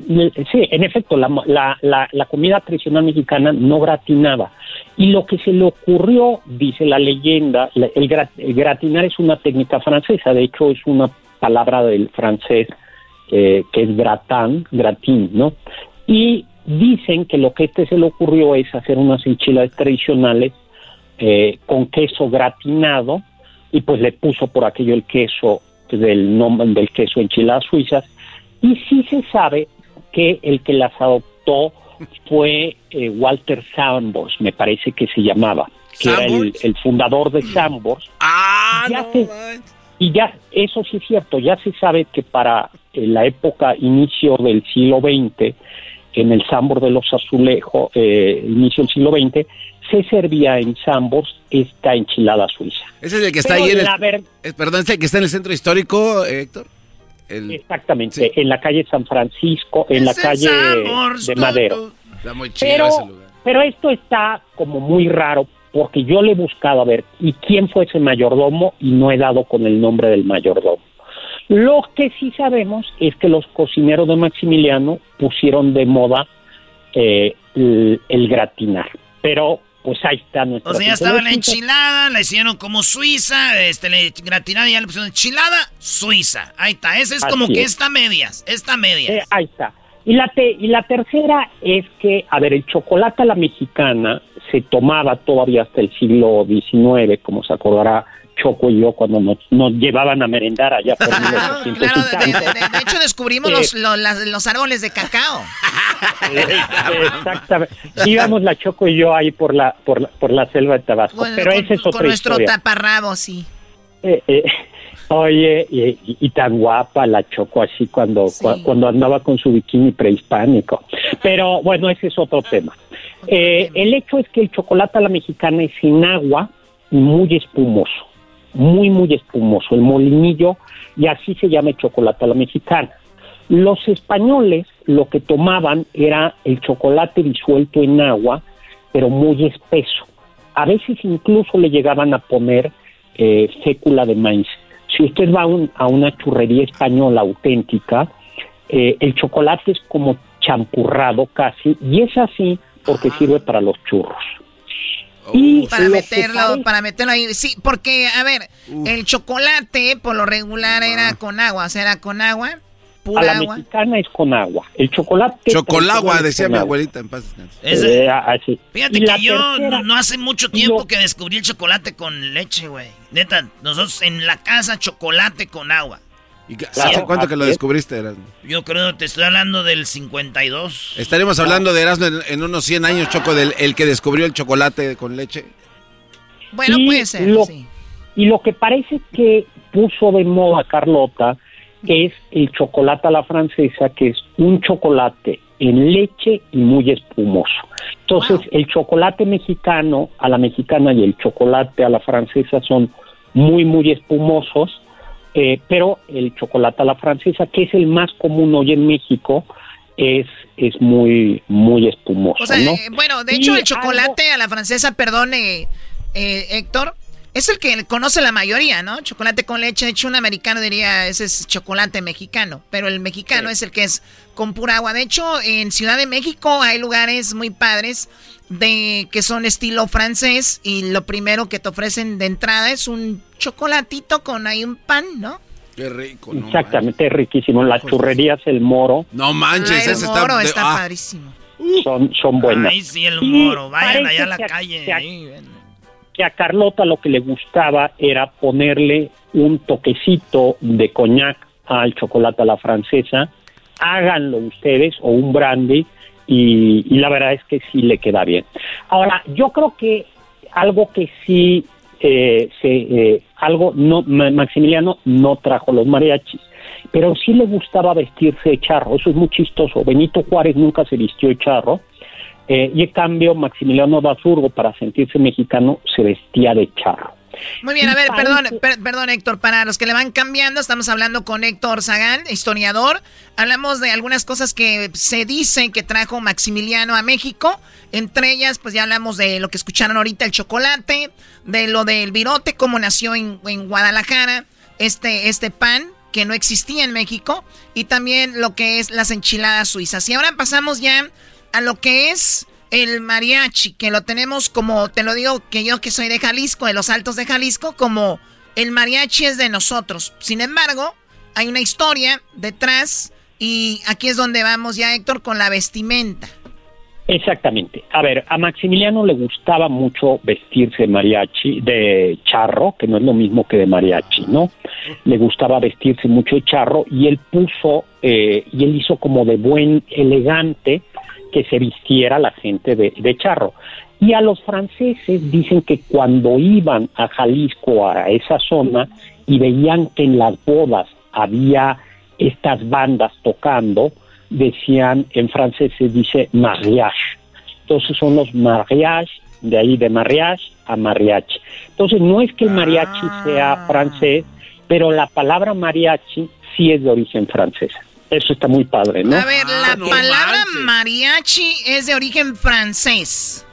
sí, en efecto, la, la, la, la comida tradicional mexicana no gratinaba. Y lo que se le ocurrió, dice la leyenda, el gratinar es una técnica francesa, de hecho es una palabra del francés eh, que es gratin, gratin, ¿no? Y dicen que lo que este se le ocurrió es hacer unas enchiladas tradicionales eh, con queso gratinado y pues le puso por aquello el queso del nombre del queso enchiladas suizas y sí se sabe que el que las adoptó fue eh, Walter Sambors, me parece que se llamaba, que era el, el fundador de Sambors. Ah, ya, se, Y ya, eso sí es cierto, ya se sabe que para eh, la época inicio del siglo XX, en el Sambor de los Azulejos, eh, inicio del siglo XX, se servía en Sambors esta enchilada suiza. Ese es el que está Pero ahí en el, ver- eh, perdón, es el que está en el centro histórico, eh, Héctor. El- Exactamente, en la calle San Francisco, en la calle Sambors, de Madero. Está muy chido Pero, ese lugar. pero esto está como muy raro porque yo le he buscado a ver y quién fue ese mayordomo y no he dado con el nombre del mayordomo. Lo que sí sabemos es que los cocineros de Maximiliano pusieron de moda eh, el, el gratinar, pero pues ahí está nuestra O sea, ya estaba la enchilada, la hicieron como suiza, este, le gratinaron y ya le pusieron enchilada suiza. Ahí está, ese es como Así que es. está a medias, está a medias. Eh, ahí está. Y la, te- y la tercera es que, a ver, el chocolate a la mexicana se tomaba todavía hasta el siglo XIX, como se acordará Choco y yo cuando nos, nos llevaban a merendar allá por 1800 Claro, de, de- hecho descubrimos Eh, los, los, las- los árboles de cacao. Exactamente. Íbamos la Choco y yo ahí por la, por la, por la selva de Tabasco. Bueno, Pero con, esa es con otra nuestro historia. taparrabo, sí. Eh, eh, oye, y, y- y tan guapa la Choco así cuando, cua- cuando andaba con su bikini prehispánico. Pero bueno, ese es otro tema. Eh, el hecho es que el chocolate a la mexicana es sin agua y muy espumoso, muy, muy espumoso. El molinillo, y así se llama el chocolate a la mexicana. Los españoles lo que tomaban era el chocolate disuelto en agua, pero muy espeso. A veces incluso le llegaban a poner eh, fécula de maíz. Si usted va a, un- a una churrería española auténtica, eh, el chocolate es como champurrado casi, y es así porque sirve para los churros. Y Para meterlo, para meterlo ahí. Sí, porque, a ver, el chocolate por lo regular era con agua, o sea, era con agua, a pura la agua. mexicana es con agua. El chocolate. Chocolagua, es decía mi abuelita en paz. Ese- Eh, así. Fíjate Y que la yo tercera- no, no hace mucho tiempo que descubrí el chocolate con leche, güey. Neta, nosotros en la casa chocolate con agua. ¿Y qué- ¿Hace cuánto que lo descubriste, Erasmo? Yo creo, te estoy hablando del 52. Estaremos hablando de Erasmo en, en unos 100 años, Choco, del el que descubrió el chocolate con leche. Bueno, Y puede ser, lo- sí. Y lo que parece que puso de moda Carlota es el chocolate a la francesa, que es un chocolate en leche y muy espumoso. Entonces, el chocolate mexicano a la mexicana y el chocolate a la francesa son muy, muy espumosos, eh, pero el chocolate a la francesa, que es el más común hoy en México, es, es muy, muy espumoso, O sea, ¿no? eh, bueno, de hecho Y el chocolate a la francesa, perdón, eh, eh, Héctor, es el que conoce la mayoría, ¿no? Chocolate con leche, de hecho un americano diría, ese es chocolate mexicano, pero el mexicano es el que es con pura agua. De hecho, en Ciudad de México hay lugares muy padres de que son estilo francés y lo primero que te ofrecen de entrada es un chocolatito con ahí un pan, ¿no? Qué rico, no Exactamente, es riquísimo. Las churrerías El Moro. No manches, Ah, el ese moro está... está ah, padrísimo. Son, son buenas. Ay, sí, el moro. Vayan allá a la calle. ahí, ven. Que a Carlota lo que le gustaba era ponerle un toquecito de coñac al chocolate a la francesa. Háganlo ustedes o un brandy y, la verdad es que sí le queda bien. Ahora, yo creo que algo que sí eh, se, eh, algo no Ma- Maximiliano no trajo los mariachis, pero sí le gustaba vestirse de charro. Eso es muy chistoso. Benito Juárez nunca se vistió de charro. Eh, y en cambio, Maximiliano Basurgo, para sentirse mexicano, se vestía de charro. Muy bien, a ver, perdón, per- perdón Héctor, para los que le van cambiando, estamos hablando con Héctor Zagán, historiador. Hablamos de algunas cosas que se dicen que trajo Maximiliano a México. Entre ellas, pues ya hablamos de lo que escucharon ahorita, el chocolate, de lo del virote, cómo nació en, en Guadalajara, este, este pan que no existía en México, y también lo que es las enchiladas suizas. Y ahora pasamos ya a lo que es el mariachi, que lo tenemos como, te lo digo que yo que soy de Jalisco, de los Altos de Jalisco, como el mariachi es de nosotros. Sin embargo, hay una historia detrás y aquí es donde vamos ya, Héctor, con la vestimenta. Exactamente. A ver, a Maximiliano le gustaba mucho vestirse de mariachi, de charro, que no es lo mismo que de mariachi, ¿no? Le gustaba vestirse mucho de charro y él puso, eh, y él hizo como de buen elegante que se vistiera la gente de, de charro. Y a los franceses dicen que cuando iban a Jalisco, a esa zona, y veían que en las bodas había estas bandas tocando, decían, en francés se dice mariage. Entonces son los mariage, de ahí de mariage a mariachi. Entonces no es que el mariachi sea francés, pero la palabra mariachi sí es de origen francés. Eso está muy padre, ¿no? A ver, la palabra mariachi es de origen francés.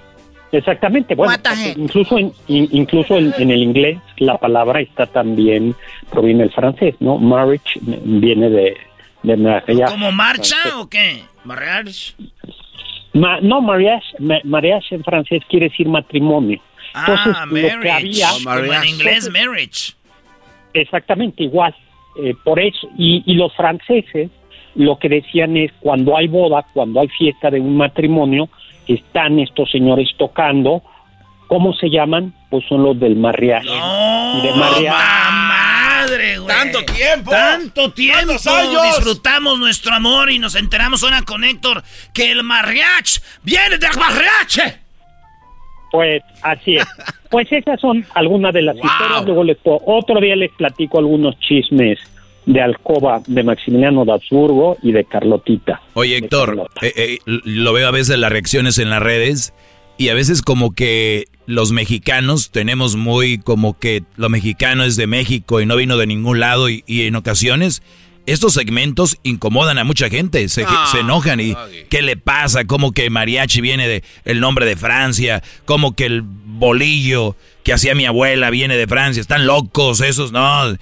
Exactamente, bueno, incluso en, incluso en, el inglés la palabra está también proviene del francés, ¿no? Marriage viene de, de. ¿Como marcha o qué? Mariage. no, mariage, mariage en francés quiere decir matrimonio. ah, marriage. Como en inglés, marriage. Exactamente, igual. Eh, por eso, y, y los franceses lo que decían es cuando hay boda, cuando hay fiesta de un matrimonio, están estos señores tocando. ¿Cómo se llaman? Pues son los del mariachi. No, de madre, güey. Tanto tiempo. Tanto tiempo. Disfrutamos nuestro amor y nos enteramos ahora con Héctor que el mariachi viene del mariachi. Pues así es. Pues esas son algunas de las historias. Luego les otro día les platico algunos chismes de Alcoba, de Maximiliano de Habsburgo y de Carlotita. Oye, Héctor, eh, eh, lo veo a veces las reacciones en las redes y a veces como que los mexicanos tenemos muy como que lo mexicano es de México y no vino de ningún lado y, en ocasiones estos segmentos incomodan a mucha gente, se, ah, se, enojan y ¿qué le pasa? Como que mariachi viene de el nombre de Francia, como que el bolillo que hacía mi abuela viene de Francia, están locos esos, no,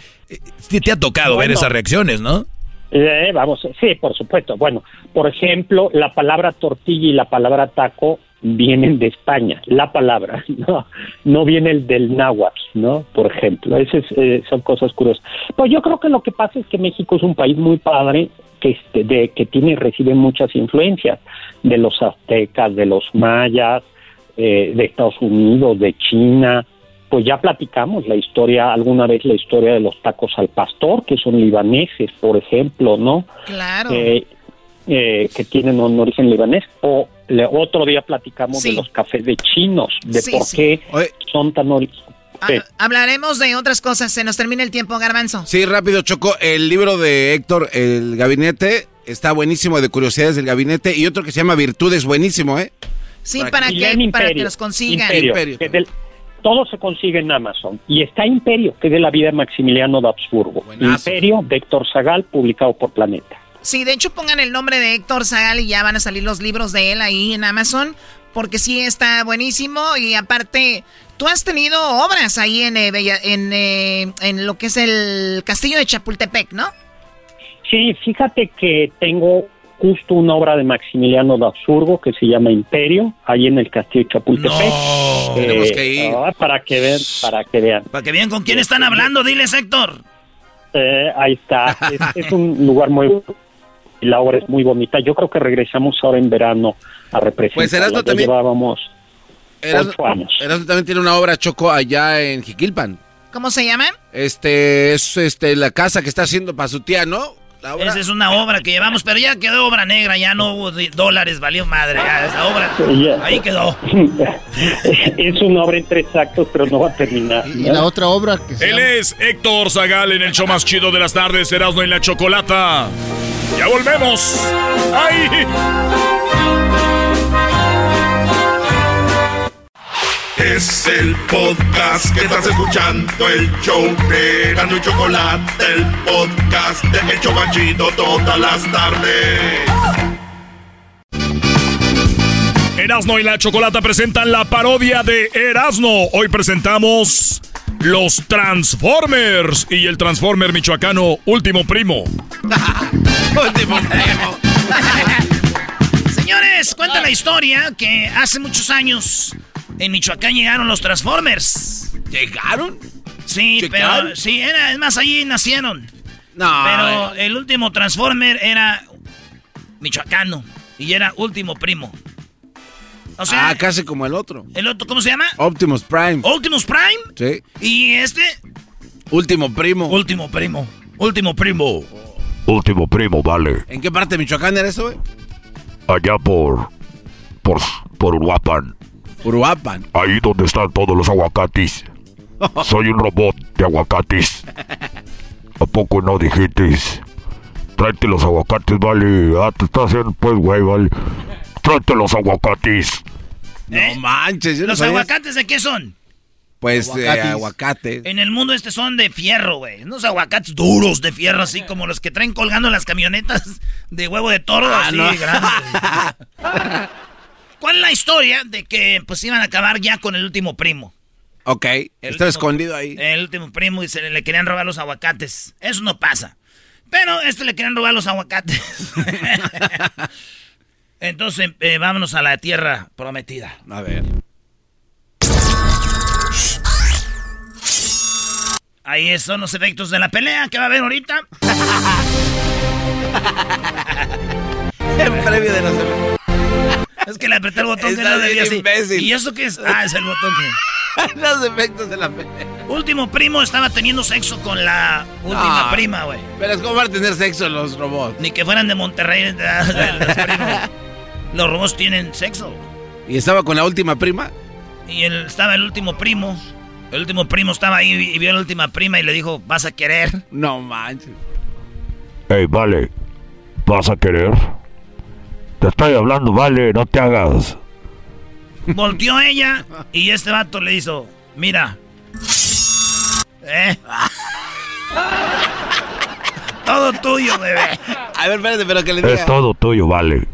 Sí, te ha tocado ver esas reacciones, ¿no? Eh, vamos, sí, por supuesto. Bueno, por ejemplo, la palabra tortilla y la palabra taco vienen de España, la palabra, no, no viene el del náhuatl, ¿no? Por ejemplo, esas eh, son cosas curiosas. Pues yo creo que lo que pasa es que México es un país muy padre, que, este, de, que tiene y recibe muchas influencias de los aztecas, de los mayas, eh, de Estados Unidos, de China, pues ya platicamos la historia, alguna vez la historia de los tacos al pastor, que son libaneses, por ejemplo, ¿no? Claro. Eh, eh, que tienen un origen libanés. O otro día platicamos de los cafés de chinos, de por qué son tan ah, Hablaremos de otras cosas. Se nos termina el tiempo, Garbanzo. Sí, rápido, Choco. El libro de Héctor, El Gabinete, está buenísimo, de curiosidades del gabinete. Y otro que se llama Virtudes, buenísimo, ¿eh? Sí, para, que, para que los consigan. Imperio, todo se consigue en Amazon. Y está Imperio, que es de la vida de Maximiliano de Habsburgo. Imperio de Héctor Zagal, publicado por Planeta. Sí, de hecho pongan el nombre de Héctor Zagal y ya van a salir los libros de él ahí en Amazon, porque sí está buenísimo y aparte tú has tenido obras ahí en, eh, en, eh, en lo que es el castillo de Chapultepec, ¿no? Sí, fíjate que tengo justo una obra de Maximiliano de Absurgo que se llama Imperio, ahí en el Castillo de Chapultepec. Eh, ah, para que vean, para que vean. Para que vean con quién están hablando, diles Héctor. Eh, ahí está, es, un lugar muy y la obra es muy bonita. Yo creo que regresamos ahora en verano a representar. Pues Erasmo también. Llevábamos ocho años. Erasmo también tiene una obra Choco allá en Jiquilpan. ¿Cómo se llama? Este es este la casa que está haciendo para su tía, ¿no? Esa es una obra que llevamos, pero ya quedó obra negra, ya no hubo dólares, valió madre, ya esa obra. Ahí quedó. es una obra en tres actos, pero no va a terminar. ¿Y, la otra obra que Él es Héctor Zagal en el show más chido de las tardes, Erasmo en la Chocolata. Ya volvemos. ¡Ay! Es el podcast que estás escuchando, el show de Gano y Chocolate, el podcast de El Chocachito todas las tardes. Erasno y la Chocolata presentan la parodia de Erasno. Hoy presentamos los Transformers y el Transformer michoacano Último Primo. Último Primo. Señores, cuenta la historia que hace muchos años en Michoacán llegaron los Transformers. ¿Llegaron? Sí, pero sí, era, es más, allí nacieron. No. Pero eh. el último Transformer era michoacano y era último primo. O sea, ah, casi como el otro. ¿El otro cómo se llama? Optimus Prime. ¿Optimus Prime? Sí. ¿Y este? Último primo. Último primo. Último primo. Último primo, vale. ¿En qué parte de Michoacán era eso, güey? Allá por. por. por Uruapan. Uruapan. Ahí donde están todos los aguacates. Soy un robot de aguacates. ¿A poco no dijiste? Tráete los aguacates, vale. Ah, te estás haciendo pues, güey, vale. Tráete los aguacates. No manches, yo no ¿Los sabía- aguacates de qué son? Pues eh, Aguacates. aguacate. En el mundo este son de fierro, güey. Unos aguacates duros de fierro, así como los que traen colgando las camionetas de huevo de toro, Ah, así no. grandes. ¿Cuál es la historia de que pues iban a acabar ya con el último primo? Ok, El está último- escondido ahí. El último primo y se le, le querían robar los aguacates. Eso no pasa. Pero este le querían robar los aguacates. Entonces, eh, vámonos a la tierra prometida. A ver. Ahí son los efectos de la pelea que va a haber ahorita. El premio de los Es que le apreté el botón que no debía así. ¿Y eso qué es? Ah, es el botón que... los efectos de la. Último primo estaba teniendo sexo con la última Ah, prima, güey. Pero es como van a tener sexo los robots. Ni que fueran de Monterrey. de- de- los, primos. Los robots tienen sexo. ¿Y estaba con la última prima? Y el- estaba el último primo. El último primo estaba ahí y vio a la última prima y le dijo, ¿vas a querer? No manches. Hey, vale. ¿Vas a querer? Te estoy hablando, vale, no te hagas. Volteó ella y este vato le hizo, mira. ¿Eh? Todo tuyo, bebé. A ver, espérate, pero que le Es diga. todo tuyo, vale.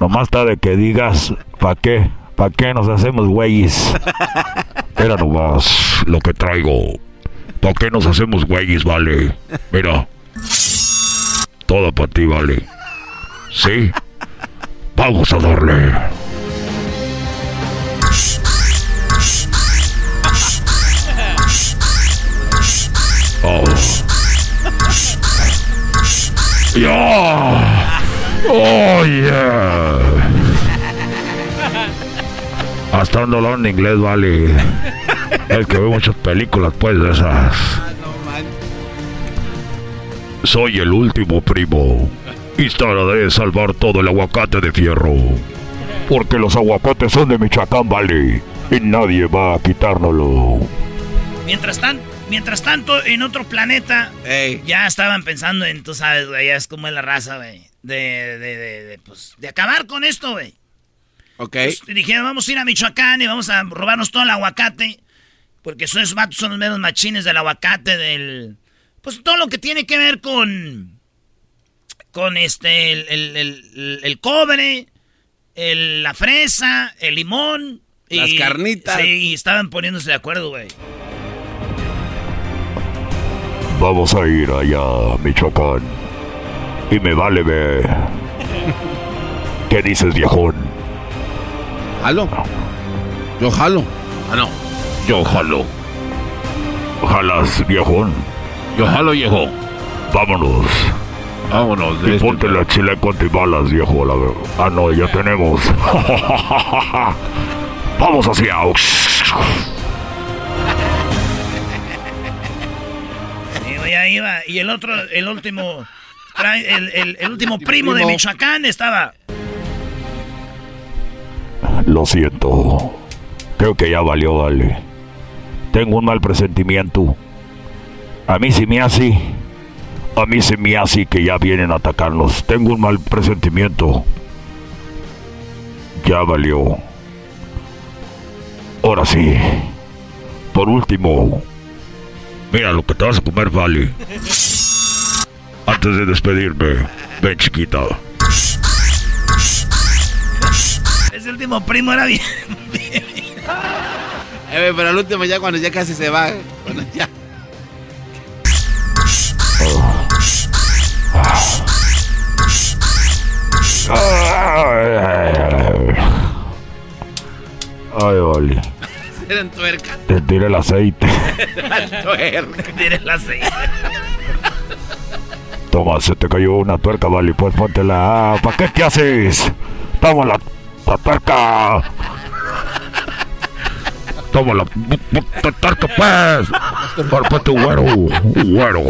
Nomás está de que digas, ¿pa' qué? ¿Pa' qué nos hacemos güeyes? Era nomás lo que traigo. ¿Pa' qué nos hacemos güeyes, vale? Mira. Todo para ti, vale. ¿Sí? Vamos a darle. Oh. ¡Ya! ¡Oh, yeah! Hasta ando hablando en inglés, vale. El que ve muchas películas, pues, de esas. Soy el último primo. Y trataré de salvar todo el aguacate de fierro. Porque los aguacates son de Michoacán, vale. Y nadie va a quitárnoslo. Mientras, tan, mientras tanto, en otro planeta, ya estaban pensando en, tú sabes, güey, ya es como es la raza, güey. De, de, de, de, pues, de acabar con esto, güey. Ok. Pues, dijeron, vamos a ir a Michoacán y vamos a robarnos todo el aguacate. Porque esos vatos son los menos machines del aguacate, del... Pues todo lo que tiene que ver con... Con este, el, el, el- el cobre, el- la fresa, el limón. Las carnitas. Sí, y estaban poniéndose de acuerdo, güey. Vamos a ir allá Michoacán. Y me vale ver. ¿Qué dices, viejón? ¿Jalo? Yo jalo. Ah, no. Yo jalo. ¿Jalas, viejón? Yo jalo, viejo. Vámonos. Vámonos. Y este- ponte la chile con balas, viejo. La... Ah, no, ya tenemos. Vamos hacia. Ahí iba. Y el otro, el último, el, el- el último primo de. Michoacán estaba. Lo siento. Creo que ya valió, vale. Tengo un mal presentimiento. A mí se me hace. A mí se me hace que ya vienen a atacarnos. Tengo un mal presentimiento. Ya valió. Ahora sí. Por último. Mira lo que te vas a comer, vale. Antes de despedirme. Ven, chiquita. Ese último primo era bien. Eh, pero al último ya cuando ya casi se va. Cuando ya. Ay, vale. Era en tuerca. Te tiré el aceite. tuerca. Tiene el aceite. Toma, se te cayó una tuerca, vale. Pues póntela. Ah, ¿Para qué te haces? Toma la, la tuerca. Toma la puta tuerca, pues. Por tu güero. Güero.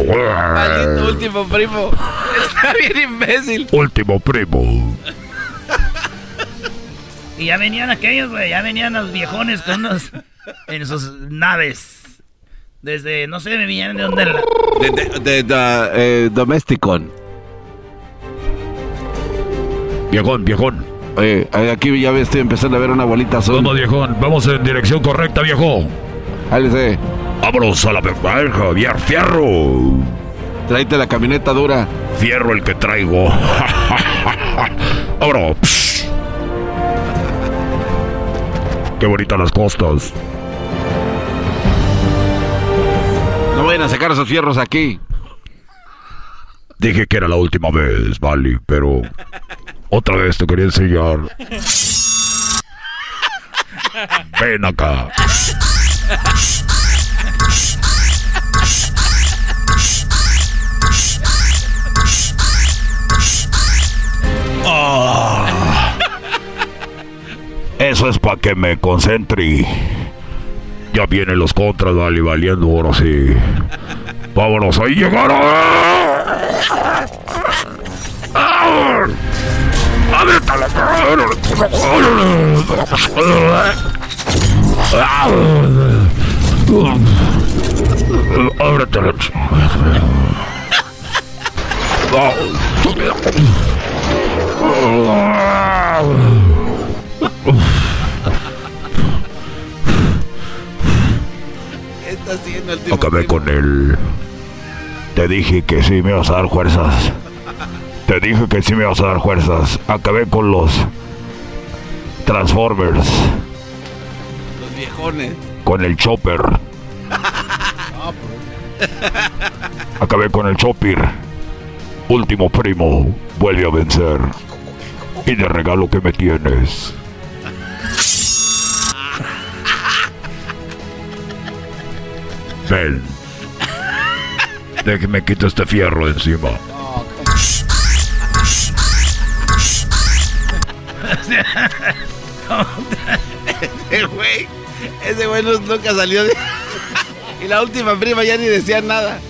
Maldito último primo. Está bien imbécil. Último primo. Y ya venían aquellos, güey, ya venían los viejones con unos, en sus naves. Desde, no sé, me venían de dónde. La... De, de, eh, Domesticon. Viejón, viejón. Oye, aquí ya estoy empezando a ver una bolita azul. Vamos, viejón, vamos en dirección correcta, viejo. Álese. Vámonos a la Javier Fierro. Tráete la camioneta dura. Fierro el que traigo. Vámonos. Qué bonitas las costas. No vayan a sacar esos fierros aquí. Dije que era la última vez, vale, pero otra vez te quería enseñar. Ven acá. Ah. Eso es para que me concentre. Ya vienen los contras, vale, valiendo ahora sí. Vámonos, ahí llegaron. ¡Ábrete la Ábrete la Acabé con él. Te dije que sí me ibas a dar fuerzas. Te dije que sí me ibas a dar fuerzas. Acabé con los Transformers. Los viejones. Con el Chopper. Acabé con el Chopper. Último primo, vuelve a vencer. Y de regalo que me tienes. Ven. Déjeme quitar este fierro ese güey, ese güey nunca salió de... y la última prima ya ni decía nada.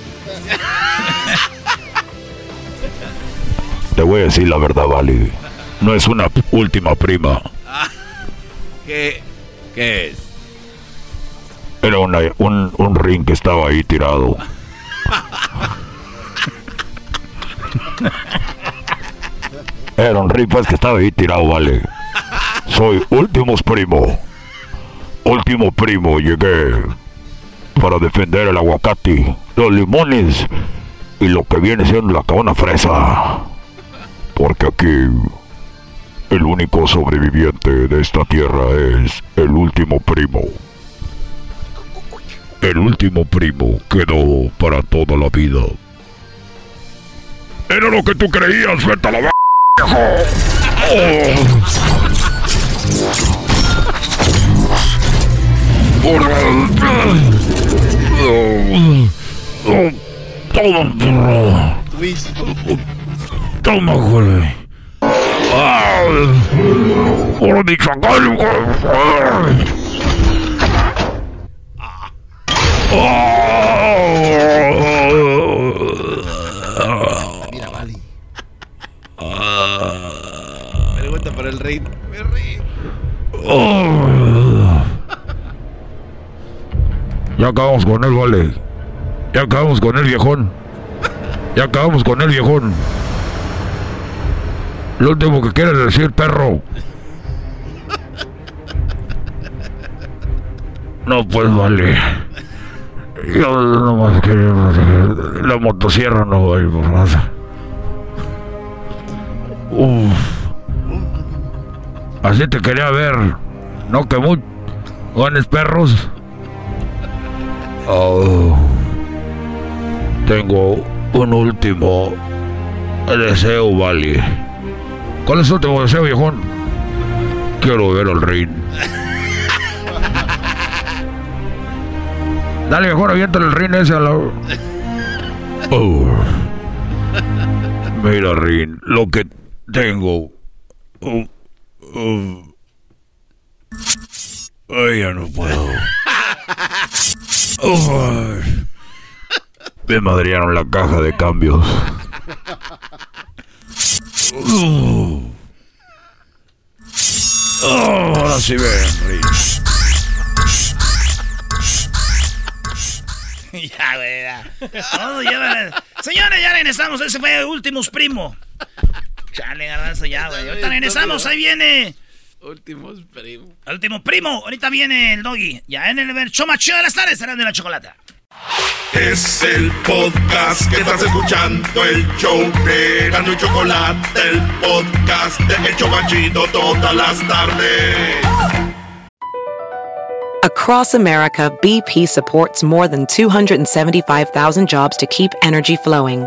Te voy a decir la verdad, Vali. No es una última prima. ¿Qué, qué es? Era una, un, un ring que estaba ahí tirado. Era un ring pues que estaba ahí tirado, vale. Soy últimos primo. Último primo, llegué para defender el aguacate, los limones y lo que viene siendo la cabana fresa. Porque aquí el único sobreviviente de esta tierra es el último primo. El último primo quedó para toda la vida. Era lo que tú creías, vete a la viejo. Toma, Toma, güey. ¡Ahora Michoacán! Mira, Vali. Para el rey. Ya acabamos con él, vale. Ya acabamos con él, viejón. Ya acabamos con él, viejón. Lo último que quieres decir, perro. No, pues vale. Yo nomás quería. La motosierra no va a ir por nada. Uf. Así te quería ver. No que muy. Ganes perros. Oh. Tengo un último deseo, vale. ¿Cuál es el último deseo, viejón? Quiero ver al rey. Dale, mejor aviéntale el rin ese a la. Oh. Mira, Rin, lo que tengo. Oh. Oh. Ay, ya no puedo. Oh. Me madrearon la caja de cambios. Oh. Oh. sí río. ya, güey, ya. Señores, ya regresamos. Ese fue Últimos Primo. Chale, garbanzo, ya, güey. Ahorita regresamos. Ahí viene. Últimos primos. Último Primo. Ahorita viene el doggy. Ya en el show más chido de las tardes. Será de la chocolata. Es el podcast que estás escuchando, el show de Gano y Chocolate, el podcast de El Chocachito todas las tardes. Across America, BP supports more than 275,000 jobs to keep energy flowing.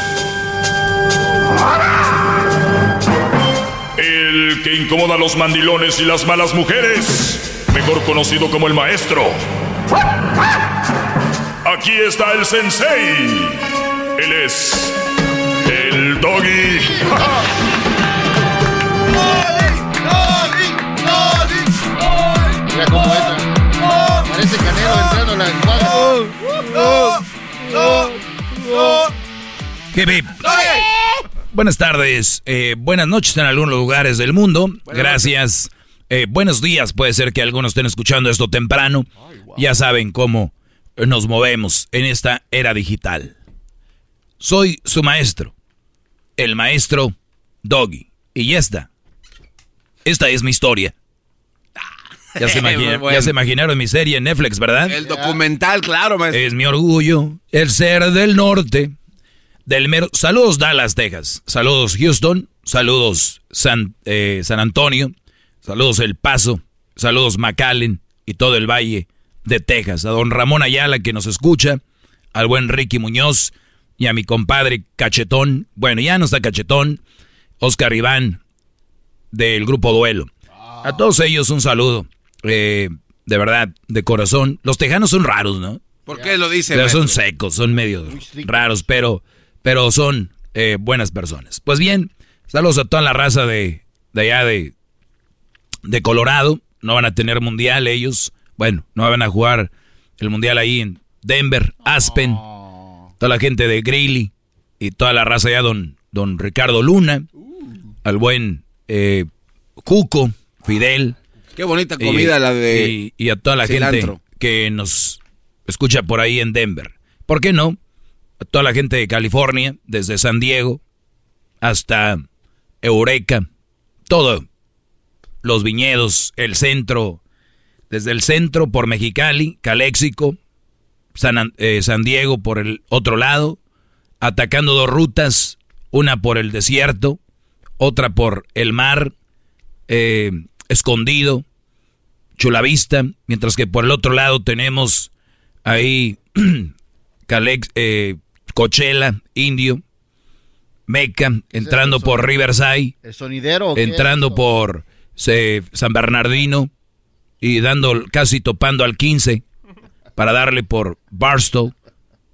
El que incomoda a los mandilones y las malas mujeres. Mejor conocido como el maestro. Aquí está el sensei. Él es el doggy. Mira cómo entra. Parece Canelo entrando a la escuadra. Hip, hip. Buenas tardes, eh, buenas noches en algunos lugares del mundo. Gracias. Eh, buenos días, puede ser que algunos estén escuchando esto temprano. Ya saben cómo nos movemos en esta era digital. Soy su maestro, el maestro Doggy. Y ya está. Esta es mi historia. Ya se, imagina- Muy bueno. ya se imaginaron mi serie en Netflix, ¿verdad? El documental, claro, maestro. Es mi orgullo el ser del norte. Del mero. Saludos Dallas, Texas. Saludos Houston. Saludos San, eh, San Antonio. Saludos El Paso. Saludos McAllen y todo el valle de Texas. A don Ramón Ayala que nos escucha. Al buen Ricky Muñoz. Y a mi compadre Cachetón. Bueno, ya no está Cachetón. Oscar Iván del grupo Duelo. A todos ellos un saludo. eh, de verdad, de corazón. Los tejanos son raros, ¿no? ¿Por qué lo dice, O sea, son secos, son medio raros, pero, pero son eh, buenas personas. Pues bien, saludos a toda la raza de, de allá de, de Colorado. No van a tener mundial ellos. Bueno, no van a jugar el mundial ahí en Denver, Aspen. Toda la gente de Greeley y toda la raza allá, don, don Ricardo Luna. Al buen eh, Cuco, Fidel. Qué bonita comida la de Y, y a toda la cilantro. gente que nos escucha por ahí en Denver. ¿Por qué no? Toda la gente de California, desde San Diego hasta Eureka, todo. Los viñedos, el centro, desde el centro por Mexicali, Caléxico, eh, San Diego por el otro lado, atacando dos rutas, una por el desierto, otra por el mar, eh, escondido, Chulavista, mientras que por el otro lado tenemos ahí Calex, eh, Coachella, Indio, Meca, entrando por Riverside, ¿El sonidero entrando por se- San Bernardino y dando casi topando al 15 para darle por Barstow,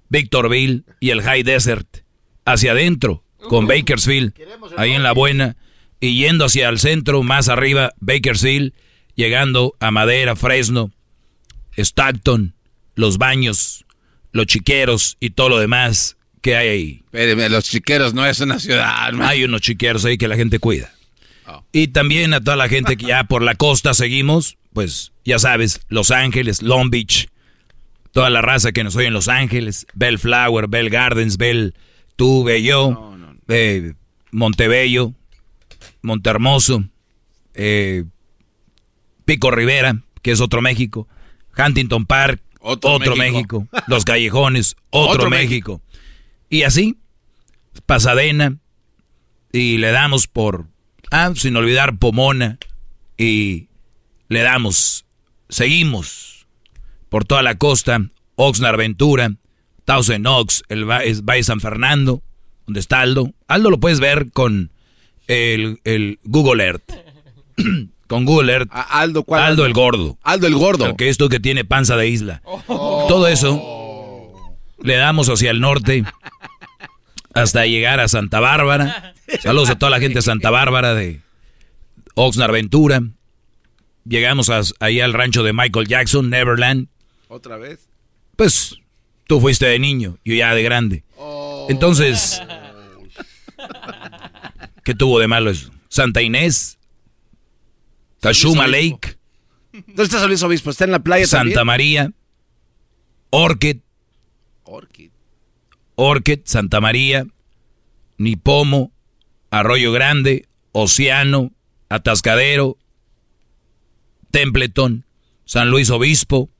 Victorville y el High Desert hacia adentro con Bakersfield ahí en la buena y yendo hacia el centro más arriba Bakersfield llegando a Madera, Fresno, Stockton, Los Baños, Los Chiqueros y todo lo demás que hay ahí. Espéreme, los chiqueros no es una ciudad. man. Hay unos chiqueros ahí que la gente cuida. Y también a toda la gente que ya por la costa seguimos, pues ya sabes, Los Ángeles, Long Beach, toda la raza que nos oye en Los Ángeles, Bellflower, Bell Gardens, Bell, tú, Bello, eh, Montebello, Montehermoso, eh, Pico Rivera, que es otro México, Huntington Park, otro, México. México. Los Callejones, otro, Otro México. Y así, Pasadena, y le damos por, ah, sin olvidar Pomona, y le damos, seguimos por toda la costa, Oxnard Ventura, Thousand Oaks, el Valle San Fernando, donde está Aldo. Aldo lo puedes ver con el, el Google Earth. con Gullert. Aldo, ¿cuál? Aldo el gordo. Aldo el gordo. El que esto que tiene panza de isla. Todo eso le damos hacia el norte hasta llegar a Santa Bárbara. Saludos a toda la gente de Santa Bárbara de Oxnard Ventura. Llegamos a- ahí al rancho de Michael Jackson, Neverland. ¿Otra vez? Pues tú fuiste de niño, yo ya de grande. Entonces, ¿qué tuvo de malo eso? Santa Inés, Luis Lake, ¿Dónde está San Luis Obispo? ¿Está en la playa Santa también? María, Orchid, Orchid. Orchid, Santa María, Nipomo, Arroyo Grande, Océano, Atascadero, Templeton, San Luis Obispo,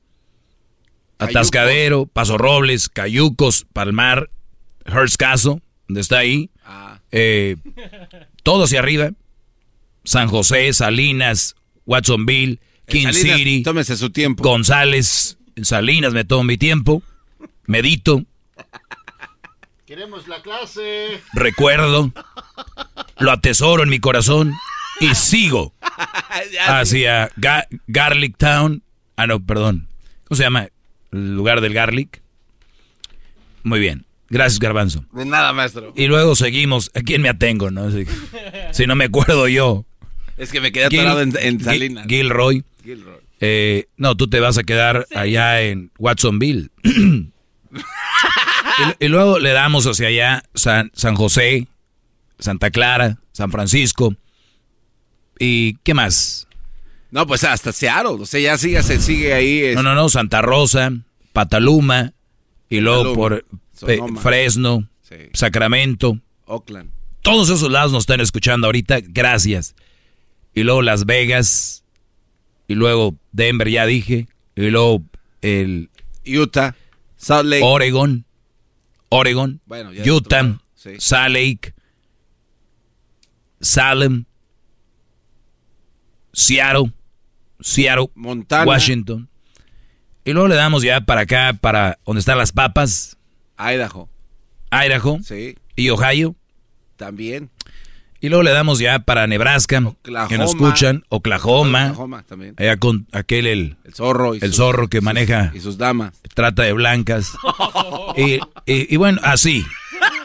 Atascadero, Paso Robles, Cayucos, Palmar, Hearst Caso, donde está ahí, eh, todo hacia arriba, San José, Salinas, Watsonville, King Salinas, City, tómese su tiempo. González, en Salinas me tomo mi tiempo, medito, Queremos la clase. recuerdo, lo atesoro en mi corazón y sigo hacia Ga- Garlic Town. Ah, no, perdón. ¿Cómo se llama? El lugar del Garlic. Muy bien. Gracias, Garbanzo. De nada, maestro. Y luego seguimos. ¿A quién me atengo? No? Si, si no me acuerdo yo. Es que me quedé Gil- atorado en, Salinas. Gilroy. Gilroy. Eh, no, tú te vas a quedar allá en Watsonville. y, y luego le damos hacia allá San, San José, Santa Clara, San Francisco. ¿Y qué más? No, pues hasta Seattle. O sea, ya sigue, se sigue ahí. es- No, no, no, Santa Rosa, Pataluma, y luego Pataluma, por eh, Sonoma. Fresno, Sí. Sacramento. Oakland. Todos esos lados nos están escuchando ahorita, gracias. Y luego Las Vegas, y luego Denver, ya dije, y luego el Utah, Salt Lake. Oregon, Oregon, Bueno, Utah, sí. Salt Lake, Salem, Seattle, Seattle, Montana. Washington. Y luego le damos ya para acá, para donde están las papas, Idaho. Idaho Sí. y Ohio. También. Y luego le damos ya para Nebraska, que nos escuchan, Oklahoma, Oklahoma también. allá con aquel el, El zorro. Y el sus- zorro que sus- maneja Y sus damas. trata de blancas. y, y- y bueno, así,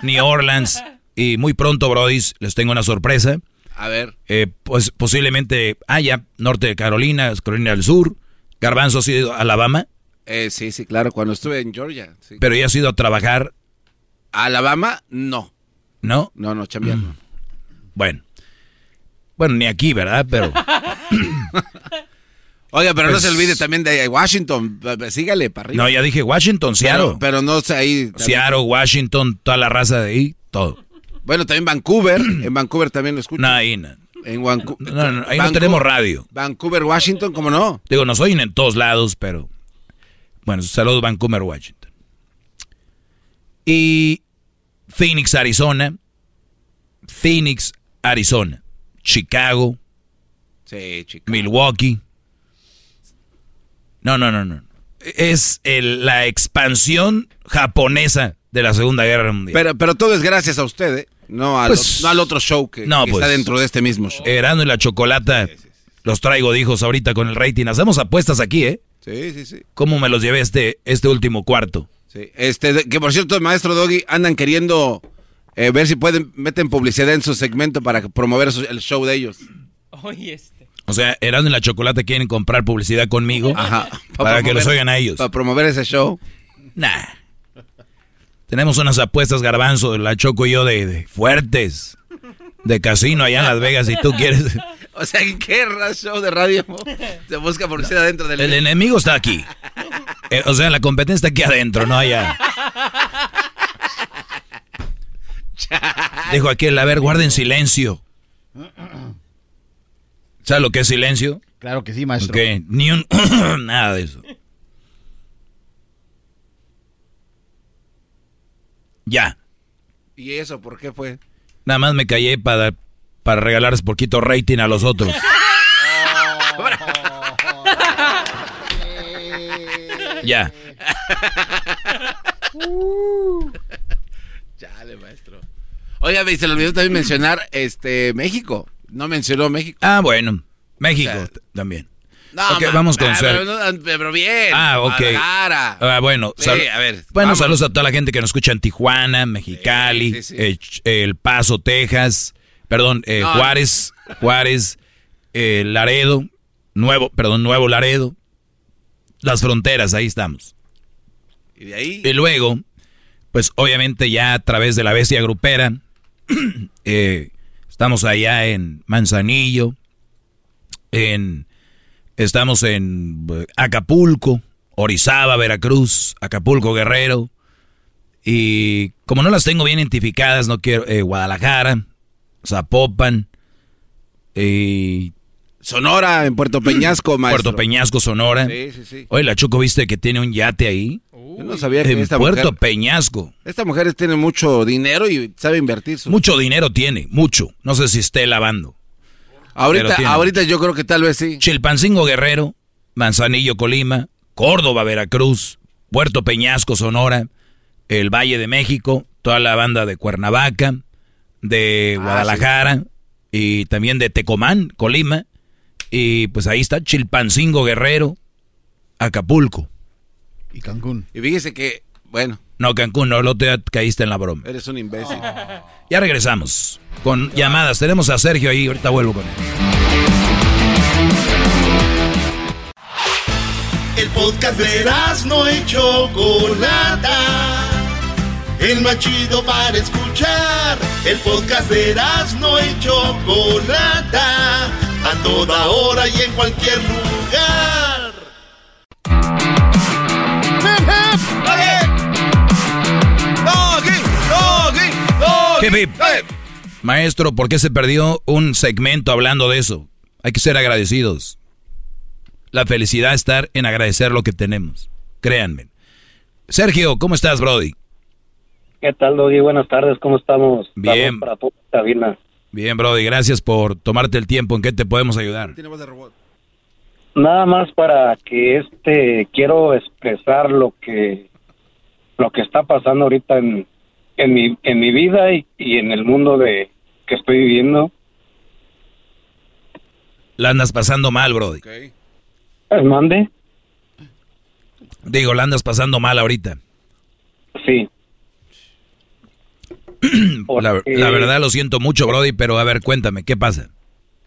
New Orleans. Y muy pronto, Brodis, les tengo una sorpresa. A ver. Eh, pues posiblemente haya norte de Carolina, Carolina del Sur. Garbanzo ha sido a Alabama, Eh, sí, sí, claro. Cuando estuve en Georgia. Sí. pero ya ha ido a trabajar, Alabama, no. ¿no? No, no, chambeando. Bueno. Bueno, ni aquí, ¿verdad? Pero Oiga, pero no Pues- se olvide también de Washington. Sígale para arriba. no, ya dije Washington, Seattle. Pero, pero no sé ahí. también- Seattle, Washington, toda la raza de ahí, todo. Bueno, también Vancouver. En Vancouver también lo escucho. No, ahí no. En Vancouver. No, no, ahí no tenemos radio. Vancouver, Washington, ¿cómo no? Digo, nos oyen en todos lados, pero. Bueno, saludos Vancouver, Washington. Y Phoenix, Arizona. Phoenix, Arizona. Chicago, Sí, chico. Milwaukee. No, no, no, no. Es el- la expansión japonesa de la Segunda Guerra Mundial. Pero, pero todo es gracias a usted, ¿eh? No al, Pues- no al otro show que, No, que pues. está dentro de este mismo show. Erano y la chocolata. Los traigo, dijos, ahorita con el rating. Hacemos apuestas aquí, ¿eh? Sí, sí, sí. ¿Cómo me los llevé este, este último cuarto? sí. Este, que por cierto, maestro Doggy, andan queriendo eh, ver si pueden, meten publicidad en su segmento para promover su- el show de ellos. Oye, este. O sea, Erasmo y la Chocolata quieren comprar publicidad conmigo Ajá. para que los oigan a ellos. Para promover ese show. Nah. Tenemos unas apuestas, Garbanzo, la Choco y yo, de, de fuertes. De casino allá en Las Vegas, si tú quieres. O sea, ¿en qué show de radio se busca publicidad dentro del... El enemigo está aquí. Eh, o sea, la competencia está aquí adentro, no allá. Dijo aquel, a ver, guarden silencio. ¿Sabes lo que es silencio? Claro que sí, maestro. Ok, ni un... nada de eso. Ya. ¿Y eso por qué fue? Nada más me callé para, para regalarles poquito rating a los otros. ya. Chale, maestro. Oiga, y se le olvidó también mencionar este México. No mencionó México. Ah, bueno. México también. No, ok, man, vamos con ah, Ser- pero, no, pero bien. Ah, ok. Guadalajara. Ah, bueno, Sí, sal- a ver. bueno, vamos. saludos a toda la gente que nos escucha en Tijuana, Mexicali, eh, Ch- El Paso, Texas, perdón, eh, No. Juárez, Juárez, eh, Laredo, Nuevo, perdón, Nuevo Laredo, las fronteras, ahí estamos. Y de ahí. Y luego, pues obviamente ya a través de la bestia grupera, eh, estamos allá en Manzanillo, en, estamos en eh, Acapulco, Orizaba, Veracruz, Acapulco, Guerrero, y como no las tengo bien identificadas, no quiero, eh, Guadalajara, Zapopan, y... Sonora, en Puerto Peñasco, maestro. Puerto Peñasco, Sonora. Sí, sí, sí. Oye, la Choco, ¿viste que tiene un yate ahí? Yo no sabía que en esta Puerto mujer, Peñasco. esta mujer tiene mucho dinero y sabe invertir. Su... Mucho dinero tiene, mucho. No sé si esté lavando. Ahorita, ahorita yo creo que tal vez sí. Chilpancingo Guerrero, Manzanillo Colima, Córdoba Veracruz, Puerto Peñasco Sonora, el Valle de México, toda la banda de Cuernavaca, de Ah, Guadalajara y también de Tecomán, Colima. Y pues ahí está Chilpancingo Guerrero, Acapulco. Y Cancún. Y fíjese que, bueno, No, Cancún, no, lo te caíste en la broma. eres un imbécil. Ya regresamos con llamadas. Tenemos a Sergio ahí, ahorita vuelvo con él. El podcast de no y Chocolata. El más chido para escuchar. El podcast de no y Chocolata. A toda hora y en cualquier lugar. Hip, hip. Maestro, ¿por qué se perdió un segmento hablando de eso? Hay que ser agradecidos. La felicidad está en agradecer lo que tenemos. Créanme. Sergio, ¿cómo estás, Brody? ¿Qué tal, Doggy? Buenas tardes, ¿cómo estamos? Bien. Estamos para. Bien, Brody, gracias por tomarte el tiempo. ¿En qué te podemos ayudar? Nada más para que este quiero expresar lo que lo que está pasando ahorita en, en mi en mi vida y, y en el mundo de que estoy viviendo. La andas pasando mal, Brody. ¿Es mande? Digo, la andas pasando mal ahorita. Sí. La, la verdad lo siento mucho, Brody, pero a ver, cuéntame, ¿qué pasa?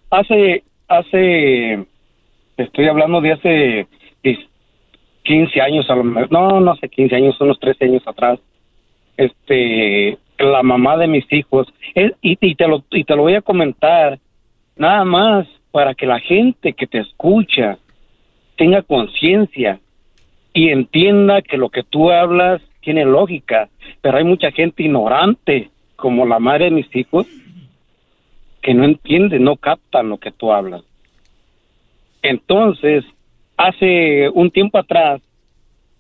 Hace hace estoy hablando de hace dis- 15 años a lo mejor, no, no hace 15 años, unos 13 años atrás. Este la mamá de mis hijos y, y te lo y te lo voy a comentar nada más para que la gente que te escucha tenga conciencia y entienda que lo que tú hablas tiene lógica, pero hay mucha gente ignorante, como la madre de mis hijos, que no entiende, no captan lo que tú hablas. Entonces, hace un tiempo atrás,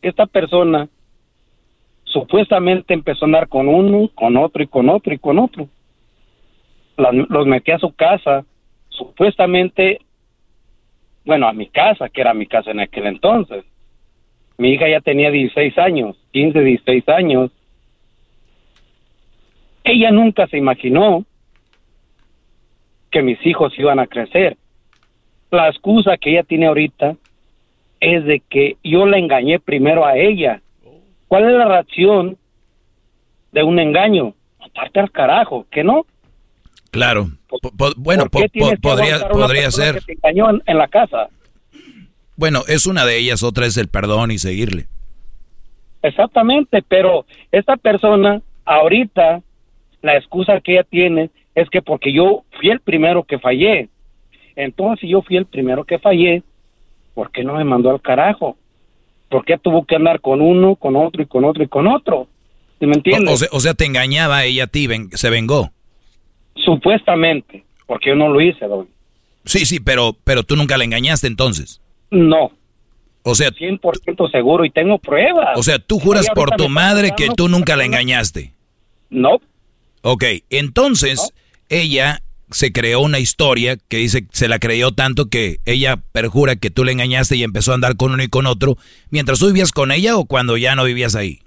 esta persona supuestamente empezó a andar con uno, con otro y con otro y con otro. Las- los metí a su casa, supuestamente, bueno, a mi casa, que era mi casa en aquel entonces. Mi hija ya tenía 16 años, 15, 16 años. Ella nunca se imaginó que mis hijos iban a crecer. La excusa que ella tiene ahorita es de que yo la engañé primero a ella. ¿Cuál es la reacción de un engaño? Matarte al carajo, ¿que no? Claro. Po- po- bueno, ¿Por qué po- po- tienes que podría, podría ser. que te engañó en, en la casa. Bueno, es una de ellas, otra es el perdón y seguirle. Exactamente, pero esta persona ahorita la excusa que ella tiene es que porque yo fui el primero que fallé. Entonces, si yo fui el primero que fallé, ¿por qué no me mandó al carajo? ¿Por qué tuvo que andar con uno, con otro y con otro y con otro? ¿Sí me entiendes? O, o sea, o sea, te engañaba ella a ti, ven- se vengó. Supuestamente, porque yo no lo hice, doy. Sí, sí, pero, pero tú nunca la engañaste entonces. No. O sea, 100% seguro y tengo pruebas. o sea, tú juras por tu madre que tú nunca la engañaste. No. Ok, entonces ella se creó una historia que dice se la creyó tanto que ella perjura que tú le engañaste y empezó a andar con uno y con otro mientras tú vivías con ella o cuando ya no vivías ahí.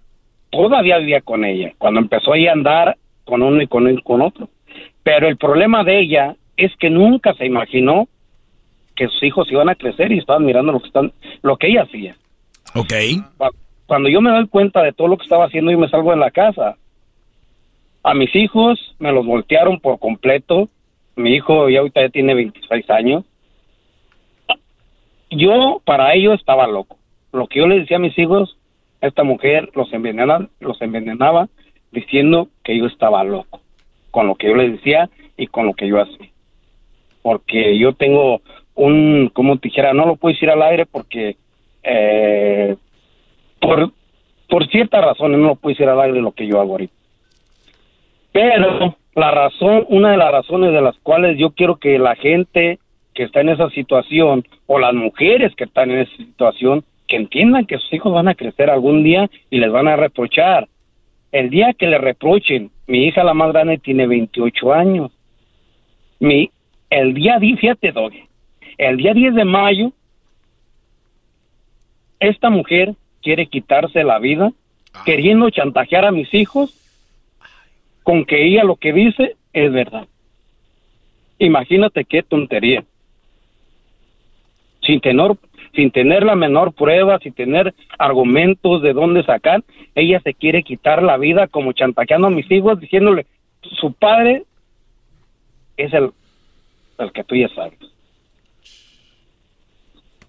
todavía vivía con ella, cuando empezó ella a andar con uno y con, con otro. Pero el problema de ella es que nunca se imaginó que sus hijos iban a crecer y estaban mirando lo que están, lo que ella hacía. Ok. Cuando yo me doy cuenta de todo lo que estaba haciendo y me salgo de la casa, a mis hijos me los voltearon por completo. Mi hijo ya ahorita ya tiene 26 años. Yo para ellos estaba loco. Lo que yo les decía a mis hijos, esta mujer los envenenaba, los envenenaba diciendo que yo estaba loco con lo que yo les decía y con lo que yo hacía. Porque yo tengo un, como dijera, no lo puedo decir al aire porque eh, por, por ciertas razones no lo puedo decir al aire lo que yo hago ahorita. Pero la razón, una de las razones de las cuales yo quiero que la gente que está en esa situación o las mujeres que están en esa situación que entiendan que sus hijos van a crecer algún día y les van a reprochar. El día que le reprochen, mi hija la más grande tiene 28 años. Mi, el día 10, fíjate, el día 10 de mayo, esta mujer quiere quitarse la vida queriendo chantajear a mis hijos con que ella lo que dice es verdad. Imagínate qué tontería. Sin tener, sin tener la menor prueba, sin tener argumentos de dónde sacar, ella se quiere quitar la vida como chantajeando a mis hijos, diciéndole, su padre es el, el que tú ya sabes.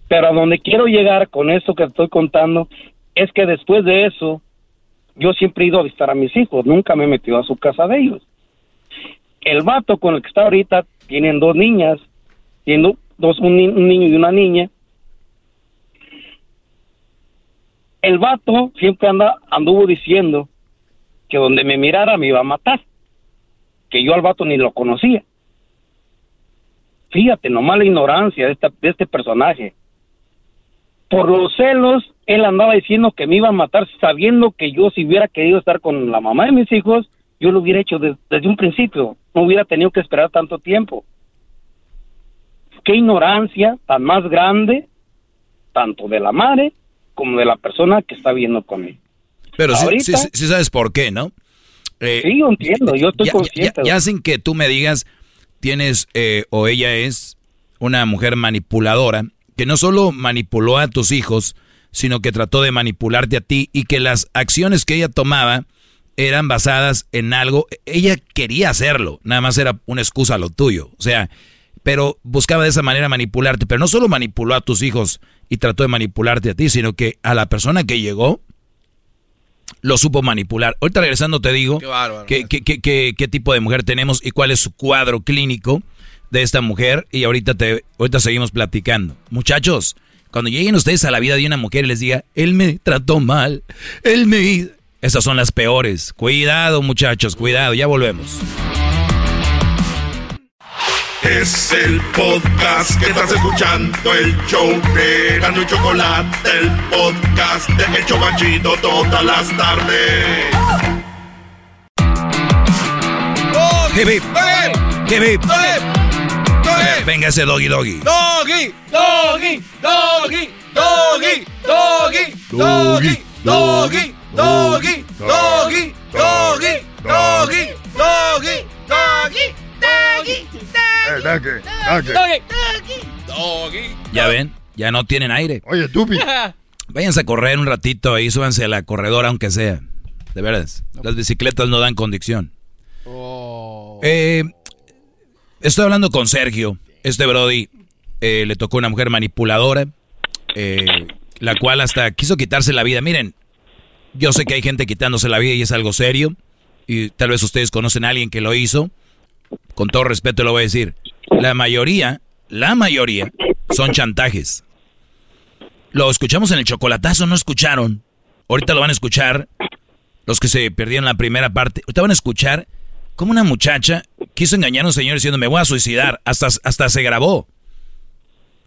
Pero a donde quiero llegar con esto que estoy contando es que después de eso, yo siempre he ido a visitar a mis hijos, nunca me he metido a su casa de ellos. El vato con el que está ahorita tienen dos niñas, tienen dos, un, un niño y una niña. El vato siempre anda, anduvo diciendo que donde me mirara me iba a matar, que yo al vato ni lo conocía. Fíjate, nomás la ignorancia de, esta, de este personaje. Por los celos, él andaba diciendo que me iba a matar sabiendo que yo si hubiera querido estar con la mamá de mis hijos, yo lo hubiera hecho de- desde un principio, no hubiera tenido que esperar tanto tiempo. Qué ignorancia tan más grande, tanto de la madre como de la persona que está viendo conmigo. Pero sí, sí sabes por qué, ¿no? Eh, Sí, yo entiendo, yo estoy ya, consciente. Ya, ya sin que tú me digas, tienes eh, o ella es una mujer manipuladora, que no solo manipuló a tus hijos, sino que trató de manipularte a ti y que las acciones que ella tomaba eran basadas en algo. Ella quería hacerlo, nada más era una excusa a lo tuyo. O sea, pero buscaba de esa manera manipularte. Pero no solo manipuló a tus hijos y trató de manipularte a ti, sino que a la persona que llegó lo supo manipular. Ahorita regresando te digo Qué bárbaro. qué, qué- qué- qué- qué tipo de mujer tenemos y cuál es su cuadro clínico de esta mujer y ahorita, te, ahorita seguimos platicando. Muchachos, cuando lleguen ustedes a la vida de una mujer y les diga, él me trató mal, él me... Esas son las peores. Cuidado muchachos, cuidado, ya volvemos. Es el podcast que estás escuchando, el show de Gano y Chocolate, el podcast de El Chocachito todas las tardes. Hip, hip. Hip, hip. Venga ese doggy doggy. Doggy, doggy, doggy, doggy, doggy, doggy, doggy, doggy, doggy, doggy, doggy, doggy, doggy, doggy, doggy. Ya ven, ya no tienen aire. Oye, Tupi. Váyanse a correr un ratito ahí, súbanse a la corredora aunque sea. De verdad, las bicicletas no dan condición. Eh, estoy hablando con Sergio. Este Brody eh, le tocó una mujer manipuladora, eh, la cual hasta quiso quitarse la vida. Miren, yo sé que hay gente quitándose la vida y es algo serio. Y tal vez ustedes conocen a alguien que lo hizo. Con todo respeto lo voy a decir. La mayoría, la mayoría, son chantajes. Lo escuchamos en el chocolatazo, no escucharon. Ahorita lo van a escuchar los que se perdieron la primera parte. Ahorita van a escuchar cómo una muchacha quiso engañar a un señor diciendo me voy a suicidar. Hasta, hasta se grabó.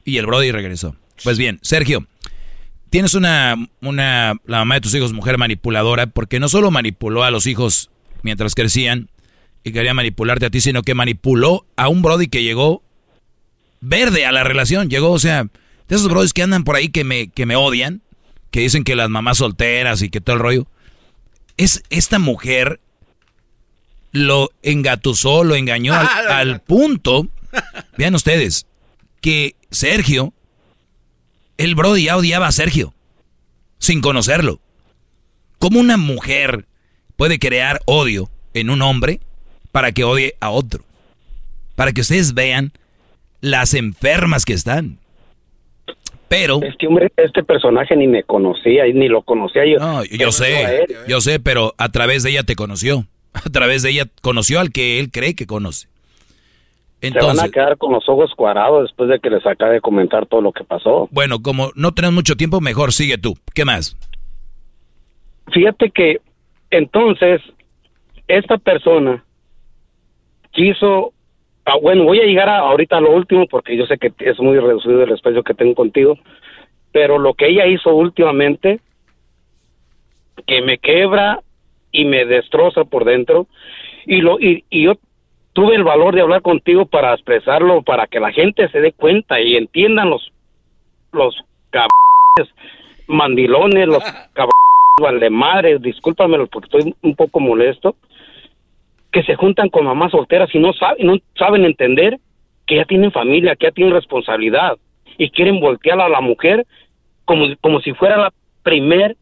Y el Brody regresó. Pues bien, Sergio, tienes una, una, la mamá de tus hijos, mujer manipuladora, porque no solo manipuló a los hijos mientras crecían y quería manipularte a ti, sino que manipuló a un Brody que llegó verde a la relación. Llegó, o sea, de esos Brodis que andan por ahí que me, que me odian, que dicen que las mamás solteras y que todo el rollo. Es esta mujer lo engatusó, lo engañó al, al punto, vean ustedes, que Sergio, el Brody ya odiaba a Sergio, sin conocerlo. ¿Cómo una mujer puede crear odio en un hombre para que odie a otro? Para que ustedes vean las enfermas que están. Pero... Este hombre, este personaje ni me conocía, ni lo conocía yo. No, yo sé, yo sé, pero a través de ella te conoció. A través de ella conoció al que él cree que conoce. Entonces, Se van a quedar con los ojos cuadrados después de que les acabe de comentar todo lo que pasó. Bueno, como no tenemos mucho tiempo, mejor sigue tú. ¿Qué más? Fíjate que entonces esta persona quiso Ah, bueno, voy a llegar a, ahorita a lo último porque yo sé que es muy reducido el espacio que tengo contigo, pero lo que ella hizo últimamente, que me quebra y me destroza por dentro, y, lo, y, yo tuve el valor de hablar contigo para expresarlo, para que la gente se dé cuenta y entiendan los, los cabrones mandilones, los cabrones valdemares, discúlpamelo porque estoy un poco molesto, que se juntan con mamás solteras y no saben, no saben entender que ya tienen familia, que ya tienen responsabilidad y quieren voltear a la mujer como, como si fuera la primer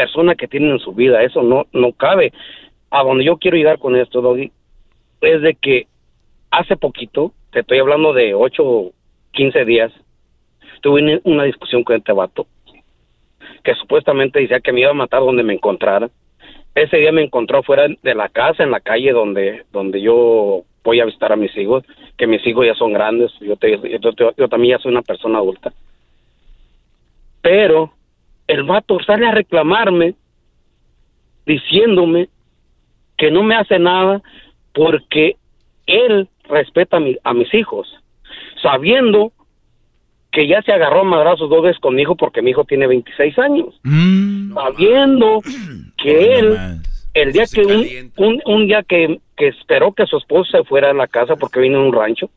persona que tienen en su vida. Eso no, no cabe. A donde yo quiero llegar con esto, Doggy, es de que hace poquito, te estoy hablando de 8, 15 días, tuve una discusión con este vato que supuestamente decía que me iba a matar donde me encontrara ese día me encontró fuera de la casa, en la calle donde, donde yo voy a visitar a mis hijos, que mis hijos ya son grandes, yo, yo, también ya soy una persona adulta. Pero el vato sale a reclamarme diciéndome que no me hace nada porque él respeta a, mis hijos, sabiendo que ya se agarró a madrazos dos veces con mi hijo porque mi hijo tiene 26 años, mm. sabiendo que él, el día que un, un, día que, que, esperó que su esposa se fuera de la casa porque vino en un rancho,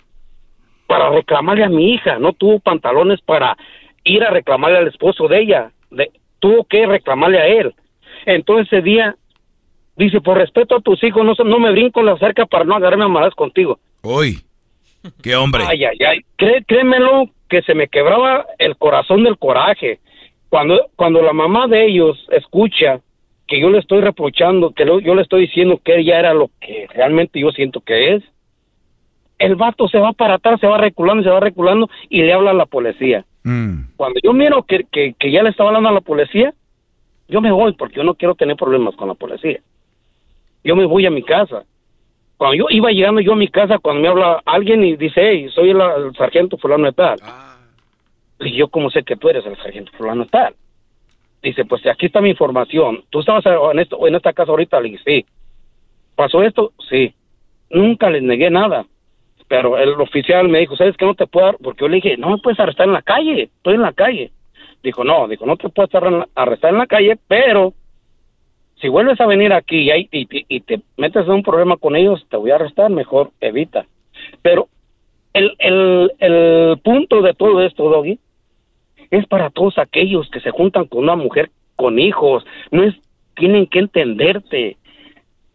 para reclamarle a mi hija, no tuvo pantalones para ir a reclamarle al esposo de ella, tuvo que reclamarle a él. Entonces ese día dice, por respeto a tus hijos, no, no me brinco la cerca para no agarrarme a malas contigo. Uy, qué hombre. Ay, ay, ay, créemelo que se me quebraba el corazón del coraje. Cuando, cuando la mamá de ellos escucha que yo le estoy reprochando, que yo le estoy diciendo que ella era lo que realmente yo siento que es, el vato se va para atrás, se va reculando, se va reculando y le habla a la policía. Mm. Cuando yo miro que, que, ya le estaba hablando a la policía, yo me voy porque yo no quiero tener problemas con la policía. Yo me voy a mi casa. Cuando yo iba llegando yo a mi casa, cuando me habla alguien y dice, hey, soy el, sargento fulano de tal. Ah. Y yo, ¿cómo sé que tú eres el sargento fulano de tal? Dice, pues aquí está mi información. ¿Tú estabas en, esto, en esta casa ahorita? Le dije, sí. ¿Pasó esto? Sí. Nunca les negué nada. Pero el oficial me dijo, ¿sabes que no te puedo? Porque yo le dije, no me puedes arrestar en la calle. Estoy en la calle. Dijo, no, dijo, no te puedo arrestar en la calle, pero si vuelves a venir aquí y, y, y, te metes en un problema con ellos, te voy a arrestar, mejor evita. Pero el, el, el punto de todo esto, Doggy, es para todos aquellos que se juntan con una mujer con hijos. No es, tienen que entenderte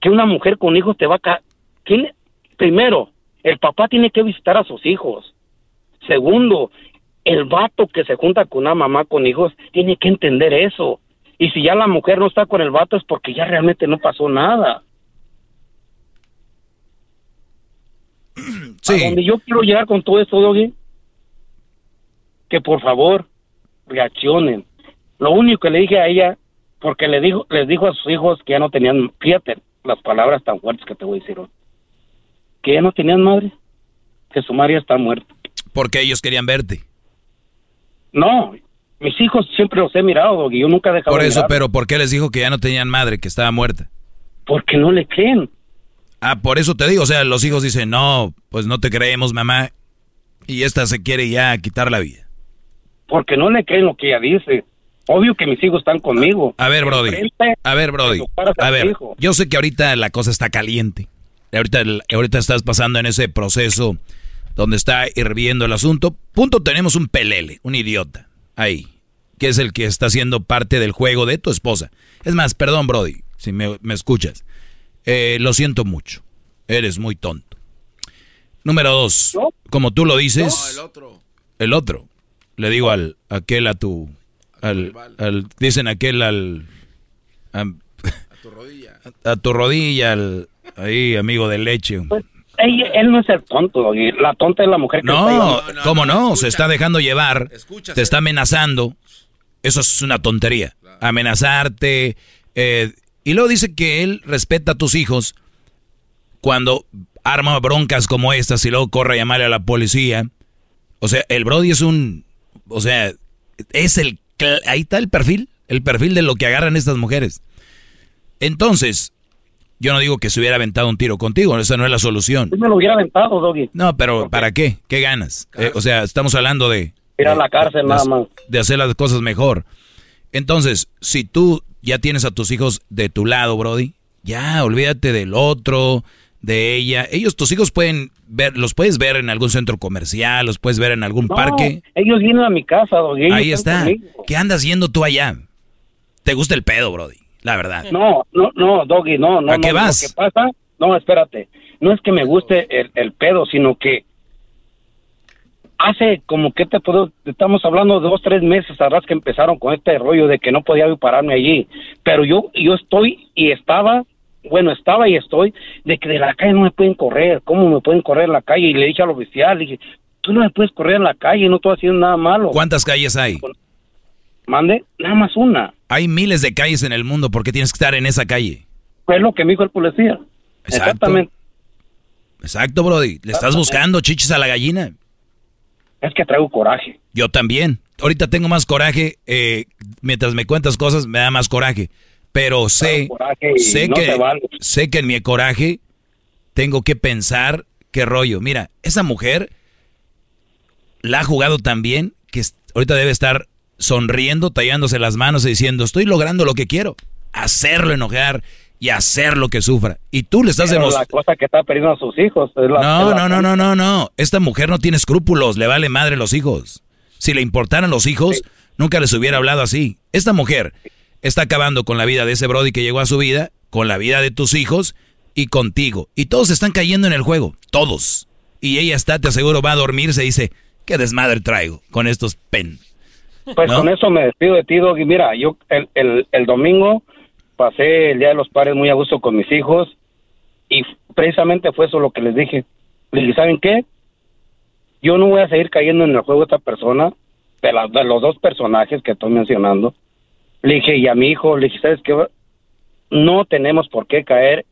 que una mujer con hijos te va a... ¿Quién? Primero, el papá tiene que visitar a sus hijos. Segundo, el vato que se junta con una mamá con hijos tiene que entender eso. Y si ya la mujer no está con el vato es porque ya realmente no pasó nada. Sí. A donde yo quiero llegar con todo esto, Doggy, que por favor reaccionen. Lo único que le dije a ella, porque le dijo, les dijo a sus hijos que ya no tenían, fíjate las palabras tan fuertes que te voy a decir hoy, que ya no tenían madre, que su madre está muerta. Porque ellos querían verte. No, mis hijos siempre los he mirado, y yo nunca he dejado Por eso, pero ¿por qué les dijo que ya no tenían madre, que estaba muerta? Porque no le creen. Ah, por eso te digo, o sea, los hijos dicen, no, pues no te creemos, mamá, y esta se quiere ya quitar la vida porque no le creen lo que ella dice. Obvio que mis hijos están conmigo. A ver, Brody. A ver, Brody. A ver, yo sé que ahorita la cosa está caliente. Ahorita, ahorita estás pasando en ese proceso donde está hirviendo el asunto. Punto, tenemos un pelele, un idiota, ahí, que es el que está haciendo parte del juego de tu esposa. Es más, perdón, Brody, si me, escuchas. Eh, lo siento mucho. Eres muy tonto. Número dos, como tú lo dices, el otro. Le digo al aquel a tu al, al dicen aquel al a, tu rodilla. A, tu rodilla al ahí amigo de leche. Pues, él, él, no es el tonto, la tonta es la mujer que no, ¿cómo no? Se está dejando llevar, te está amenazando. Eso es una tontería. Amenazarte. Eh, y luego dice que él respeta a tus hijos cuando arma broncas como estas y luego corre a llamarle a la policía. O sea, el Brody es un... O sea, es el... Ahí está el perfil, el perfil de lo que agarran estas mujeres. Entonces, yo no digo que se hubiera aventado un tiro contigo, esa no es la solución. Yo me lo hubiera aventado, Doggy. No, pero ¿para qué? ¿Qué ganas? Eh, o sea, estamos hablando de... Ir a la cárcel nada más. De hacer las cosas mejor. Entonces, si tú ya tienes a tus hijos de tu lado, Brody, ya, olvídate del otro, de ella. Ellos, tus hijos pueden ver, los puedes ver en algún centro comercial, los puedes ver en algún parque. Ellos vienen a mi casa, Doggy. Ahí está. ¿Qué andas yendo tú allá? ¿Te gusta el pedo, Brody? La verdad. No, no, no, Doggy, no, no. ¿A qué vas? ¿Qué pasa? No, espérate. No es que me guste el, el pedo, sino que hace como que te puedo, estamos hablando de dos, tres meses atrás que empezaron con este rollo de que no podía pararme allí. Pero yo, yo estoy y estaba, bueno, estaba y estoy, de que de la calle no me pueden correr. ¿Cómo me pueden correr en la calle? Y le dije al oficial, dije, tú no me puedes correr en la calle, no estoy haciendo nada malo. ¿Cuántas calles hay? Mande, nada más una. Hay miles de calles en el mundo, ¿por qué tienes que estar en esa calle? Pues lo que me dijo el policía. Exactamente. Exacto, Brody. Le estás buscando chichis a la gallina. Es que traigo coraje. Yo también. Ahorita tengo más coraje. Eh, mientras me cuentas cosas, me da más coraje. Pero sé, sé, que, sé que en mi coraje tengo que pensar qué rollo. Mira, esa mujer la ha jugado tan bien que ahorita debe estar sonriendo, tallándose las manos y diciendo, estoy logrando lo que quiero. Hacerlo enojar y hacer lo que sufra. Y tú le estás demostrando... la cosa que está perdiendo a sus hijos. no, no, no, no, no, no. Esta mujer no tiene escrúpulos, le vale madre los hijos. Si le importaran los hijos, nunca les hubiera hablado así. Esta mujer está acabando con la vida de ese Brody que llegó a su vida, con la vida de tus hijos y contigo. Y todos están cayendo en el juego, todos. Y ella está, te aseguro, va a dormirse y dice, qué desmadre traigo con estos pen. Pues con eso me despido de ti, Doggy. Mira, yo el, el, el domingo pasé el Día de los Padres muy a gusto con mis hijos y precisamente fue eso lo que les dije. Les dije, ¿saben qué? Yo no voy a seguir cayendo en el juego de esta persona, de, de los dos personajes que estoy mencionando. Le dije, y a mi hijo, le dije, ¿sabes qué? No tenemos por qué caer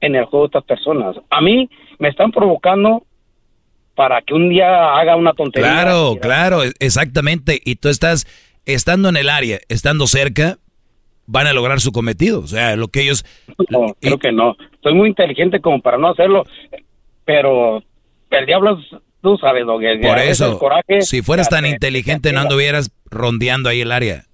en el juego de estas personas. A mí me están provocando para que un día haga una tontería. Claro, claro, exactamente. Y tú estás estando en el área, estando cerca, van a lograr su cometido. O sea, lo que ellos... No, creo que no. Soy muy inteligente como para no hacerlo, pero el diablo, tú sabes, lo que Por eso, si fueras tan inteligente, no anduvieras rondeando ahí el área.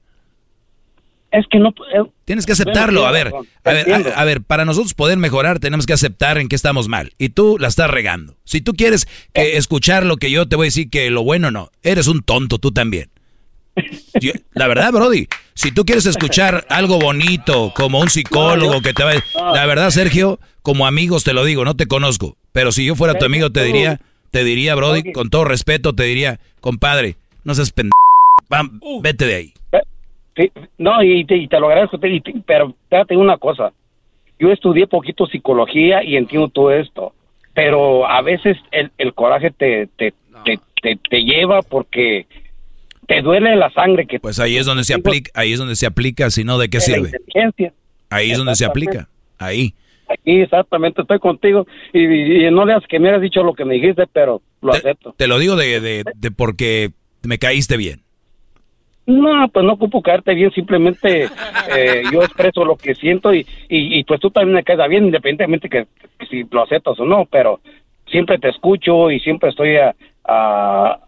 Es que no... Eh, Tienes que aceptarlo. A ver, a ver, a, ver, para nosotros poder mejorar tenemos que aceptar en qué estamos mal. Y tú la estás regando. Si tú quieres que escuchar lo que yo te voy a decir que lo bueno no, eres un tonto tú también la verdad, Brody, si tú quieres escuchar algo bonito, como un psicólogo que te va a... La verdad, Sergio, como amigos te lo digo, no te conozco. Pero si yo fuera tu amigo, te diría, te diría, Brody, con todo respeto, te diría, compadre, no seas pendejo. Vete de ahí. No, y te, lo agradezco, pero fíjate una cosa. Yo estudié poquito psicología y entiendo todo esto. Pero a veces el, el coraje te, te, te, te lleva porque te duele la sangre que pues ahí es donde se aplica ahí es donde se aplica si no de qué sirve ahí es donde se aplica ahí. Aquí exactamente estoy contigo y, no leas que me hayas dicho lo que me dijiste pero lo acepto. te lo digo de, de, de, porque me caíste bien no pues no ocupo caerte bien simplemente eh, yo expreso lo que siento y, y, pues tú también me caes bien independientemente que, si lo aceptas o no pero siempre te escucho y siempre estoy a, a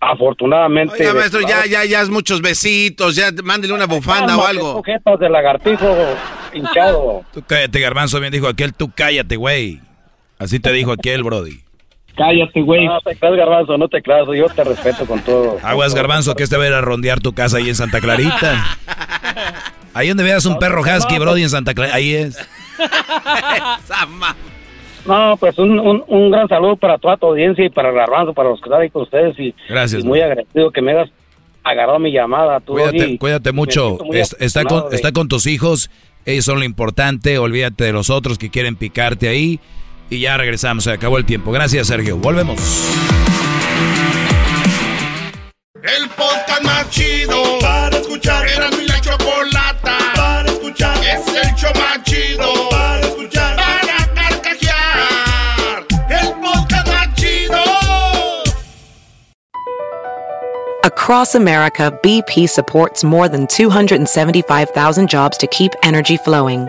afortunadamente. Oiga, maestro, ya, ya, ya es muchos besitos, ya mándele una bufanda o algo. Sujetos de lagartijo hinchado. Tú cállate, garbanzo, bien dijo aquel, tú cállate, güey. Así te dijo aquel, brody. Cállate, güey. No te creas, garbanzo, no te creas, yo te respeto con todo. Aguas, garbanzo, que este va a ir a rondear tu casa ahí en Santa Clarita. Ahí donde veas un perro husky, brody, en Santa Clarita, ahí es. No, pues un, un, un gran saludo para toda tu audiencia y para garbanzo, para los que están ahí con ustedes. Y, Gracias, y muy agradecido que me hayas agarrado mi llamada. Tú, Cuídate, cuídate mucho. Es- está, con, de- está con tus hijos. Ellos son lo importante. Olvídate de los otros que quieren picarte ahí. Y ya regresamos. Se acabó el tiempo. Gracias, Sergio. Volvemos. El podcast más chido para escuchar. Era mi la chocolata para escuchar. Es el show más chido para escuchar. Para carcajear. El podcast más chido. Across America, BP supports more than 275,000 jobs to keep energy flowing.